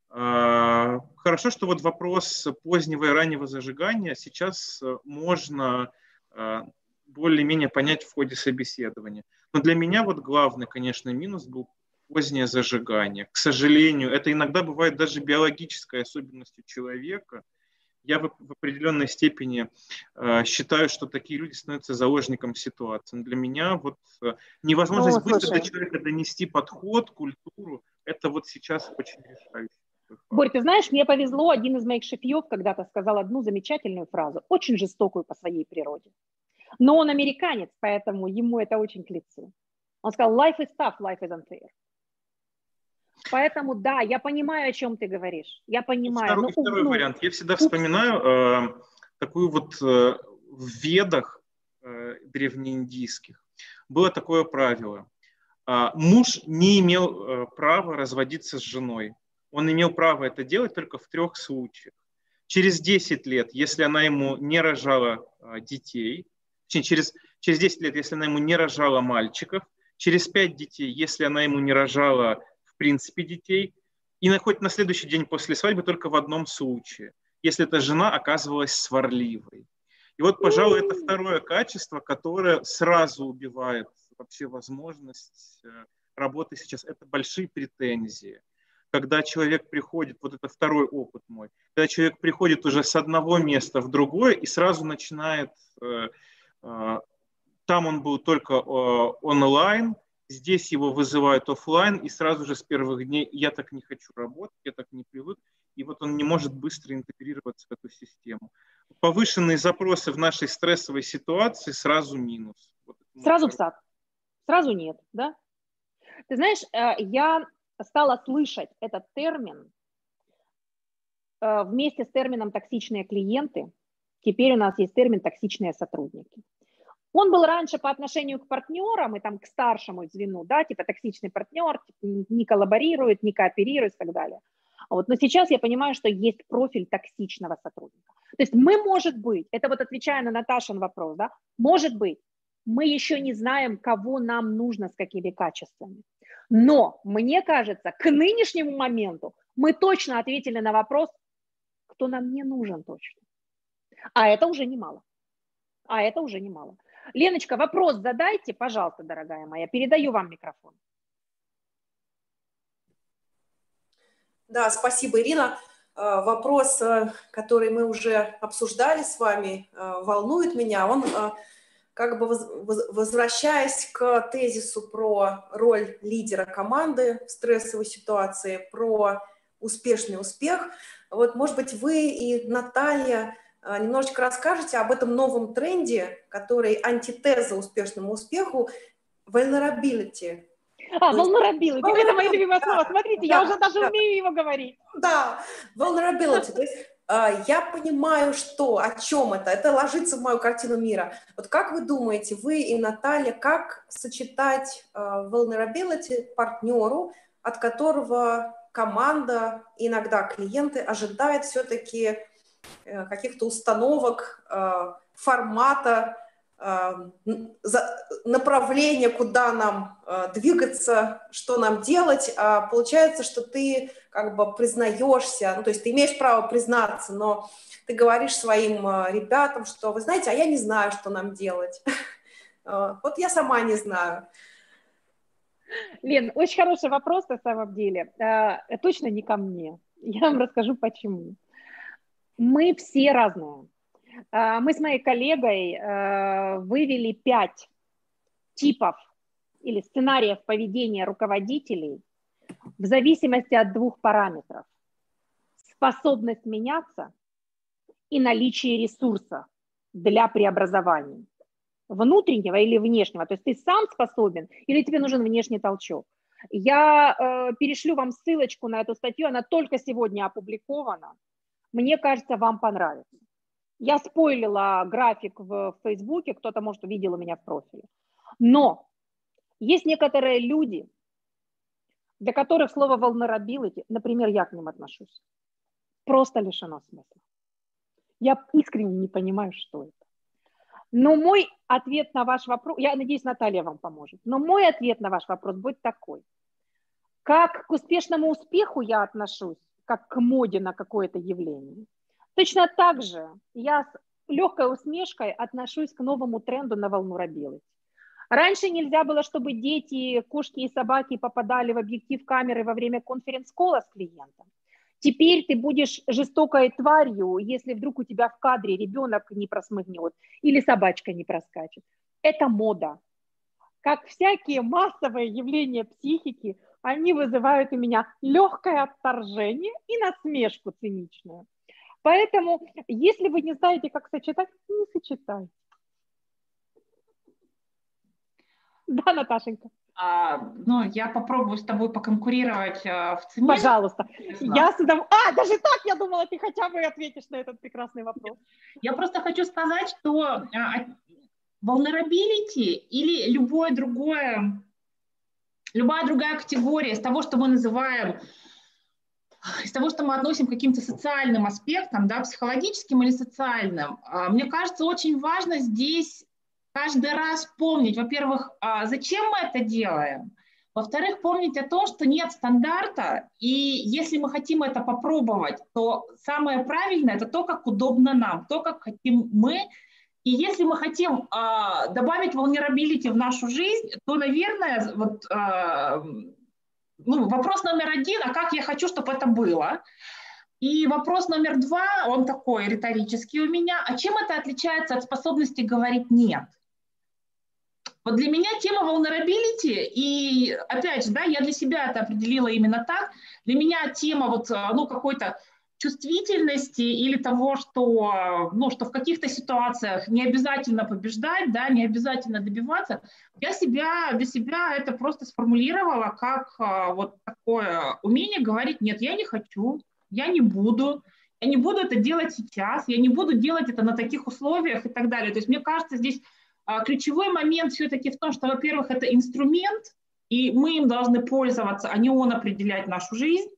А, хорошо, что вот вопрос позднего и раннего зажигания сейчас можно а, более-менее понять в ходе собеседования. Но для меня вот главный, конечно, минус был позднее зажигание. К сожалению, это иногда бывает даже биологической особенностью человека. Я в, в определенной степени э, считаю, что такие люди становятся заложником ситуации. Для меня вот э, невозможность ну, быстро до человека донести подход, культуру, это вот сейчас очень решающий. Борь, ты знаешь, мне повезло, один из моих шефьев когда-то сказал одну замечательную фразу, очень жестокую по своей природе. Но он американец, поэтому ему это очень к лицу. Он сказал, life is tough, life is unfair. Поэтому да, я понимаю, о чем ты говоришь. Я понимаю. Второй, ну, второй ну, вариант. Я всегда вспоминаю э, такую вот э, в ведах э, древнеиндийских было такое правило. Э, муж не имел э, права разводиться с женой. Он имел право это делать только в трех случаях. Через 10 лет, если она ему не рожала э, детей, через, через 10 лет, если она ему не рожала мальчиков, через 5 детей, если она ему не рожала принципе детей, и хоть на следующий день после свадьбы только в одном случае, если эта жена оказывалась сварливой. И вот, пожалуй, это второе качество, которое сразу убивает вообще возможность э, работы сейчас. Это большие претензии. Когда человек приходит, вот это второй опыт мой, когда человек приходит уже с одного места в другое и сразу начинает, э, э, там он был только онлайн, Здесь его вызывают офлайн, и сразу же с первых дней я так не хочу работать, я так не привык, и вот он не может быстро интегрироваться в эту систему. Повышенные запросы в нашей стрессовой ситуации сразу минус. Вот сразу в сад. Сразу нет, да? Ты знаешь, э, я стала слышать этот термин э, вместе с термином «токсичные клиенты». Теперь у нас есть термин «токсичные сотрудники». Он был раньше по отношению к партнерам и там к старшему звену, да, типа токсичный партнер, типа, не коллаборирует, не кооперирует и так далее. Вот. Но сейчас я понимаю, что есть профиль токсичного сотрудника. То есть мы, может быть, это вот отвечая на Наташин вопрос, да, может быть, мы еще не знаем, кого нам нужно с какими качествами. Но мне кажется, к нынешнему моменту мы точно ответили на вопрос, кто нам не нужен точно. А это уже немало. А это уже немало. Леночка, вопрос задайте, пожалуйста, дорогая моя. Передаю вам микрофон. Да, спасибо, Ирина. Э, вопрос, э, который мы уже обсуждали с вами, э, волнует меня. Он, как бы возвращаясь к тезису про роль лидера команды в стрессовой ситуации, про успешный успех. Вот, может быть, вы и Наталья немножечко расскажете об этом новом тренде, который антитеза успешному успеху – vulnerability. А, vulnerability, vulnerability. это мое любимое слово. Смотрите, да, я уже даже да. умею его говорить. Да, vulnerability. То есть а, я понимаю, что, о чем это, это ложится в мою картину мира. Вот как вы думаете, вы и Наталья, как сочетать а, vulnerability партнеру, от которого команда, иногда клиенты ожидают все-таки Э, каких-то установок, э, формата, э, направления, куда нам двигаться, что нам делать, а получается, что ты как бы признаешься, ну, то есть ты имеешь право признаться, но ты говоришь своим ребятам, что, вы знаете, а я не знаю, что нам делать. *laughs* Вот я сама не знаю. Лен, очень хороший вопрос на самом деле. Точно не ко мне. Я вам расскажу, почему. Мы все разные. А, мы с моей коллегой э, вывели пять типов или сценариев поведения руководителей в зависимости от двух параметров. Способность меняться и наличие ресурса для преобразования внутреннего или внешнего. То есть ты сам способен или тебе нужен внешний толчок. Я э, перешлю вам ссылочку на эту статью, она только сегодня опубликована. Мне кажется, вам понравится. Я спойлила график в Фейсбуке, кто-то, может, увидел у меня в профиле. Но есть некоторые люди, для которых слово vulnerability, например, я к ним отношусь, просто лишено смысла. Я искренне не понимаю, что это. Но мой ответ на ваш вопрос, я надеюсь, Наталья вам поможет, но мой ответ на ваш вопрос будет такой. Как к успешному успеху я отношусь, как к моде на какое-то явление, точно так же я с легкой усмешкой отношусь к новому тренду на волну рабилы. Раньше нельзя было, чтобы дети, кошки и собаки попадали в объектив камеры во время конференц-кола с клиентом. Теперь ты будешь жестокой тварью, если вдруг у тебя в кадре ребенок не просмыгнет или собачка не проскачет. Это мода. Как всякие массовые явления психики, они вызывают у меня легкое отторжение и насмешку циничную. Поэтому, если вы не знаете, как сочетать, не сочетайте. Да, Наташенька. А, ну, я попробую с тобой поконкурировать а, в цене. Пожалуйста. Я с удов... А, даже так я думала, ты хотя бы ответишь на этот прекрасный вопрос. Я просто хочу сказать, что а, vulnerability или любое другое, любая другая категория из того, что мы называем из того, что мы относим к каким-то социальным аспектам, да, психологическим или социальным, а, мне кажется, очень важно здесь каждый раз помнить, во-первых, а зачем мы это делаем, во-вторых, помнить о том, что нет стандарта, и если мы хотим это попробовать, то самое правильное – это то, как удобно нам, то, как хотим мы. И если мы хотим э, добавить vulnerability в нашу жизнь, то, наверное, вот, э, ну, вопрос номер один, а как я хочу, чтобы это было? И вопрос номер два, он такой риторический у меня, а чем это отличается от способности говорить «нет»? Вот для меня тема vulnerability, и опять же, да, я для себя это определила именно так, для меня тема вот, э, ну, какой-то чувствительности или того, что, ну, что в каких-то ситуациях не обязательно побеждать, да, не обязательно добиваться, я себя, для себя это просто сформулировала как э, вот такое умение говорить, нет, я не хочу, я не буду, я не буду это делать сейчас, я не буду делать это на таких условиях и так далее. То есть мне кажется, здесь а ключевой момент все-таки в том, что, во-первых, это инструмент, и мы им должны пользоваться, а не он определять нашу жизнь.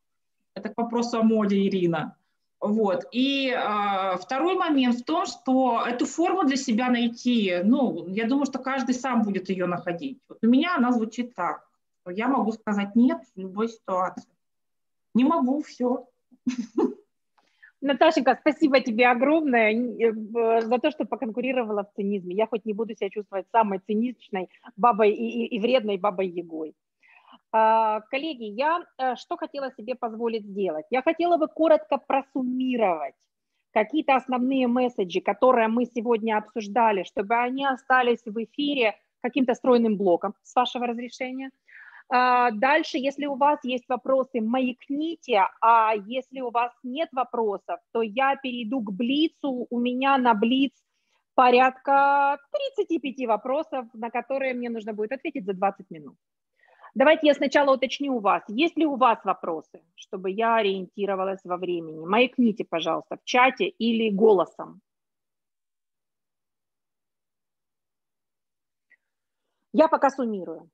Это к вопросу о моде, Ирина. Вот. И э, второй момент в том, что эту форму для себя найти, ну, я думаю, что каждый сам будет ее находить. Вот у меня она звучит так. Я могу сказать нет в любой ситуации. Не могу, все. Наташенька, спасибо тебе огромное э, за то, что поконкурировала в цинизме. Я хоть не буду себя чувствовать самой циничной бабой и, и, и вредной бабой Егой. А, коллеги, я э, что хотела себе позволить сделать? Я хотела бы коротко просуммировать какие-то основные месседжи, которые мы сегодня обсуждали, чтобы они остались в эфире каким-то стройным блоком, с вашего разрешения – а, дальше, если у вас есть вопросы, маякните, а если у вас нет вопросов, то я перейду к Блицу. У меня на Блиц порядка 35 вопросов, на которые мне нужно будет ответить за 20 минут. Давайте я сначала уточню у вас, есть ли у вас вопросы, чтобы я ориентировалась во времени. Маякните, пожалуйста, в чате или голосом. Я пока суммирую.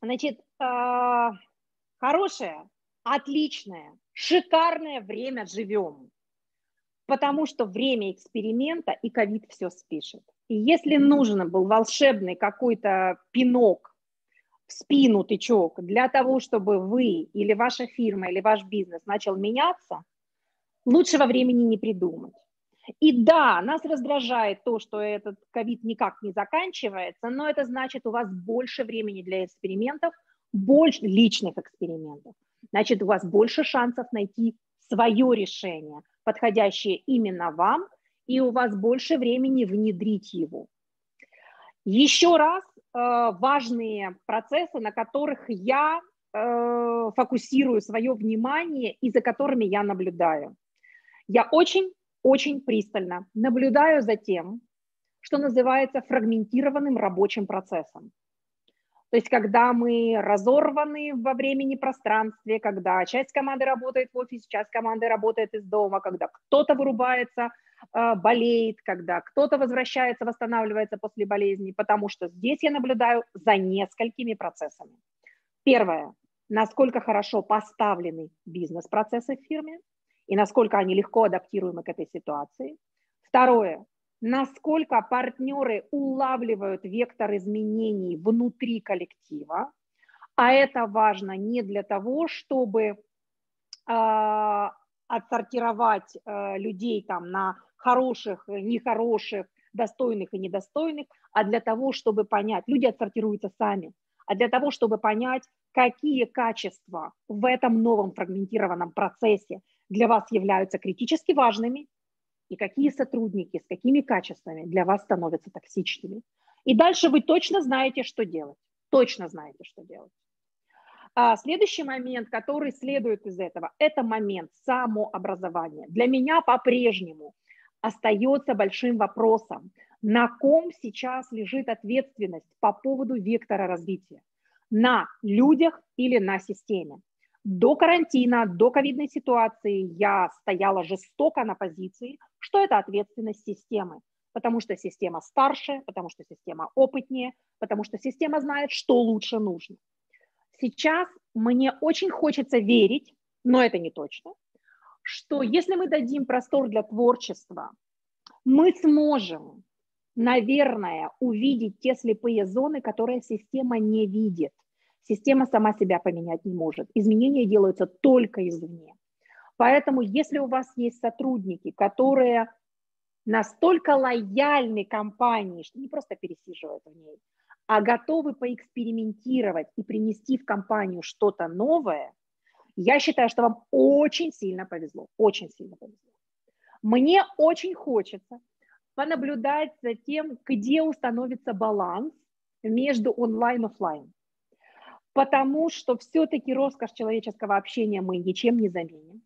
Значит, а, хорошее, отличное, шикарное время живем, потому что время эксперимента и ковид все спишет. И если нужен был волшебный какой-то пинок в спину, тычок, для того, чтобы вы или ваша фирма, или ваш бизнес начал меняться, лучшего времени не придумать. И да, нас раздражает то, что этот ковид никак не заканчивается, но это значит, у вас больше времени для экспериментов, больше личных экспериментов. Значит, у вас больше шансов найти свое решение, подходящее именно вам, и у вас больше времени внедрить его. Еще раз важные процессы, на которых я э, фокусирую свое внимание и за которыми я наблюдаю. Я очень очень пристально наблюдаю за тем, что называется фрагментированным рабочим процессом. То есть, когда мы разорваны во времени пространстве, когда часть команды работает в офисе, часть команды работает из дома, когда кто-то вырубается, э, болеет, когда кто-то возвращается, восстанавливается после болезни, потому что здесь я наблюдаю за несколькими процессами. Первое, насколько хорошо поставлены бизнес-процессы в фирме и насколько они легко адаптируемы к этой ситуации. Второе, насколько партнеры улавливают вектор изменений внутри коллектива, а это важно не для того, чтобы э, отсортировать э, людей там на хороших, нехороших, достойных и недостойных, а для того, чтобы понять, люди отсортируются сами, а для того, чтобы понять, какие качества в этом новом фрагментированном процессе для вас являются критически важными, и какие сотрудники с какими качествами для вас становятся токсичными. И дальше вы точно знаете, что делать. Точно знаете, что делать. А следующий момент, который следует из этого, это момент самообразования. Для меня по-прежнему остается большим вопросом, на ком сейчас лежит ответственность по поводу вектора развития. На людях или на системе. До карантина, до ковидной ситуации я стояла жестоко на позиции, что это ответственность системы, потому что система старше, потому что система опытнее, потому что система знает, что лучше нужно. Сейчас мне очень хочется верить, но это не точно, что если мы дадим простор для творчества, мы сможем, наверное, увидеть те слепые зоны, которые система не видит – Система сама себя поменять не может. Изменения делаются только извне. Поэтому если у вас есть сотрудники, которые настолько лояльны компании, что не просто пересиживают в ней, а готовы поэкспериментировать и принести в компанию что-то новое, я считаю, что вам очень сильно повезло, очень сильно повезло. Мне очень хочется понаблюдать за тем, где установится баланс между онлайн и офлайн потому что все-таки роскошь человеческого общения мы ничем не заменим.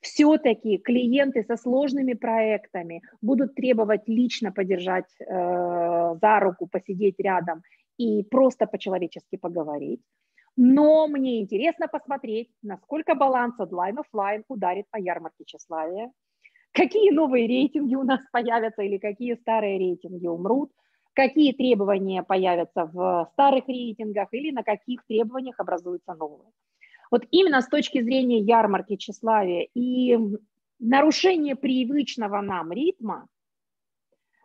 Все-таки клиенты со сложными проектами будут требовать лично подержать э, за руку, посидеть рядом и просто по-человечески поговорить. Но мне интересно посмотреть, насколько баланс онлайн-офлайн ударит по ярмарке тщеславия, какие новые рейтинги у нас появятся или какие старые рейтинги умрут – какие требования появятся в старых рейтингах или на каких требованиях образуются новые. Вот именно с точки зрения ярмарки тщеславия и нарушения привычного нам ритма,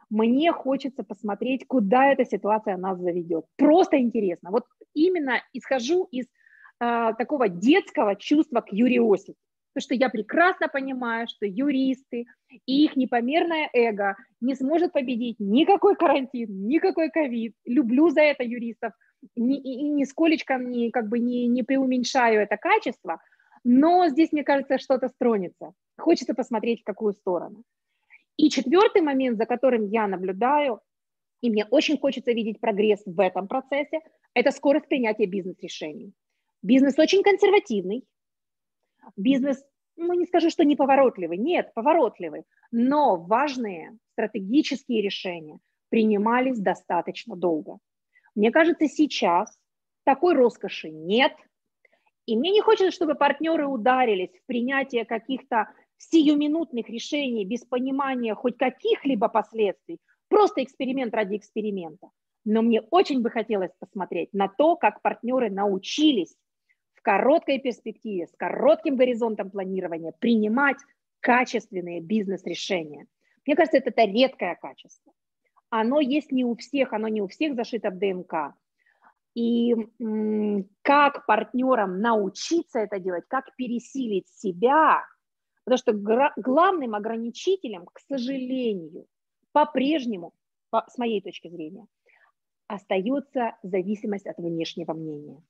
мне хочется посмотреть, куда эта ситуация нас заведет. Просто интересно. Вот именно исхожу из э, такого детского чувства к curiosity. Потому что я прекрасно понимаю, что юристы и их непомерное эго не сможет победить никакой карантин, никакой ковид. Люблю за это юристов ни, и нисколечко не, как бы не, не преуменьшаю это качество, но здесь, мне кажется, что-то стронется. Хочется посмотреть, в какую сторону. И четвертый момент, за которым я наблюдаю, и мне очень хочется видеть прогресс в этом процессе, это скорость принятия бизнес-решений. Бизнес очень консервативный, Бизнес, ну не скажу, что неповоротливый, нет, поворотливый, но важные стратегические решения принимались достаточно долго. Мне кажется, сейчас такой роскоши нет, и мне не хочется, чтобы партнеры ударились в принятие каких-то сиюминутных решений без понимания хоть каких-либо последствий, просто эксперимент ради эксперимента. Но мне очень бы хотелось посмотреть на то, как партнеры научились в короткой перспективе, с коротким горизонтом планирования принимать качественные бизнес-решения. Мне кажется, это, это редкое качество. Оно есть не у всех, оно не у всех зашито в ДНК. И как партнерам научиться это делать, как пересилить себя, потому что главным ограничителем, к сожалению, по-прежнему, по, с моей точки зрения, остается зависимость от внешнего мнения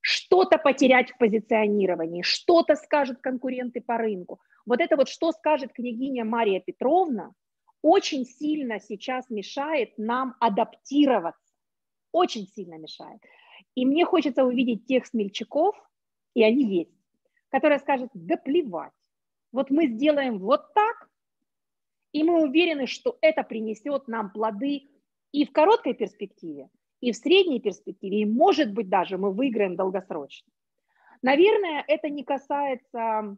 что-то потерять в позиционировании, что-то скажут конкуренты по рынку. Вот это вот, что скажет княгиня Мария Петровна, очень сильно сейчас мешает нам адаптироваться, очень сильно мешает. И мне хочется увидеть тех смельчаков, и они есть, которые скажут, да плевать, вот мы сделаем вот так, И мы уверены, что это принесет нам плоды и в короткой перспективе, и в средней перспективе, и, может быть, даже мы выиграем долгосрочно. Наверное, это не касается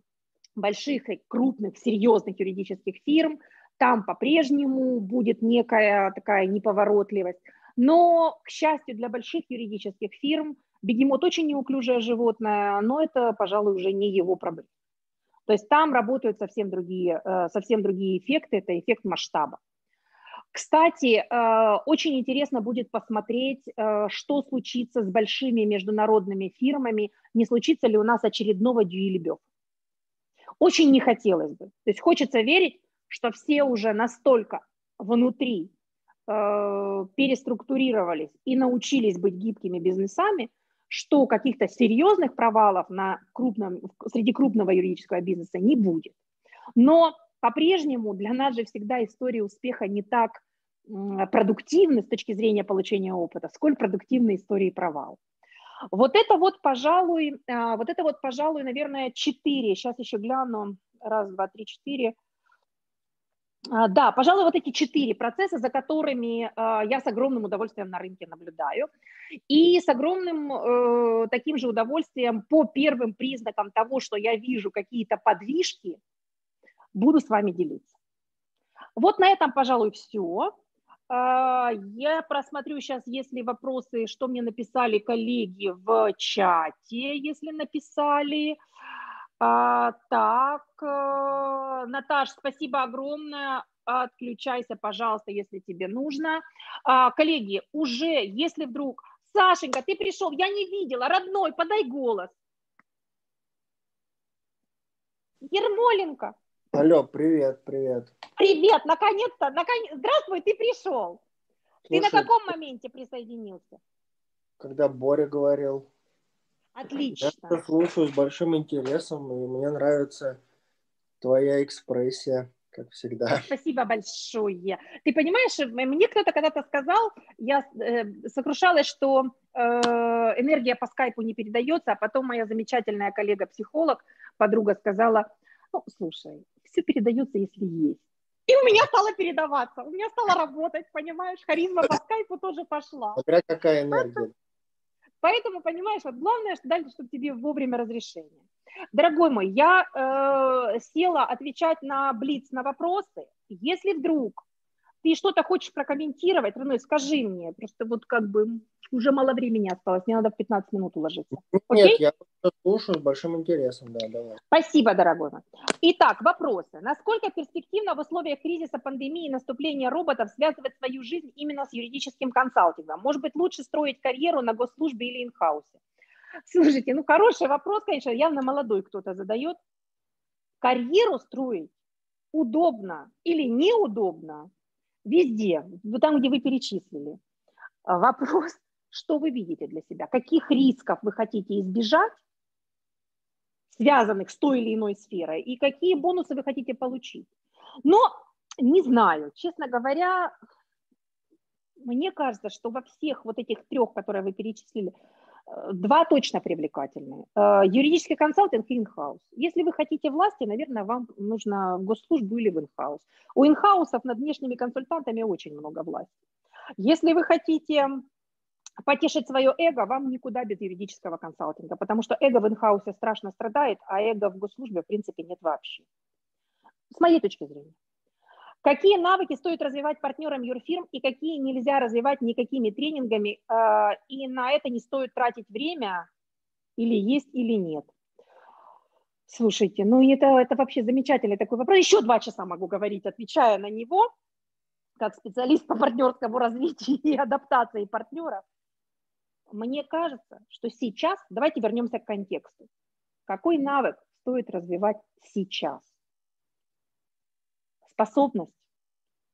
больших и крупных, серьезных юридических фирм, там по-прежнему будет некая такая неповоротливость. Но, к счастью, для больших юридических фирм бегемот очень неуклюжее животное, но это, пожалуй, уже не его проблема. То есть там работают совсем другие, э, совсем другие эффекты, это эффект масштаба. Кстати, э, очень интересно будет посмотреть, э, что случится с большими международными фирмами, не случится ли у нас очередного дюйлебёв. Очень не хотелось бы. То есть хочется верить, что все уже настолько внутри переструктурировались и научились быть гибкими бизнесами, что каких-то серьезных провалов на крупном, среди крупного юридического бизнеса не будет. Но по-прежнему для нас же всегда история успеха не так продуктивны с точки зрения получения опыта, сколь продуктивны истории провал. Вот это вот, пожалуй, а, вот это вот, пожалуй, наверное, четыре. Сейчас еще гляну. Раз, два, три, четыре. А, да, пожалуй, вот эти четыре процесса, за которыми а, я с огромным удовольствием на рынке наблюдаю. И с огромным э, таким же удовольствием по первым признакам того, что я вижу какие-то подвижки, буду с вами делиться. Вот на этом, пожалуй, все. А, я просмотрю сейчас, если вопросы, что мне написали коллеги в чате, если написали. А, так, э, Наташ, спасибо огромное. Отключайся, пожалуйста, если тебе нужно. А, коллеги, уже, если вдруг... Сашенька, ты пришел, я не видела, родной, подай голос. Ермоленко. Алло, привет, привет. Привет, наконец-то, наконец... здравствуй, ты пришел. Слушай, ты на каком моменте присоединился? Когда Боря говорил. Отлично. Я слушаю с большим интересом, и мне нравится твоя экспрессия, как всегда. Спасибо большое. Ты понимаешь, мне кто-то когда-то сказал, я э, сокрушалась, что э, энергия по скайпу не передается, а потом моя замечательная коллега-психолог, подруга сказала, ну, слушай, все передается, если есть. И у меня стало передаваться, у меня стало работать, понимаешь, харизма по скайпу тоже пошла. Смотря какая энергия. Поэтому, понимаешь, вот главное, что дальше, чтобы тебе вовремя разрешение. Дорогой мой, я э, села отвечать на блиц, на вопросы. Если вдруг ты что-то хочешь прокомментировать, Реной, скажи мне, просто вот как бы уже мало времени осталось, мне надо в 15 минут уложиться. Нет, Окей? я слушаю с большим интересом, да, давай. Спасибо, дорогой мой. Итак, вопросы. Насколько перспективно в условиях кризиса, пандемии и наступления роботов связывать свою жизнь именно с юридическим консалтингом? Может быть, лучше строить карьеру на госслужбе или инхаусе? Слушайте, ну хороший вопрос, конечно, явно молодой кто-то задает. Карьеру строить удобно или неудобно везде, там, где вы перечислили. А вопрос, *laughs* что вы видите для себя, каких рисков вы хотите избежать, связанных с той или иной сферой, и какие бонусы вы хотите получить. Но не знаю, честно говоря, мне кажется, что во всех вот этих трех, которые вы перечислили, два точно привлекательные. Э, юридический консалтинг и in-house. Если вы хотите власти, наверное, вам нужно госслужбу или в in-house. У in-house ов над внешними консультантами очень много власти. Если вы хотите потешить свое эго, вам никуда без юридического консалтинга, потому что эго в in-house е страшно страдает, а эго в госслужбе в принципе нет вообще. С моей точки зрения. Какие навыки стоит развивать партнерам юрфирм и какие нельзя развивать никакими тренингами, а, и на это не стоит тратить время, или есть, или нет. Слушайте, ну это, это вообще замечательный такой вопрос. Еще два часа могу говорить, отвечая на него, как специалист по партнерскому развитию и адаптации партнеров. Мне кажется, что сейчас, давайте вернемся к контексту. Какой навык стоит развивать сейчас? Способность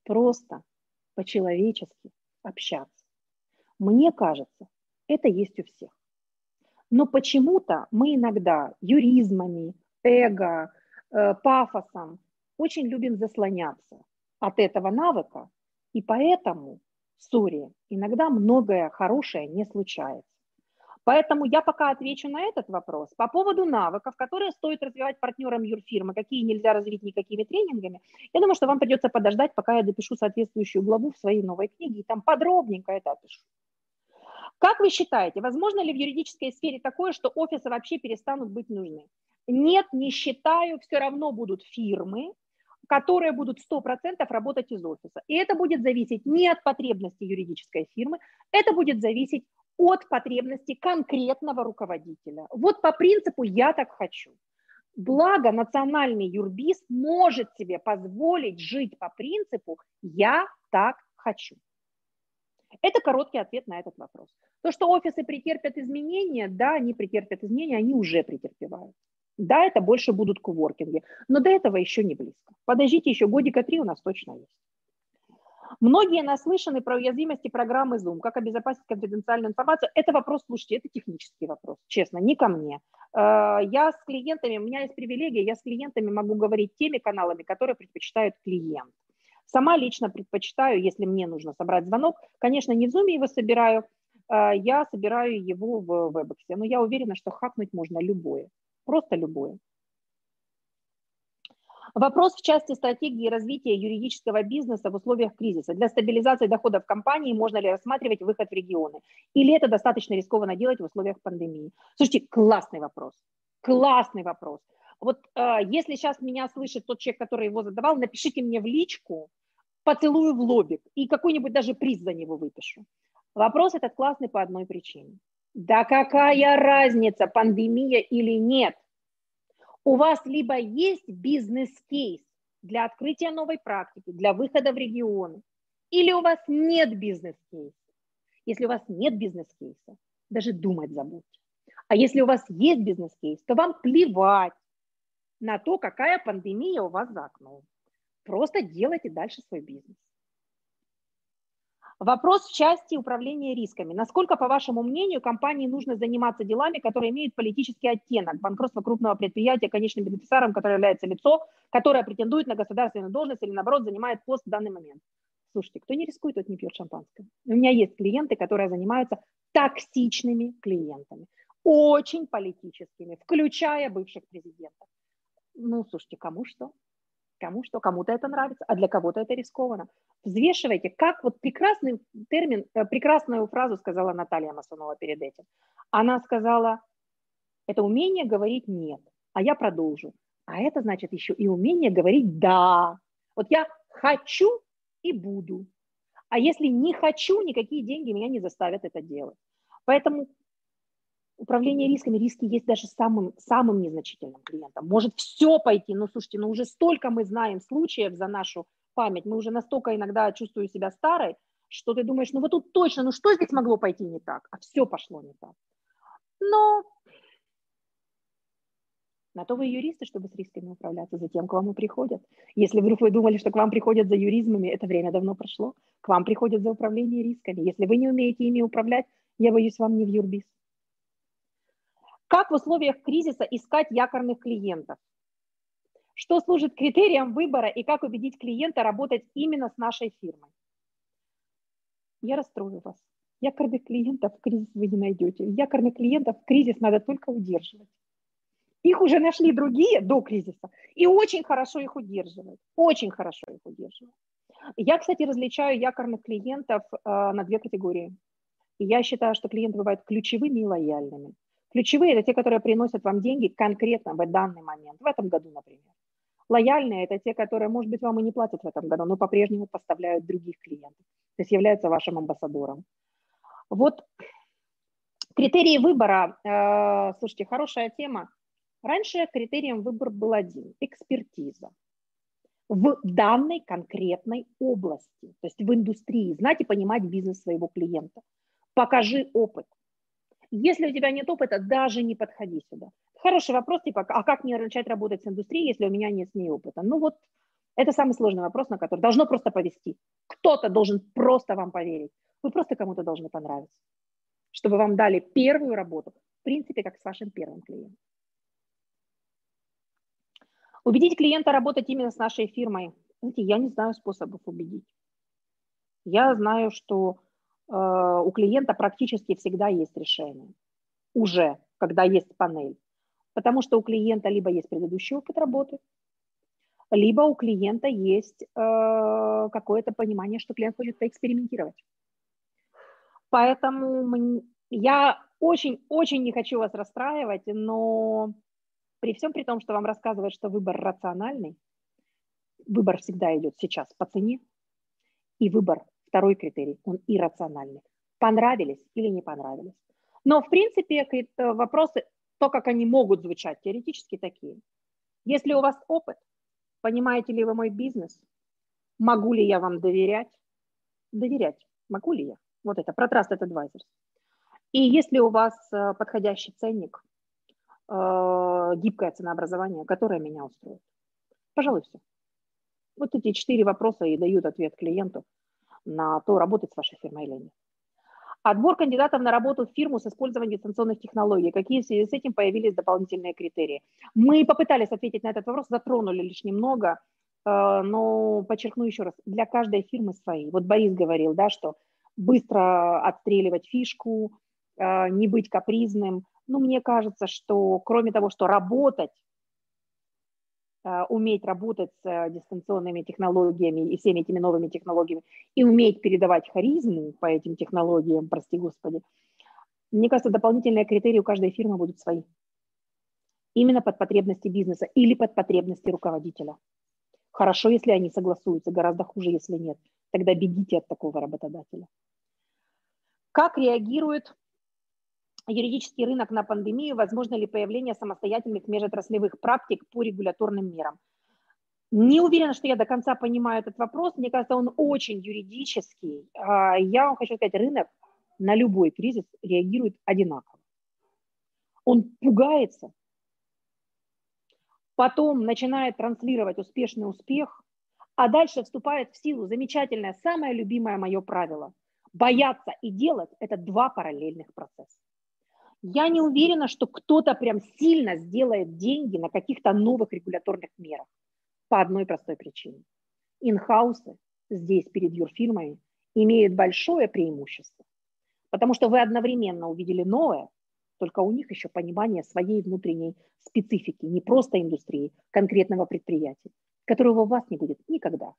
просто по-человечески общаться. Мне кажется, это есть у всех. Но почему-то мы иногда юризмами, эго, э, пафосом очень любим заслоняться от этого навыка, и поэтому сори, иногда многое хорошее не случается. Поэтому я пока отвечу на этот вопрос. По поводу навыков, которые стоит развивать партнерам юрфирмы, какие нельзя развить никакими тренингами, я думаю, что вам придется подождать, пока я допишу соответствующую главу в своей новой книге, и там подробненько это опишу. Как вы считаете, возможно ли в юридической сфере такое, что офисы вообще перестанут быть нужны? Нет, не считаю, все равно будут фирмы, которые будут 100% работать из офиса. И это будет зависеть не от потребности юридической фирмы, это будет зависеть от потребности конкретного руководителя. Вот по принципу «я так хочу». Благо национальный юрбиз может себе позволить жить по принципу «я так хочу». Это короткий ответ на этот вопрос. То, что офисы претерпят изменения, да, они претерпят изменения, они уже претерпевают. Да, это больше будут коворкинги, но до этого еще не близко. Подождите, еще годика три у нас точно есть. Многие наслышаны про уязвимости программы Zoom, как обезопасить конфиденциальную информацию. Это вопрос, слушайте, это технический вопрос, честно, не ко мне. Э, я с клиентами, у меня есть привилегия, я с клиентами могу говорить теми каналами, которые предпочитает клиент. Сама лично предпочитаю, если мне нужно собрать звонок, конечно, не в Zoom его собираю, э, я собираю его в WebEx, но я уверена, что хакнуть можно любое, просто любое. Вопрос в части стратегии развития юридического бизнеса в условиях кризиса. Для стабилизации доходов компании можно ли рассматривать выход в регионы? Или это достаточно рискованно делать в условиях пандемии? Слушайте, классный вопрос. Классный вопрос. Вот э, если сейчас меня слышит тот человек, который его задавал, напишите мне в личку, поцелую в лобик и какой-нибудь даже приз за него выпишу. Вопрос этот классный по одной причине. Да какая разница, пандемия или нет? У вас либо есть бизнес-кейс для открытия новой практики, для выхода в регионы, или у вас нет бизнес-кейса. Если у вас нет бизнес-кейса, даже думать забудьте. А если у вас есть бизнес-кейс, то вам плевать на то, какая пандемия у вас за окном. Просто делайте дальше свой бизнес. Вопрос в части управления рисками. Насколько, по вашему мнению, компании нужно заниматься делами, которые имеют политический оттенок? Банкротство крупного предприятия конечным бенефициаром, которое является лицо, которое претендует на государственную должность или, наоборот, занимает пост в данный момент. Слушайте, кто не рискует, тот не пьет шампанское. У меня есть клиенты, которые занимаются токсичными клиентами, очень политическими, включая бывших президентов. Ну, слушайте, кому что? Кому что, кому-то это нравится, а для кого-то это рискованно. Взвешивайте, как вот прекрасный термин, э, прекрасную фразу сказала Наталья Масонова перед этим. Она сказала, это умение говорить нет, а я продолжу. А это значит еще и умение говорить да. Вот я хочу и буду. А если не хочу, никакие деньги меня не заставят это делать. Поэтому управление рисками, риски есть даже самым, самым незначительным клиентом. Может все пойти, но слушайте, ну уже столько мы знаем случаев за нашу память, мы уже настолько иногда чувствую себя старой, что ты думаешь, ну вот тут точно, ну что здесь могло пойти не так, а все пошло не так. Но на то вы юристы, чтобы с рисками управляться, за тем к вам и приходят. Если вдруг вы думали, что к вам приходят за юризмами, это время давно прошло. К вам приходят за управление рисками. Если вы не умеете ими управлять, я боюсь, вам не в юрбиз. Как в условиях кризиса искать якорных клиентов? Что служит критерием выбора и как убедить клиента работать именно с нашей фирмой? Я расстрою вас. Якорных клиентов в кризис вы не найдете. Якорных клиентов в кризис надо только удерживать. Их уже нашли другие до кризиса, и очень хорошо их удерживают. Очень хорошо их удерживают. Я, кстати, различаю якорных клиентов э, на две категории. И я считаю, что клиенты бывают ключевыми и лояльными. Ключевые – это те, которые приносят вам деньги конкретно в данный момент, в этом году, например. Лояльные – это те, которые, может быть, вам и не платят в этом году, но по-прежнему поставляют других клиентов, то есть являются вашим амбассадором. Вот критерии выбора, э, слушайте, хорошая тема. Раньше критерием выбора был один – экспертиза в данной конкретной области, то есть в индустрии, знать и понимать бизнес своего клиента. Покажи опыт. Если у тебя нет опыта, даже не подходи сюда. Хороший вопрос, типа, а как мне начать работать с индустрией, если у меня нет с ней опыта? Ну вот, это самый сложный вопрос, на который должно просто повести. Кто-то должен просто вам поверить. Вы просто кому-то должны понравиться, чтобы вам дали первую работу, в принципе, как с вашим первым клиентом. Убедить клиента работать именно с нашей фирмой. Знаете, я не знаю способов убедить. Я знаю, что у клиента практически всегда есть решение. уже, когда есть панель. Потому что у клиента либо есть предыдущий опыт работы, либо у клиента есть э, какое-то понимание, что клиент хочет поэкспериментировать. Поэтому я очень-очень не хочу вас расстраивать, но при всем при том, что вам рассказывают, что выбор рациональный, выбор всегда идет сейчас по цене, и выбор, второй критерий, он иррациональный. Понравились или не понравились. Но, в принципе, вопросы, то, как они могут звучать, теоретически такие. Если у вас опыт, понимаете ли вы мой бизнес, могу ли я вам доверять, доверять, могу ли я? Вот это, про Trusted Advisors. И если у вас э, подходящий ценник, э, гибкое ценообразование, которое меня устроит. Пожалуй, все. Вот эти четыре вопроса и дают ответ клиенту на то, работать с вашей фирмой или нет. Отбор кандидатов на работу в фирму с использованием дистанционных технологий. Какие в связи с этим появились дополнительные критерии? Мы попытались ответить на этот вопрос, затронули лишь немного, э, но подчеркну еще раз, для каждой фирмы свои. Вот Борис говорил, да, что быстро отстреливать фишку, э, не быть капризным. Ну, мне кажется, что кроме того, что работать уметь работать с э, дистанционными технологиями и всеми этими новыми технологиями, и уметь передавать харизму по этим технологиям, прости господи, мне кажется, дополнительные критерии у каждой фирмы будут свои. Именно под потребности бизнеса или под потребности руководителя. Хорошо, если они согласуются, гораздо хуже, если нет. Тогда бегите от такого работодателя. Как реагирует юридический рынок на пандемию, возможно ли появление самостоятельных межотраслевых практик по регуляторным мерам. Не уверена, что я до конца понимаю этот вопрос. Мне кажется, он очень юридический. А, я вам хочу сказать, рынок на любой кризис реагирует одинаково. Он пугается, потом начинает транслировать успешный успех, а дальше вступает в силу замечательное, самое любимое мое правило. Бояться и делать – это два параллельных процесса. Я не уверена, что кто-то прям сильно сделает деньги на каких-то новых регуляторных мерах по одной простой причине. Инхаусы здесь перед юрфирмами имеют большое преимущество, потому что вы одновременно увидели новое, только у них еще понимание своей внутренней специфики, не просто индустрии, конкретного предприятия, которого у вас не будет никогда.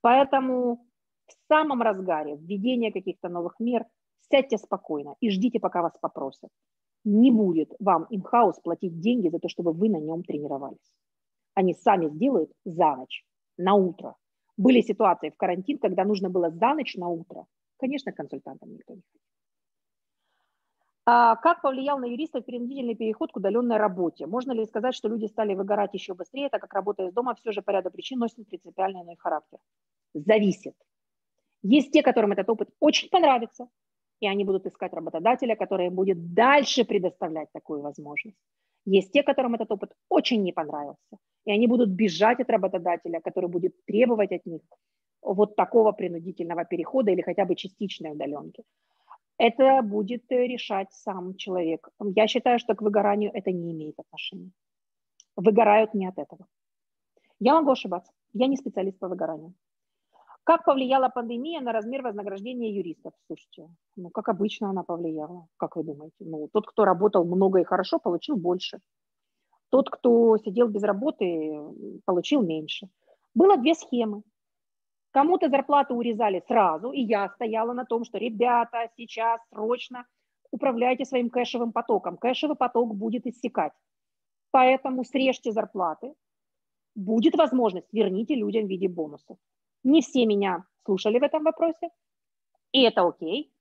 Поэтому в самом разгаре введения каких-то новых мер сядьте спокойно и ждите, пока вас попросят не будет вам инхаус платить деньги за то, чтобы вы на нем тренировались. Они сами сделают за ночь, на утро. Были ситуации в карантин, когда нужно было за ночь на утро. Конечно, консультантам никто не хотел. А как повлиял на юристов принудительный переход к удаленной работе? Можно ли сказать, что люди стали выгорать еще быстрее, так как работа из дома все же по ряду причин носит принципиально иной характер? Зависит. Есть те, которым этот опыт очень понравится, и они будут искать работодателя, который будет дальше предоставлять такую возможность. Есть те, которым этот опыт очень не понравился, и они будут бежать от работодателя, который будет требовать от них вот такого принудительного перехода или хотя бы частичной удаленки. Это будет решать сам человек. Я считаю, что к выгоранию это не имеет отношения. Выгорают не от этого. Я могу ошибаться. Я не специалист по выгоранию. Как повлияла пандемия на размер вознаграждения юристов? Слушайте, ну, как обычно она повлияла. Как вы думаете? Ну, тот, кто работал много и хорошо, получил больше. Тот, кто сидел без работы, получил меньше. Было две схемы. Кому-то зарплату урезали сразу, и я стояла на том, что, ребята, сейчас срочно управляйте своим кэшевым потоком. Кэшевый поток будет иссякать. Поэтому срежьте зарплаты. Будет возможность, верните людям в виде бонусов. Не все меня слушали в этом вопросе, и это окей.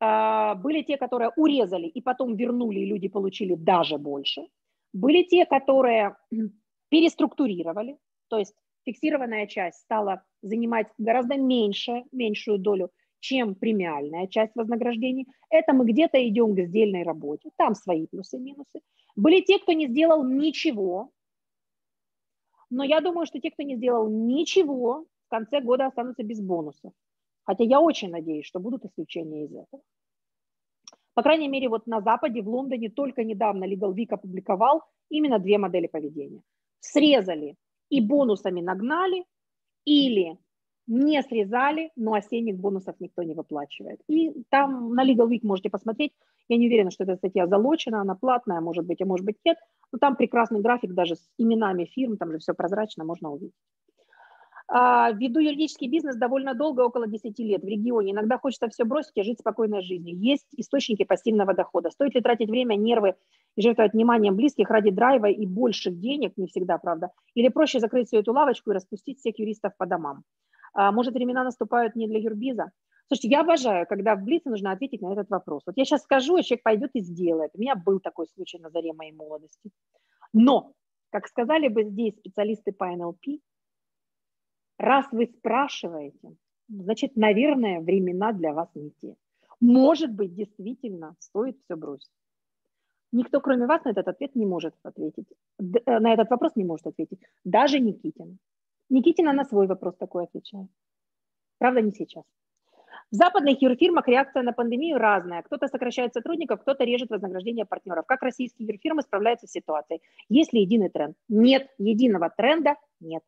А, были те, которые урезали и потом вернули, и люди получили даже больше. Были те, которые *clears throat* переструктурировали, то есть фиксированная часть стала занимать гораздо меньше, меньшую долю, чем премиальная часть вознаграждений. Это мы где-то идем к сдельной работе, там свои плюсы и минусы. Были те, кто не сделал ничего, но я думаю, что те, кто не сделал ничего, конце года останутся без бонусов. Хотя я очень надеюсь, что будут исключения из этого. По крайней мере, вот на Западе, в Лондоне только недавно Legal Week опубликовал именно две модели поведения. Срезали и бонусами нагнали, или не срезали, но осенних бонусов никто не выплачивает. И там на Legal Week можете посмотреть, я не уверена, что эта статья залочена, она платная, может быть, а может быть нет, но там прекрасный график даже с именами фирм, там же все прозрачно, можно увидеть. А, веду юридический бизнес довольно долго, около 10 лет в регионе. Иногда хочется все бросить и жить спокойной жизнью. Есть источники пассивного дохода. Стоит ли тратить время, нервы и жертвовать вниманием близких ради драйва и больших денег, не всегда, правда? Или проще закрыть всю эту лавочку и распустить всех юристов по домам? А, может, времена наступают не для юрбиза? Слушайте, я обожаю, когда в Блице нужно ответить на этот вопрос. Вот я сейчас скажу, и человек пойдет и сделает. У меня был такой случай на заре моей молодости. Но, как сказали бы здесь специалисты по НЛП, Раз вы спрашиваете, значит, наверное, времена для вас не те. Может быть, действительно стоит все бросить. Никто, кроме вас, на этот ответ не может ответить. Э, на этот вопрос не может ответить. Даже Никитин. Никитина на свой вопрос такой отвечает. Правда, не сейчас. В западных юрфирмах реакция на пандемию разная. Кто-то сокращает сотрудников, кто-то режет вознаграждение партнеров. Как российские юрфирмы справляются с ситуацией? Есть ли единый тренд? Нет. Единого тренда нет.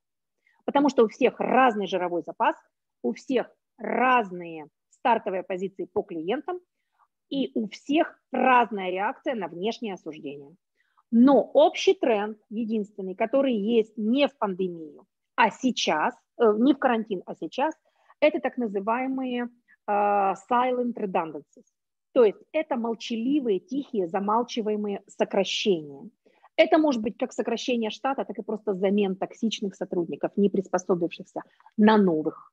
Потому что у всех разный жировой запас, у всех разные стартовые позиции по клиентам, и у всех разная реакция на внешнее осуждение. Но общий тренд, единственный, который есть не в пандемию, а сейчас, э, не в карантин, а сейчас, это так называемые э, silent redundancies. То есть это молчаливые, тихие, замалчиваемые сокращения. Это может быть как сокращение штата, так и просто замен токсичных сотрудников, не приспособившихся на новых.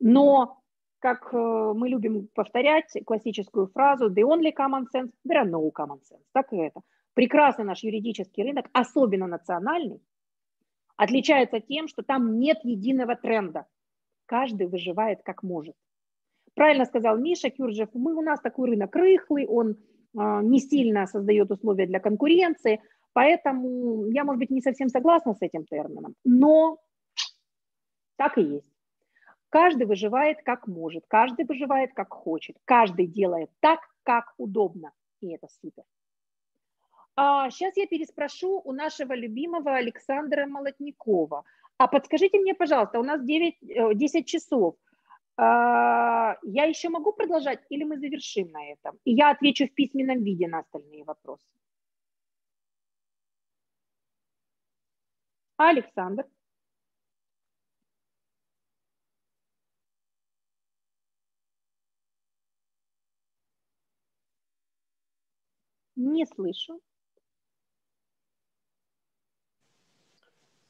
Но, как э, мы любим повторять классическую фразу «the only common sense, there are no common sense». Так и это. Прекрасный наш юридический рынок, особенно национальный, отличается тем, что там нет единого тренда. Каждый выживает как может. Правильно сказал Миша Кюрджев, мы, у нас такой рынок рыхлый, он не сильно создает условия для конкуренции, поэтому я, может быть, не совсем согласна с этим термином, но так и есть. Каждый выживает как может, каждый выживает как хочет, каждый делает так, как удобно, и это супер. А сейчас я переспрошу у нашего любимого Александра Молотникова. А подскажите мне, пожалуйста, у нас 9, 10 э, часов – а, я еще могу продолжать или мы завершим на этом? И я отвечу в письменном виде на остальные вопросы. Александр. Не слышу.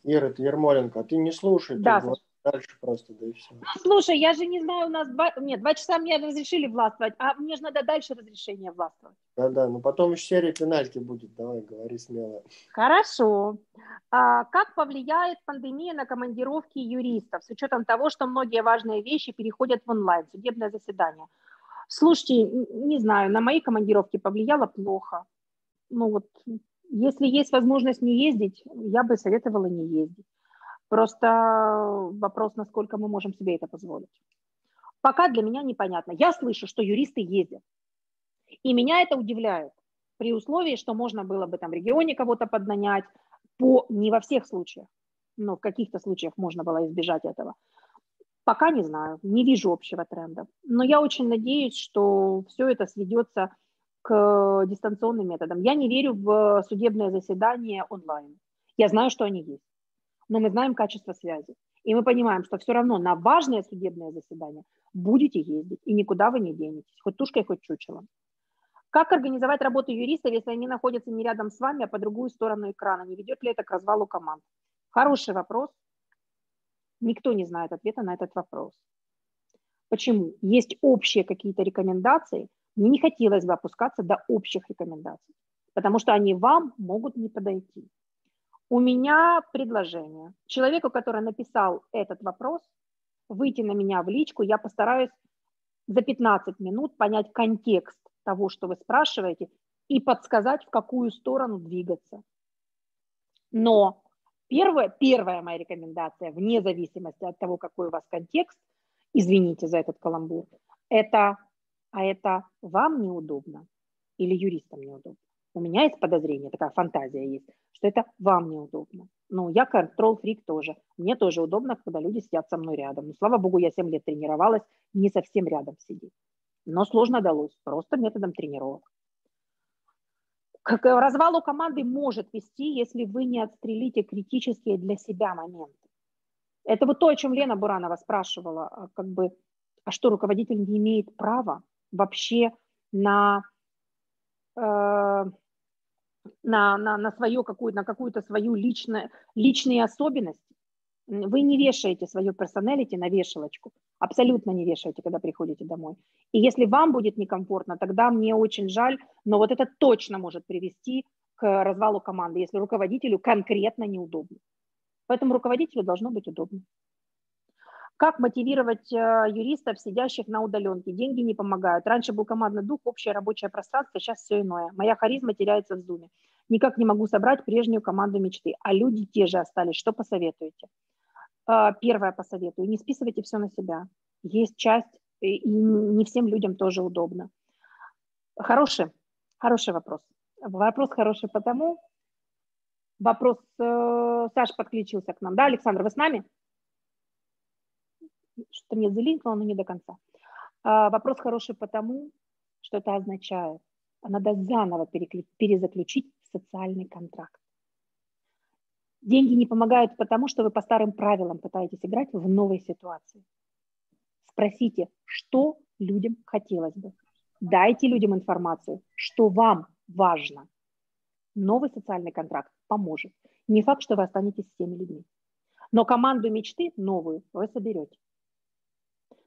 Ира, это Ермоленко, а ты не слушай. Да, ты Дальше просто, да и все. Ну, слушай, я же не знаю, у нас два, нет, два часа мне разрешили властвовать, а мне же надо дальше разрешение властвовать. Да-да, ну потом еще серия пенальти будет, давай, говори смело. Хорошо. А как повлияет пандемия на командировки юристов с учетом того, что многие важные вещи переходят в онлайн, судебное заседание? Слушайте, не знаю, на мои командировки повлияло плохо. Ну вот, если есть возможность не ездить, я бы советовала не ездить. Просто вопрос, насколько мы можем себе это позволить. Пока для меня непонятно. Я слышу, что юристы ездят. И меня это удивляет. При условии, что можно было бы там в регионе кого-то поднанять, по, не во всех случаях, но в каких-то случаях можно было избежать этого. Пока не знаю, не вижу общего тренда. Но я очень надеюсь, что все это сведется к дистанционным методам. Я не верю в судебное заседание онлайн. Я знаю, что они есть но мы знаем качество связи. И мы понимаем, что все равно на важное судебное заседание будете ездить, и никуда вы не денетесь, хоть тушкой, хоть чучелом. Как организовать работу юристов, если они находятся не рядом с вами, а по другую сторону экрана? Не ведет ли это к развалу команд? Хороший вопрос. Никто не знает ответа на этот вопрос. Почему? Есть общие какие-то рекомендации. Мне не хотелось бы опускаться до общих рекомендаций, потому что они вам могут не подойти. У меня предложение. Человеку, который написал этот вопрос, выйти на меня в личку, я постараюсь за 15 минут понять контекст того, что вы спрашиваете, и подсказать, в какую сторону двигаться. Но первая, первая моя рекомендация, вне зависимости от того, какой у вас контекст, извините за этот каламбур, это, а это вам неудобно или юристам неудобно. У меня есть подозрение, такая фантазия есть, что это вам неудобно. Ну, я контрол-фрик тоже. Мне тоже удобно, когда люди сидят со мной рядом. Ну, слава богу, я 7 лет тренировалась, не совсем рядом сидеть. Но сложно далось, просто методом тренировок. К развалу команды может вести, если вы не отстрелите критические для себя моменты. Это вот то, о чем Лена Буранова спрашивала, а как бы, а что руководитель не имеет права вообще на, э, на, на, на, свою какую, на какую-то свою личную, личные особенности. Вы не вешаете свою персоналити на вешалочку, абсолютно не вешаете, когда приходите домой. И если вам будет некомфортно, тогда мне очень жаль, но вот это точно может привести к развалу команды, если руководителю конкретно неудобно. Поэтому руководителю должно быть удобно. Как мотивировать э, юристов, сидящих на удаленке? Деньги не помогают. Раньше был командный дух, общее рабочее пространство, сейчас все иное. Моя харизма теряется в зуме. Никак не могу собрать прежнюю команду мечты. А люди те же остались. Что посоветуете? Э, первое посоветую. Не списывайте все на себя. Есть часть, и не всем людям тоже удобно. Хороший, хороший вопрос. Вопрос хороший потому, Вопрос, э, Саша подключился к нам, да, Александр, вы с нами? Что-то мне залинкнуло, но не до конца. А, вопрос хороший потому, что это означает, надо заново перезаключить социальный контракт. Деньги не помогают потому, что вы по старым правилам пытаетесь играть в новой ситуации. Спросите, что людям хотелось бы. Дайте людям информацию, что вам важно. Новый социальный контракт поможет. Не факт, что вы останетесь с теми людьми. Но команду мечты новую вы соберете.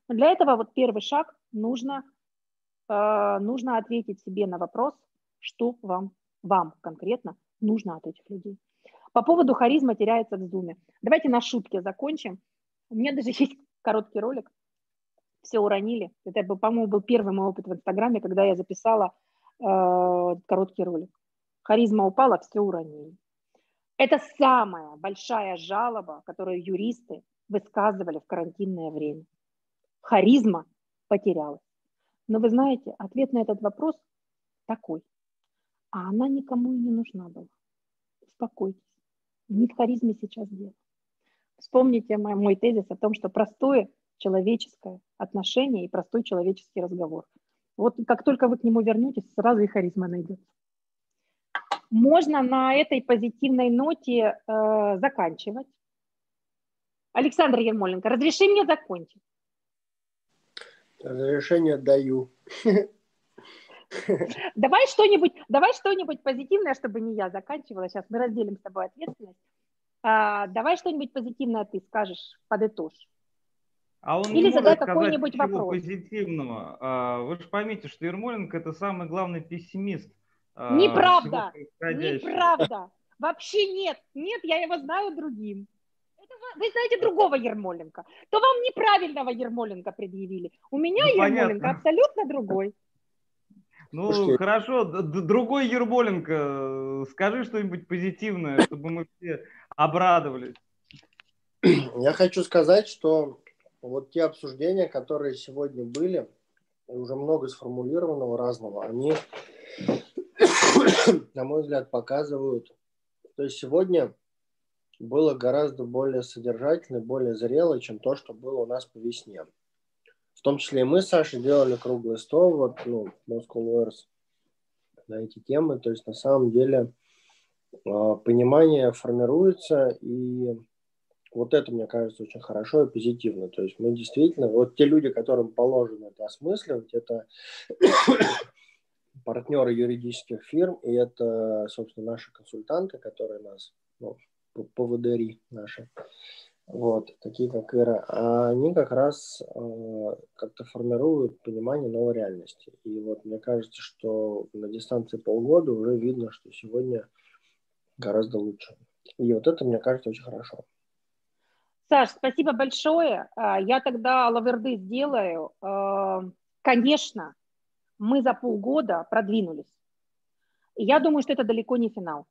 Для этого вот первый шаг нужно, э, нужно ответить себе на вопрос, что вам, вам конкретно нужно от этих людей. По поводу харизма теряется в зуме. Давайте на шутке закончим. У меня даже *laughs* есть короткий ролик. Все уронили. Это, по-моему, был первый мой опыт в Инстаграме, когда я записала э, короткий ролик. Харизма упала, все уронили. Это самая большая жалоба, которую юристы высказывали в карантинное время. Харизма потерялась. Но вы знаете, ответ на этот вопрос такой. А она никому и не нужна была. Успокойтесь. Не в харизме сейчас дело. Вспомните мой, мой тезис о том, что простое человеческое отношение и простой человеческий разговор. Вот как только вы к нему вернетесь, сразу и харизма найдется можно на этой позитивной ноте э, заканчивать. Александр Ермоленко, разреши мне закончить. Разрешение даю. *laughs* Давай что-нибудь, давай что-нибудь позитивное, чтобы не я заканчивала. Сейчас мы разделим с тобой ответственность. А, давай что-нибудь позитивное ты скажешь, подытожь. А он Или задай какой-нибудь вопрос. позитивного. А, вы же поймите, что Ермоленко это самый главный пессимист а, неправда, неправда. Вообще нет, нет, я его знаю другим. Вы, знаете другого Ермоленко. То вам неправильного Ермоленко предъявили. У меня ну, Ермоленко понятно. абсолютно другой. Ну, Слушайте, хорошо, другой Ермоленко, скажи что-нибудь позитивное, чтобы мы все обрадовались. Я хочу сказать, что вот те обсуждения, которые сегодня были, уже много сформулированного разного, они *coughs* на мой взгляд, показывают. То есть сегодня было гораздо более содержательно, более зрело, чем то, что было у нас по весне. В том числе и мы с Сашей делали круглый стол, вот, ну, Moscow Lawyers, на эти темы. То есть на самом деле а, понимание формируется, и вот это, мне кажется, очень хорошо и позитивно. То есть мы действительно, вот те люди, которым положено это осмысливать, это *coughs* партнеры юридических фирм, и это, собственно, наши консультанты, которые нас, ну, ПВДРи наши, вот, такие как Ира, а они как раз э, как-то формируют понимание новой реальности. И вот мне кажется, что на дистанции полгода уже видно, что сегодня гораздо лучше. И вот это, мне кажется, очень хорошо. Саш, спасибо большое. А, я тогда лаверды сделаю. Э, конечно, мы за полгода продвинулись. Я думаю, что это далеко не финал.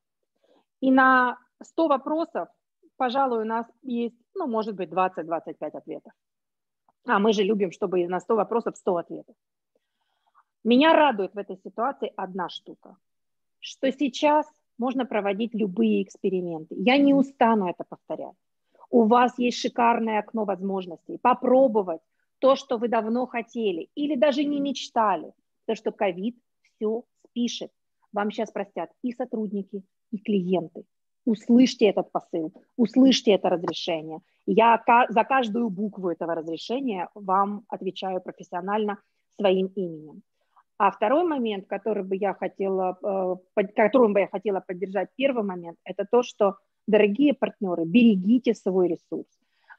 И на 100 вопросов, пожалуй, у нас есть, ну, может быть, 20-25 ответов. А мы же любим, чтобы на 100 вопросов 100 ответов. Меня радует в этой ситуации одна штука, что сейчас можно проводить любые эксперименты. Я не устану это повторять. У вас есть шикарное окно возможностей попробовать то, что вы давно хотели или даже не мечтали, потому что ковид все спишет. Вам сейчас простят и сотрудники, и клиенты. Услышьте этот посыл, услышьте это разрешение. Я за каждую букву этого разрешения вам отвечаю профессионально своим именем. А второй момент, который бы я хотела, э, которым бы я хотела поддержать, первый момент, это то, что, дорогие партнеры, берегите свой ресурс.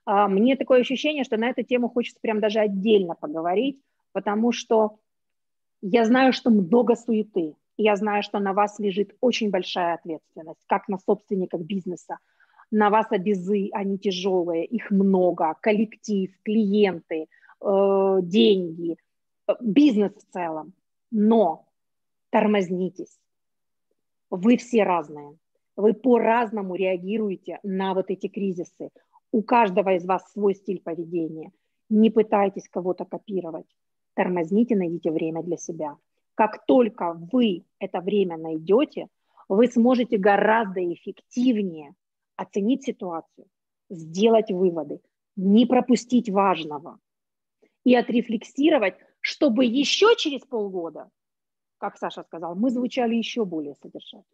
А, мне такое ощущение, что на эту тему хочется прям даже отдельно поговорить, потому что я знаю, что много суеты, я знаю, что на вас лежит очень большая ответственность, как на собственниках бизнеса. На вас обезы, они тяжелые, их много, коллектив, клиенты, э, деньги, э, бизнес в целом. Но тормознитесь. Вы все разные. Вы по-разному реагируете на вот эти кризисы. У каждого из вас свой стиль поведения. Не пытайтесь кого-то копировать. Тормозните, найдите время для себя. Как только вы это время найдете, вы сможете гораздо эффективнее оценить ситуацию, сделать выводы, не пропустить важного и отрефлексировать, чтобы еще через полгода, как Саша сказал, мы звучали еще более содержательно.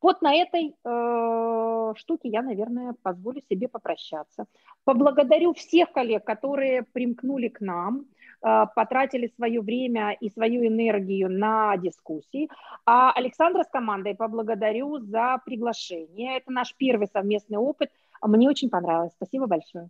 Вот на этой э, штуке я, наверное, позволю себе попрощаться. Поблагодарю всех коллег, которые примкнули к нам, потратили свое время и свою энергию на дискуссии. А Александра с командой поблагодарю за приглашение. Это наш первый совместный опыт. Мне очень понравилось. Спасибо большое.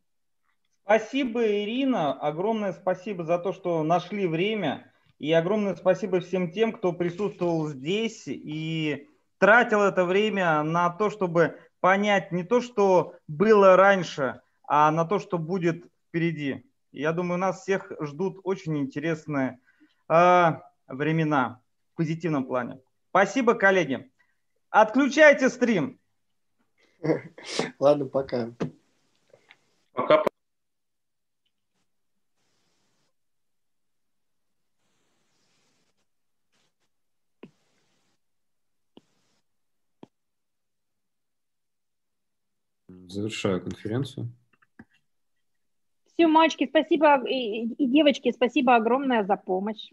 Спасибо, Ирина. Огромное спасибо за то, что нашли время. И огромное спасибо всем тем, кто присутствовал здесь и тратил это время на то, чтобы понять не то, что было раньше, а на то, что будет впереди. Я думаю, нас всех ждут очень интересные э, времена в позитивном плане. Спасибо, коллеги. Отключайте стрим. Ладно, пока. Пока. Завершаю конференцию. Все, мальчики, спасибо, и, и девочки, спасибо огромное за помощь.